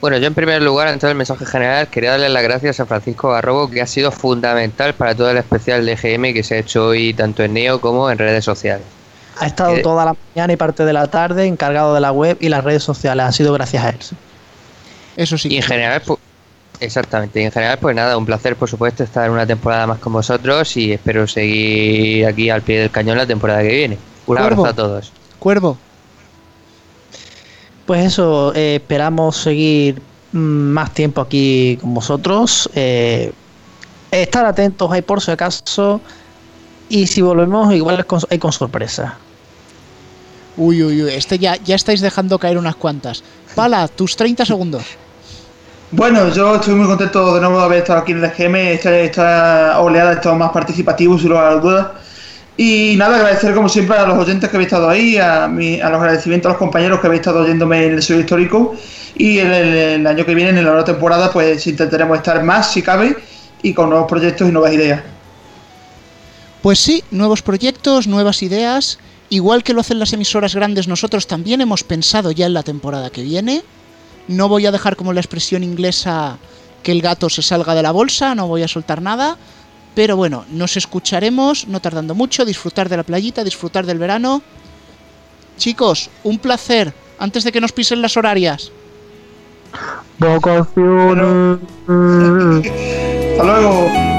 Bueno, yo en primer lugar, en todo el mensaje general, quería darle las gracias a Francisco Garrobo, que ha sido fundamental para todo el especial de GM que se ha hecho hoy tanto en Neo como en redes sociales. Ha estado toda la mañana y parte de la tarde encargado de la web y las redes sociales. Ha sido gracias a él. Eso sí. Y en general, pues, exactamente. Y en general, pues nada, un placer, por supuesto, estar una temporada más con vosotros y espero seguir aquí al pie del cañón la temporada que viene. Un abrazo a todos. Cuervo. Pues eso, eh, esperamos seguir mm, más tiempo aquí con vosotros. Eh, estar atentos ahí por si acaso. Y si volvemos, igual hay con sorpresa. Uy, uy, uy, este ya, ya estáis dejando caer unas cuantas. Pala, tus 30 segundos. Bueno, yo estoy muy contento de nuevo de haber estado aquí en el GM. Esta, oleada ha estado más participativo, sin lugar a dudas. Y nada, agradecer como siempre a los oyentes que habéis estado ahí, a, mi, a los agradecimientos a los compañeros que habéis estado oyéndome en el sello histórico. Y el, el, año que viene, en la nueva temporada, pues intentaremos estar más, si cabe, y con nuevos proyectos y nuevas ideas. Pues sí, nuevos proyectos, nuevas ideas. Igual que lo hacen las emisoras grandes, nosotros también hemos pensado ya en la temporada que viene. No voy a dejar como la expresión inglesa que el gato se salga de la bolsa, no voy a soltar nada. Pero bueno, nos escucharemos, no tardando mucho, disfrutar de la playita, disfrutar del verano. Chicos, un placer, antes de que nos pisen las horarias. Vacaciones. Hasta luego.